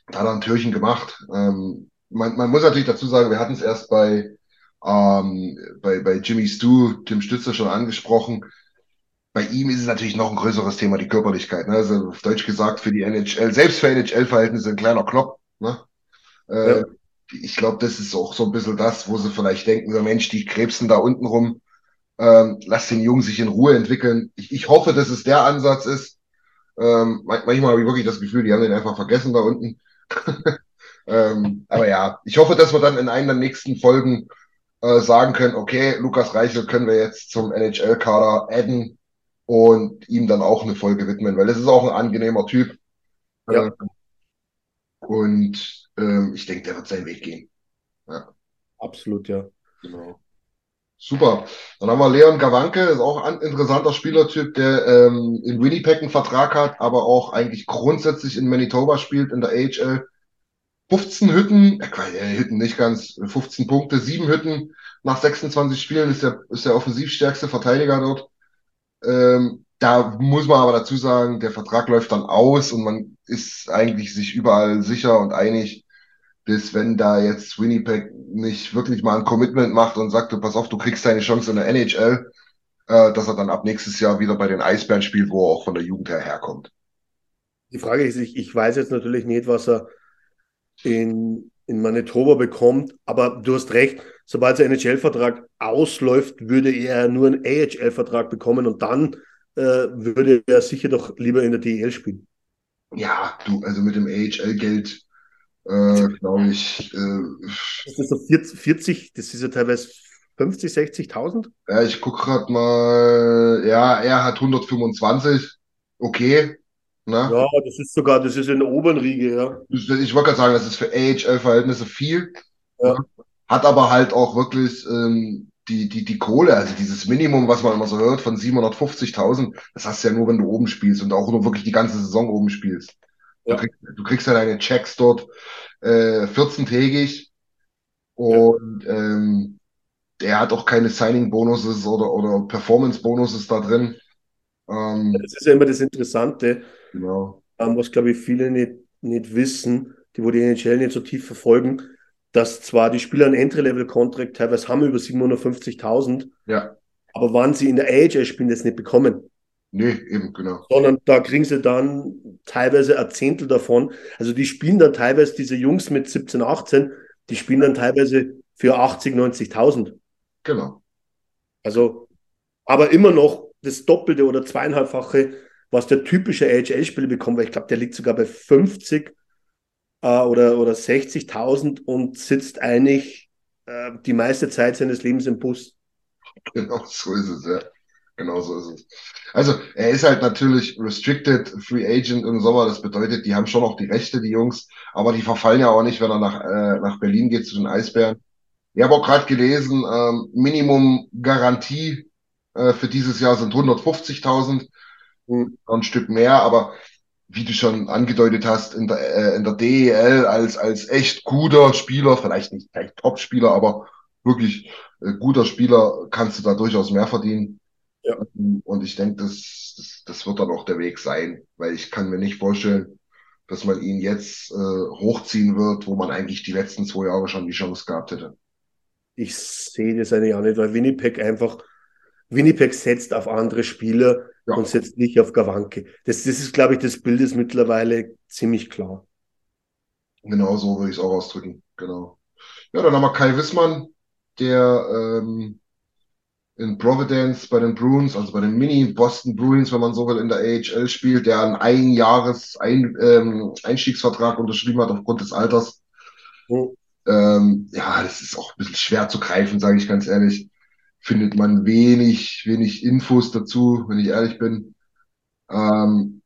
[SPEAKER 3] da hat er ein Türchen gemacht. Ähm, man, man muss natürlich dazu sagen, wir hatten es erst bei, ähm, bei, bei Jimmy Stu, Tim Stützer schon angesprochen. Bei ihm ist es natürlich noch ein größeres Thema, die Körperlichkeit. Ne? Also auf Deutsch gesagt, für die NHL, selbst für NHL-Verhältnisse ein kleiner Klopp. Ne? Äh,
[SPEAKER 4] Ja.
[SPEAKER 3] Ich glaube, das ist auch so ein bisschen das, wo sie vielleicht denken, so Mensch, die krebsen da unten rum. Ähm, lass den Jungen sich in Ruhe entwickeln. Ich, ich hoffe, dass es der Ansatz ist. Ähm, man- manchmal habe ich wirklich das Gefühl, die haben den einfach vergessen da unten. ähm, aber ja, ich hoffe, dass wir dann in einer der nächsten Folgen äh, sagen können, okay, Lukas Reichel können wir jetzt zum NHL-Kader adden. und ihm dann auch eine Folge widmen, weil das ist auch ein angenehmer Typ.
[SPEAKER 4] Ja.
[SPEAKER 3] Äh, und ähm, ich denke, der wird seinen Weg gehen. Ja,
[SPEAKER 4] Absolut, ja.
[SPEAKER 3] genau. Super. Dann haben wir Leon Gawanke, ist auch ein interessanter Spielertyp, der ähm, in Winnipeg einen Vertrag hat, aber auch eigentlich grundsätzlich in Manitoba spielt, in der AHL. 15 Hütten, äh, äh, Hütten nicht ganz, 15 Punkte, 7 Hütten nach 26 Spielen ist der, ist der offensivstärkste Verteidiger dort. Ähm, da muss man aber dazu sagen, der Vertrag läuft dann aus und man ist eigentlich sich überall sicher und einig, dass wenn da jetzt Winnipeg nicht wirklich mal ein Commitment macht und sagt, du pass auf, du kriegst deine Chance in der NHL, äh, dass er dann ab nächstes Jahr wieder bei den Eisbären spielt, wo er auch von der Jugend her herkommt.
[SPEAKER 4] Die Frage ist, ich, ich weiß jetzt natürlich nicht, was er in, in Manitoba bekommt, aber du hast recht, sobald sein NHL-Vertrag ausläuft, würde er nur einen AHL-Vertrag bekommen und dann äh, würde er sicher doch lieber in der DEL spielen.
[SPEAKER 3] Ja, du, also mit dem AHL-Geld, äh, glaube ich, äh,
[SPEAKER 4] Ist das so 40, 40 das ist ja teilweise 50, 60.000?
[SPEAKER 3] ja, ich guck grad mal, ja, er hat 125, okay, ne?
[SPEAKER 4] Ja, das ist sogar, das ist in der oberen Riege, ja.
[SPEAKER 3] Ich, ich wollte gerade sagen, das ist für AHL-Verhältnisse viel,
[SPEAKER 4] Ja.
[SPEAKER 3] ne? hat aber halt auch wirklich ähm, die, die, die Kohle, also dieses Minimum, was man immer so hört, von 750.000, das hast du ja nur, wenn du oben spielst und auch nur wirklich die ganze Saison oben spielst.
[SPEAKER 4] Ja.
[SPEAKER 3] Du, kriegst, du kriegst ja deine Checks dort äh, 14-tägig und ähm, der hat auch keine Signing-Bonuses oder, oder Performance-Bonuses da drin. Ähm,
[SPEAKER 4] Das ist ja immer das Interessante,
[SPEAKER 3] genau.
[SPEAKER 4] ähm, was glaube ich viele nicht, nicht wissen, die wo die NHL nicht so tief verfolgen, dass zwar die Spieler einen Entry-Level-Contract teilweise haben über 750.000,
[SPEAKER 3] Ja,
[SPEAKER 4] aber wann sie in der AHL spielen, das nicht bekommen.
[SPEAKER 3] Nee, eben, genau.
[SPEAKER 4] sondern da kriegen sie dann teilweise ein Zehntel davon. Also die spielen dann teilweise, diese Jungs mit 17, 18, die spielen dann teilweise für 80, 90.000.
[SPEAKER 3] Genau.
[SPEAKER 4] Also, aber immer noch das Doppelte oder zweieinhalbfache, was der typische AHL-Spieler bekommt, weil ich glaube, der liegt sogar bei 50 äh, oder, oder 60.000 und sitzt eigentlich äh, die meiste Zeit seines Lebens im Bus.
[SPEAKER 3] Genau so ist es, ja. Genau so ist es. Also, er ist halt natürlich restricted Free Agent im Sommer. Das bedeutet, die haben schon noch die Rechte, die Jungs, aber die verfallen ja auch nicht, wenn er nach, äh, nach Berlin geht zu den Eisbären. Ich habe auch gerade gelesen, ähm, Minimum Garantie äh, für dieses Jahr sind 150.000,
[SPEAKER 4] Mhm.
[SPEAKER 3] ein Stück mehr, aber wie du schon angedeutet hast, in der, äh, in der DEL als, als echt guter Spieler, vielleicht nicht gleich Top-Spieler, aber wirklich äh, guter Spieler, kannst du da durchaus mehr verdienen.
[SPEAKER 4] Ja.
[SPEAKER 3] Und ich denke, das, das, das wird dann auch der Weg sein, weil ich kann mir nicht vorstellen, dass man ihn jetzt äh, hochziehen wird, wo man eigentlich die letzten zwei Jahre schon die Chance gehabt hätte.
[SPEAKER 4] Ich sehe das eigentlich auch nicht, weil Winnipeg einfach, Winnipeg setzt auf andere Spieler
[SPEAKER 3] Ja.
[SPEAKER 4] und setzt nicht auf Gawanke. Das, das ist, glaube ich, das Bild ist mittlerweile ziemlich klar.
[SPEAKER 3] Genau so würde ich es auch ausdrücken. Genau. Ja, dann haben wir Kai Wissmann, der ähm, in Providence bei den Bruins, also bei den Mini-Boston Bruins, wenn man so will, in der AHL spielt, der einen Einjahres Ein, ähm, Einstiegsvertrag unterschrieben hat aufgrund des Alters.
[SPEAKER 4] Mhm.
[SPEAKER 3] Ähm, ja, das ist auch ein bisschen schwer zu greifen, sage ich ganz ehrlich. Findet man wenig, wenig Infos dazu, wenn ich ehrlich bin. Ähm,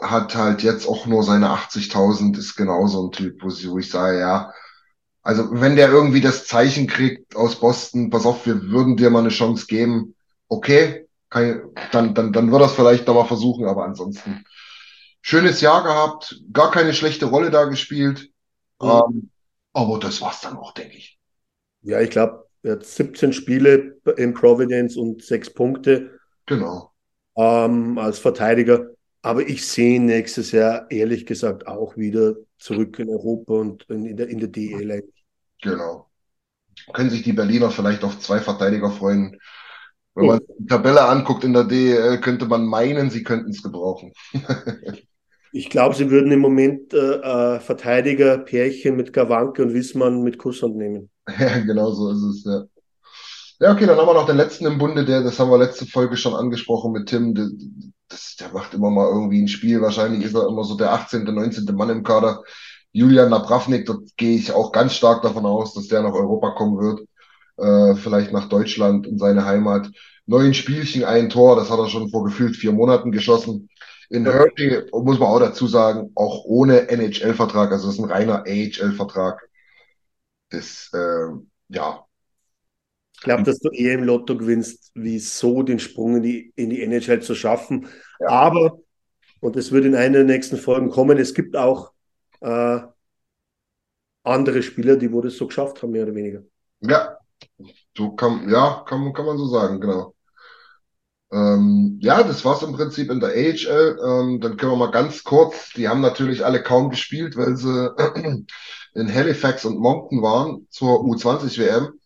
[SPEAKER 3] hat halt jetzt auch nur seine 80.000, ist genauso ein Typ, wo, sie, wo ich sage, ja, also wenn der irgendwie das Zeichen kriegt aus Boston, pass auf, wir würden dir mal eine Chance geben, okay, kann, dann, dann, dann wird das vielleicht noch mal versuchen, aber ansonsten schönes Jahr gehabt, gar keine schlechte Rolle da gespielt,
[SPEAKER 4] Mhm.
[SPEAKER 3] ähm, aber das war's dann auch, denke ich.
[SPEAKER 4] Ja, ich glaube, er hat 17 Spiele in Providence und sechs Punkte
[SPEAKER 3] Genau.
[SPEAKER 4] ähm, als Verteidiger. Aber ich sehe nächstes Jahr ehrlich gesagt auch wieder zurück in Europa und in der, in der DEL.
[SPEAKER 3] Genau. Können sich die Berliner vielleicht auf zwei Verteidiger freuen. Wenn
[SPEAKER 4] Oh.
[SPEAKER 3] man die Tabelle anguckt in der DEL, könnte man meinen, sie könnten es gebrauchen.
[SPEAKER 4] Ich glaube, sie würden im Moment äh, äh, Verteidiger Pärchen mit Gawanke und Wissmann mit Kusshand nehmen.
[SPEAKER 3] Ja, genau so ist es, ja. Ja, okay, dann haben wir noch den letzten im Bunde, der, das haben wir letzte Folge schon angesprochen mit Tim, der, das, der macht immer mal irgendwie ein Spiel. Wahrscheinlich ist er immer so der 18., 19. Mann im Kader. Julian Napravnik, dort gehe ich auch ganz stark davon aus, dass der nach Europa kommen wird. Äh, vielleicht nach Deutschland in seine Heimat. neun Spielchen ein Tor. Das hat er schon vor gefühlt vier Monaten geschossen. In Hershey muss man auch dazu sagen, auch ohne NHL-Vertrag, also das ist ein reiner AHL-Vertrag. Das, äh, ja,
[SPEAKER 4] Ich glaube, dass du eher im Lotto gewinnst, wie so den Sprung in die, in die NHL zu schaffen.
[SPEAKER 3] Ja.
[SPEAKER 4] Aber, und es wird in einer der nächsten Folgen kommen, es gibt auch äh, andere Spieler, die wo das so geschafft haben, mehr oder weniger.
[SPEAKER 3] ja, so kann, ja, kann, kann man so sagen, genau. Ähm, ja, das war's im Prinzip in der AHL. Ähm, dann können wir mal ganz kurz, die haben natürlich alle kaum gespielt, weil sie in Halifax und Moncton waren zur U20 WM.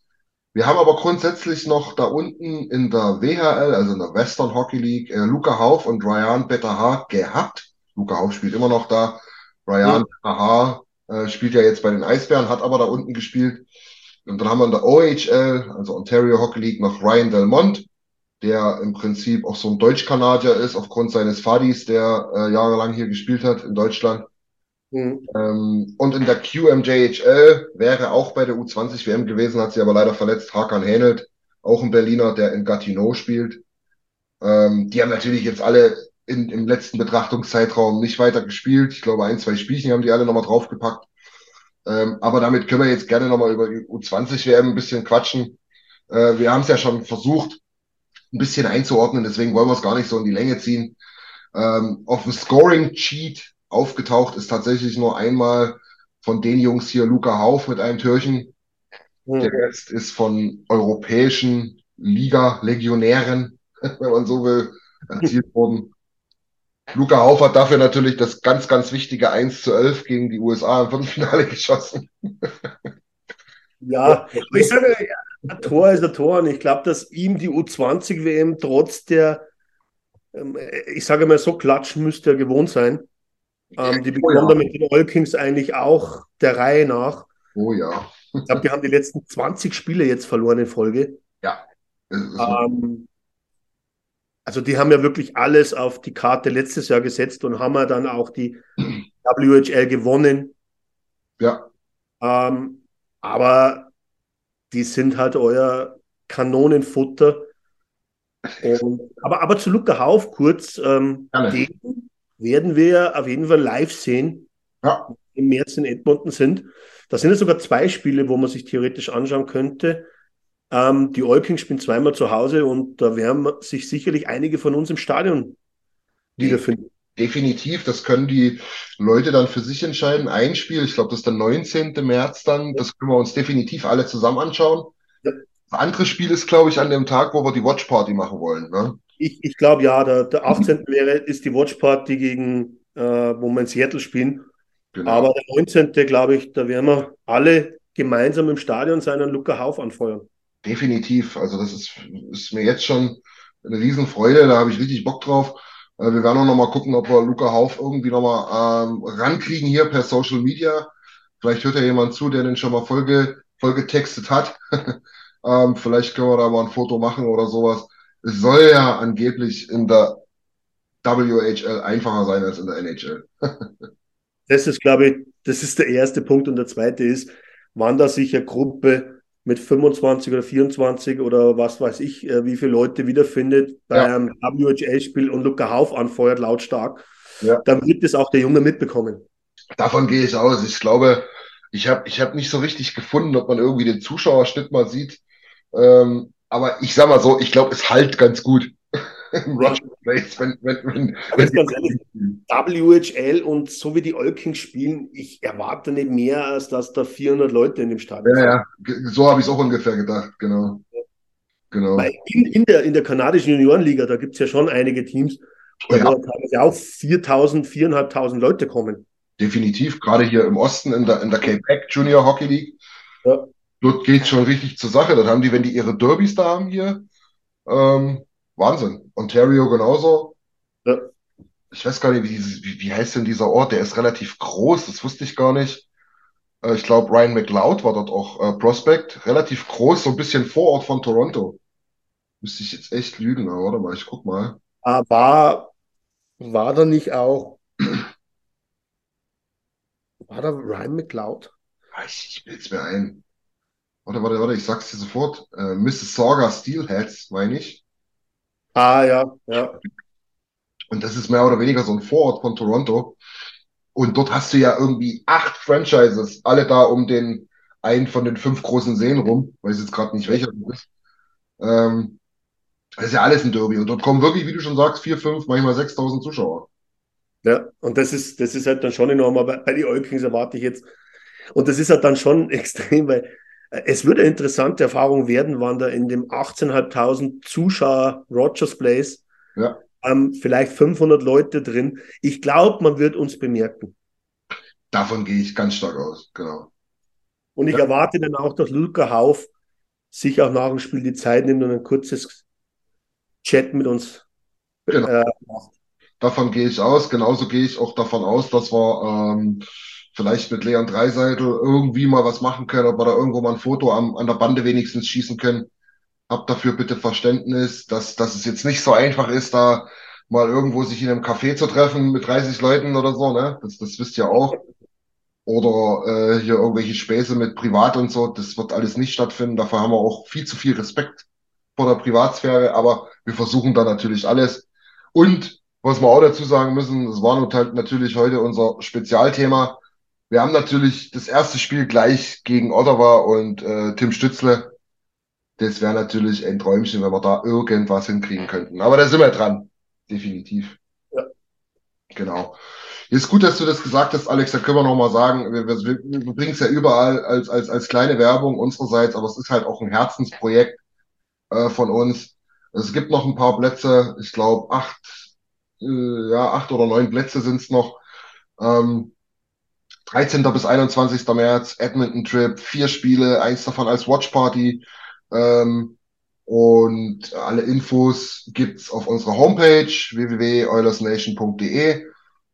[SPEAKER 3] Wir haben aber grundsätzlich noch da unten in der WHL, also in der Western Hockey League, äh, Luca Hauf und Ryan Betahar gehabt. Luca Hauf spielt immer noch da. Ryan
[SPEAKER 4] Ja.
[SPEAKER 3] Betahar äh, spielt ja jetzt bei den Eisbären, hat aber da unten gespielt. Und dann haben wir in der OHL, also Ontario Hockey League, noch Ryan Delmont, der im Prinzip auch so ein Deutsch-Kanadier ist, aufgrund seines Fadis, der äh, jahrelang hier gespielt hat in Deutschland.
[SPEAKER 4] Mhm.
[SPEAKER 3] Ähm, und in der QMJHL wäre auch bei der U20 WM gewesen, hat sie aber leider verletzt, Hakan Hänelt, auch ein Berliner, der in Gatineau spielt. Ähm, die haben natürlich jetzt alle in, im letzten Betrachtungszeitraum nicht weiter gespielt. Ich glaube, ein, zwei Spielchen haben die alle nochmal draufgepackt. Ähm, aber damit können wir jetzt gerne nochmal über die U20 WM ein bisschen quatschen. Äh, wir haben es ja schon versucht, ein bisschen einzuordnen, deswegen wollen wir es gar nicht so in die Länge ziehen. Ähm, auf dem Scoring Cheat aufgetaucht ist tatsächlich nur einmal von den Jungs hier Luca Hauf mit einem Türchen. Der
[SPEAKER 4] Mhm.
[SPEAKER 3] Rest ist von europäischen Liga-Legionären, wenn man so will, erzielt worden. Luca Hauf hat dafür natürlich das ganz, ganz wichtige 1 zu 11 gegen die USA im Viertelfinale geschossen.
[SPEAKER 4] Ja, aber ich sage, ein Tor ist ein Tor und ich glaube, dass ihm die U20-WM trotz der, ähm, ich sage mal so, klatschen müsste er gewohnt sein. Ähm, die
[SPEAKER 3] Oh ja.
[SPEAKER 4] mit den Olkings eigentlich auch der Reihe nach.
[SPEAKER 3] Oh ja.
[SPEAKER 4] Ich glaube, die haben die letzten 20 Spiele jetzt verloren in Folge.
[SPEAKER 3] Ja.
[SPEAKER 4] Ähm, also die haben ja wirklich alles auf die Karte letztes Jahr gesetzt und haben ja dann auch die WHL gewonnen.
[SPEAKER 3] ja.
[SPEAKER 4] Ähm, aber die sind halt euer Kanonenfutter. Und, aber, aber zu Luca Hauf kurz, ähm, den werden wir auf jeden Fall live sehen,
[SPEAKER 3] Ja.
[SPEAKER 4] im März in Edmonton sind. Da sind es sogar zwei Spiele, wo man sich theoretisch anschauen könnte. Ähm, die Olkings spielen zweimal zu Hause und da werden sich sicherlich einige von uns im Stadion wiederfinden.
[SPEAKER 3] Definitiv, das können die Leute dann für sich entscheiden. Ein Spiel, ich glaube, das ist der 19. März dann, das können wir uns definitiv alle zusammen anschauen.
[SPEAKER 4] Ja.
[SPEAKER 3] Das andere Spiel ist, glaube ich, an dem Tag, wo wir die Watch Party machen wollen. Ne?
[SPEAKER 4] Ich, ich glaube ja, der, der 18. wäre, ist die Watch Party gegen, äh, wo wir in Seattle spielen.
[SPEAKER 3] Genau.
[SPEAKER 4] Aber der 19. glaube ich, da werden wir alle gemeinsam im Stadion sein und Luca Hauf anfeuern.
[SPEAKER 3] Definitiv. Also das ist, ist mir jetzt schon eine Riesenfreude. Da habe ich richtig Bock drauf. Äh, Wir werden auch noch mal gucken, ob wir Luca Hauf irgendwie noch mal ähm, rankriegen hier per Social Media. Vielleicht hört ja jemand zu, der den schon mal vollge, vollgetextet hat. ähm, vielleicht können wir da mal ein Foto machen oder sowas. Es soll ja angeblich in der WHL einfacher sein als in der NHL.
[SPEAKER 4] Das ist, glaube ich, das ist der erste Punkt. Und der zweite ist, wann da sich eine Gruppe mit 25 oder 24 oder was weiß ich, äh, wie viele Leute wiederfindet bei
[SPEAKER 3] Ja.
[SPEAKER 4] einem WHL-Spiel und Luca Hauf anfeuert lautstark,
[SPEAKER 3] Ja.
[SPEAKER 4] dann wird es auch der Junge mitbekommen.
[SPEAKER 3] Davon gehe ich aus. Ich glaube, ich habe ich hab nicht so richtig gefunden, ob man irgendwie den Zuschauerschnitt mal sieht. Ähm, aber ich sag mal so, ich glaube, es halt ganz gut im Roger Place, wenn, wenn, wenn,
[SPEAKER 4] Aber jetzt ganz ehrlich, WHL und so wie die Olkings spielen, ich erwarte nicht mehr, als dass da 400 Leute in dem Stadion
[SPEAKER 3] Ja,
[SPEAKER 4] sind.
[SPEAKER 3] ja, ge- so habe ich es auch ungefähr gedacht, genau. Genau.
[SPEAKER 4] Weil in, in, der, in der kanadischen Juniorenliga, da gibt es ja schon einige Teams, da
[SPEAKER 3] Ja.
[SPEAKER 4] wo teilweise auch 4.000, 4.500 Leute kommen.
[SPEAKER 3] Definitiv, gerade hier im Osten in der, in der Quebec Junior Hockey League.
[SPEAKER 4] Ja.
[SPEAKER 3] Dort geht's schon richtig zur Sache. Dort haben die, wenn die ihre Derbys da haben hier, ähm, Wahnsinn. Ontario genauso.
[SPEAKER 4] Ja.
[SPEAKER 3] Ich weiß gar nicht, wie, wie, wie heißt denn dieser Ort? Der ist relativ groß, das wusste ich gar nicht. Äh, ich glaube, Ryan McLeod war dort auch äh, Prospect. Relativ groß, so ein bisschen Vorort von Toronto. Müsste ich jetzt echt lügen, aber warte mal, ich guck mal.
[SPEAKER 4] Ah, War, da nicht auch, war da Ryan McLeod?
[SPEAKER 3] Ah, Ich, ich bild's mir ein. Warte, warte, warte, ich sag's dir sofort. Äh, Mississauga Steelheads, meine ich.
[SPEAKER 4] Ah, ja, ja.
[SPEAKER 3] Und das ist mehr oder weniger so ein Vorort von Toronto. Und dort hast du ja irgendwie acht Franchises, alle da um den einen von den fünf großen Seen rum. Weiß jetzt gerade nicht, welcher das ist. Ähm, das ist ja alles ein Derby. Und dort kommen wirklich, wie du schon sagst, vier, fünf, manchmal 6000 Zuschauer.
[SPEAKER 4] Ja, und das ist, das ist halt dann schon enorm. Aber bei den Eukings erwarte ich jetzt, und das ist halt dann schon extrem, weil es würde eine interessante Erfahrung werden, wann da in dem 18.500 Zuschauer Rogers Place
[SPEAKER 3] Ja.
[SPEAKER 4] ähm, vielleicht 500 Leute drin. Ich glaube, man wird uns bemerken.
[SPEAKER 3] Davon gehe ich ganz stark aus, genau.
[SPEAKER 4] Und ich
[SPEAKER 3] Ja.
[SPEAKER 4] erwarte dann auch, dass Luca Hauf sich auch nach dem Spiel die Zeit nimmt und ein kurzes Chat mit uns
[SPEAKER 3] Genau.
[SPEAKER 4] äh, macht.
[SPEAKER 3] Davon gehe ich aus. Genauso gehe ich auch davon aus, dass wir ähm, vielleicht mit Leon Dreiseitel irgendwie mal was machen können, ob wir da irgendwo mal ein Foto am, an der Bande wenigstens schießen können. Habt dafür bitte Verständnis, dass, dass es jetzt nicht so einfach ist, da mal irgendwo sich in einem Café zu treffen mit 30 Leuten oder so, ne? Das, das wisst ihr auch. Oder äh, hier irgendwelche Späße mit Privat und so. Das wird alles nicht stattfinden. Dafür haben wir auch viel zu viel Respekt vor der Privatsphäre, aber wir versuchen da natürlich alles. Und was wir auch dazu sagen müssen, das war halt natürlich heute unser Spezialthema. Wir haben natürlich das erste Spiel gleich gegen Ottawa und äh, Tim Stützle. Das wäre natürlich ein Träumchen, wenn wir da irgendwas hinkriegen könnten. Aber da sind wir dran. Definitiv.
[SPEAKER 4] Ja.
[SPEAKER 3] Genau. Ist gut, dass du das gesagt hast, Alex. Da können wir noch mal sagen, wir, wir, wir bringen es ja überall als, als, als kleine Werbung unsererseits, aber es ist halt auch ein Herzensprojekt äh, von uns. Es gibt noch ein paar Plätze, ich glaube acht, äh, ja, acht oder neun Plätze sind es noch. Ähm, 13. bis 21. März, Edmonton Trip, vier Spiele, eins davon als Watch Party. Ähm, und alle Infos gibt's auf unserer Homepage www.oilersnation.de.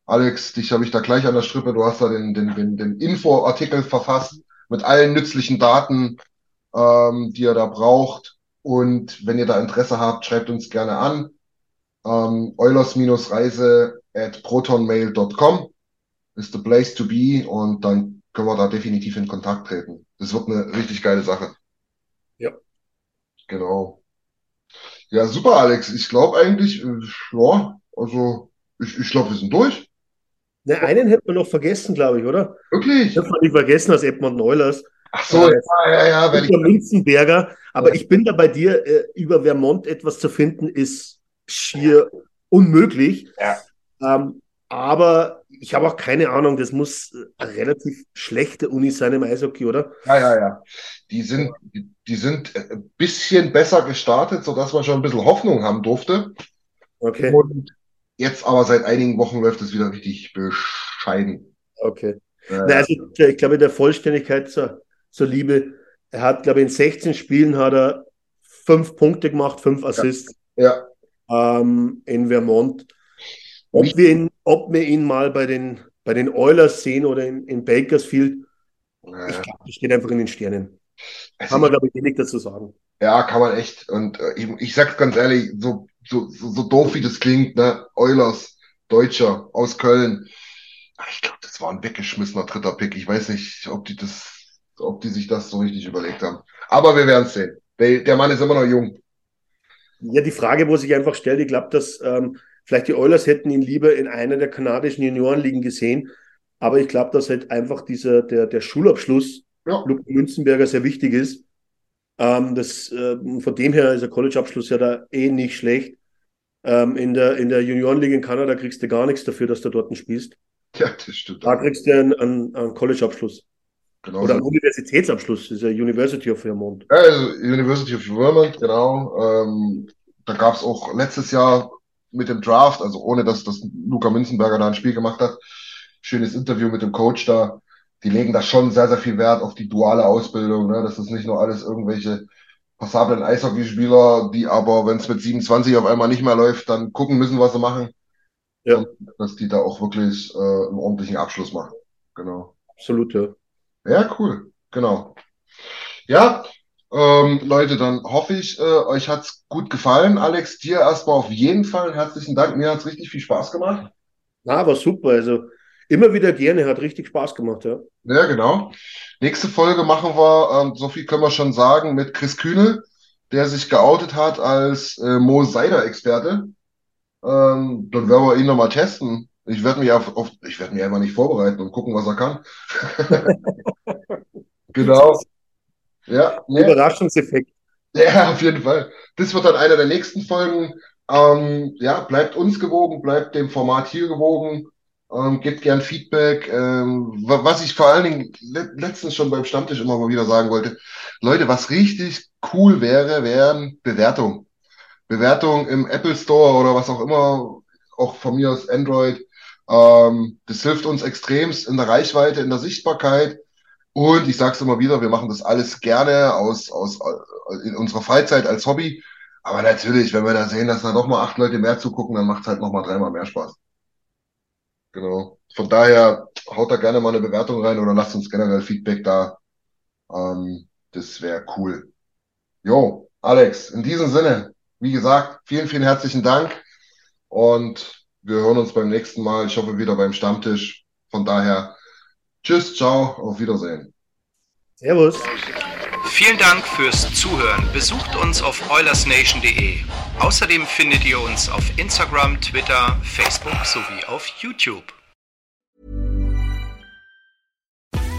[SPEAKER 3] Alex, dich habe ich da gleich an der Strippe. Du hast da den, den, den, den Info-Artikel verfasst mit allen nützlichen Daten, ähm, die ihr da braucht. Und wenn ihr da Interesse habt, schreibt uns gerne an. Ähm, Eulers-Reise at protonmail.com ist the place to be und dann können wir da definitiv in Kontakt treten. Das wird eine richtig geile Sache.
[SPEAKER 4] Ja.
[SPEAKER 3] Genau. Ja, super, Alex. Ich glaube eigentlich, äh, ja, also ich, ich glaube, wir sind durch.
[SPEAKER 4] Ne, einen hätten wir noch vergessen, glaube ich, oder?
[SPEAKER 3] Wirklich?
[SPEAKER 4] Dürfen wir nicht vergessen, als Edmund Neulers.
[SPEAKER 3] Ach so,
[SPEAKER 4] Äh,
[SPEAKER 3] ja, ja, ja, ich,
[SPEAKER 4] Münzenberger. Aber
[SPEAKER 3] Ja.
[SPEAKER 4] ich bin da bei dir, äh, über Vermont etwas zu finden, ist schier unmöglich.
[SPEAKER 3] Ja.
[SPEAKER 4] Ähm, aber ich habe auch keine Ahnung, das muss äh, eine relativ schlechte Uni sein im Eishockey, oder?
[SPEAKER 3] ja, ja, ja. Die sind, die, sind äh, ein bisschen besser gestartet, sodass man schon ein bisschen Hoffnung haben durfte.
[SPEAKER 4] Okay,
[SPEAKER 3] Und jetzt aber seit einigen Wochen läuft es wieder richtig bescheiden.
[SPEAKER 4] okay.
[SPEAKER 3] Äh,
[SPEAKER 4] Na, also, äh, ich glaube, der Vollständigkeit zur, zur Liebe, er hat, glaube ich, in 16 Spielen hat er fünf Punkte gemacht, fünf Assists
[SPEAKER 3] ja,
[SPEAKER 4] ähm, in Vermont. Ob wir ihn, ob wir ihn mal bei den, bei den Oilers sehen oder in, in Bakersfield, ich
[SPEAKER 3] äh,
[SPEAKER 4] glaube, das steht einfach in den Sternen.
[SPEAKER 3] also
[SPEAKER 4] Kann man, glaube ich, wenig dazu sagen.
[SPEAKER 3] Ja, kann man echt. Und äh, ich, ich sag's ganz ehrlich, so, so, so, so doof wie das klingt, ne? Eulers, Deutscher aus Köln. Ich glaube, das war ein weggeschmissener dritter Pick. Ich weiß nicht, ob die das, ob die sich das so richtig überlegt haben. Aber wir werden sehen. Der, der Mann ist immer noch jung.
[SPEAKER 4] Ja, die Frage, wo sich einfach stellt, ich glaube, dass ähm, vielleicht die Oilers hätten ihn lieber in einer der kanadischen Juniorenligen gesehen, aber ich glaube, dass halt einfach dieser, der, der Schulabschluss
[SPEAKER 3] Ja,
[SPEAKER 4] Luca Münzenberger sehr wichtig ist. Ähm, das, äh, von dem her ist der College-Abschluss ja da eh nicht schlecht. Ähm, in der, in der Juniorenliga in Kanada kriegst du gar nichts dafür, dass du dort spielst.
[SPEAKER 3] ja, das stimmt.
[SPEAKER 4] Da kriegst du einen, einen, einen College-Abschluss.
[SPEAKER 3] Genau
[SPEAKER 4] Oder einen Universitätsabschluss, das ist ja University of Vermont.
[SPEAKER 3] Ja, also University of Vermont, genau. Ähm, da gab's auch letztes Jahr mit dem Draft, also ohne dass, dass Luca Münzenberger da ein Spiel gemacht hat, schönes Interview mit dem Coach da. Die legen da schon sehr, sehr viel Wert auf die duale Ausbildung, ne? Das ist nicht nur alles irgendwelche passablen Eishockeyspieler, die aber, wenn es mit 27 auf einmal nicht mehr läuft, dann gucken müssen, was sie machen.
[SPEAKER 4] Ja.
[SPEAKER 3] Und dass die da auch wirklich äh, einen ordentlichen Abschluss machen. Genau.
[SPEAKER 4] Absolut, ja.
[SPEAKER 3] Ja, cool. Genau. Ja, ähm, Leute, dann hoffe ich, äh, euch hat's gut gefallen. Alex, dir erstmal auf jeden Fall herzlichen Dank. Mir hat's richtig viel Spaß gemacht.
[SPEAKER 4] Na, war super. Also immer wieder gerne, hat richtig Spaß gemacht, ja.
[SPEAKER 3] Ja, genau. Nächste Folge machen wir, ähm, so viel können wir schon sagen, mit Chris Kühnel. der sich geoutet hat als äh, Mo Seider-Experte. Ähm, dann werden wir ihn nochmal testen. Ich werde mich auf, auf ich werde mich einfach nicht vorbereiten und gucken, was er kann. genau. Ja,
[SPEAKER 4] nee. Überraschungseffekt.
[SPEAKER 3] Ja, auf jeden Fall. Das wird dann einer der nächsten Folgen. Ähm, ja, bleibt uns gewogen, bleibt dem Format hier gewogen, ähm, gebt gern Feedback. Ähm, was ich vor allen Dingen le letztens schon beim Stammtisch immer mal wieder sagen wollte, Leute, was richtig cool wäre, wären Bewertungen. Bewertungen im Apple Store oder was auch immer, auch von mir aus Android. Ähm, das hilft uns extremst in der Reichweite, in der Sichtbarkeit. Und ich sage es immer wieder, wir machen das alles gerne aus, aus in unserer Freizeit als Hobby. Aber natürlich, wenn wir da sehen, dass da noch mal acht Leute mehr zugucken, dann macht es halt noch mal dreimal mehr Spaß. Genau. Von daher haut da gerne mal eine Bewertung rein oder lasst uns generell Feedback da. Ähm, das wäre cool. Jo, Alex, in diesem Sinne, wie gesagt, vielen, vielen herzlichen Dank und wir hören uns beim nächsten Mal. Ich hoffe wieder beim Stammtisch. Von daher, tschüss, ciao, auf Wiedersehen.
[SPEAKER 4] Servus.
[SPEAKER 2] Vielen Dank fürs Zuhören. Besucht uns auf oilersnation.de. Außerdem findet ihr uns auf Instagram, Twitter, Facebook sowie auf YouTube.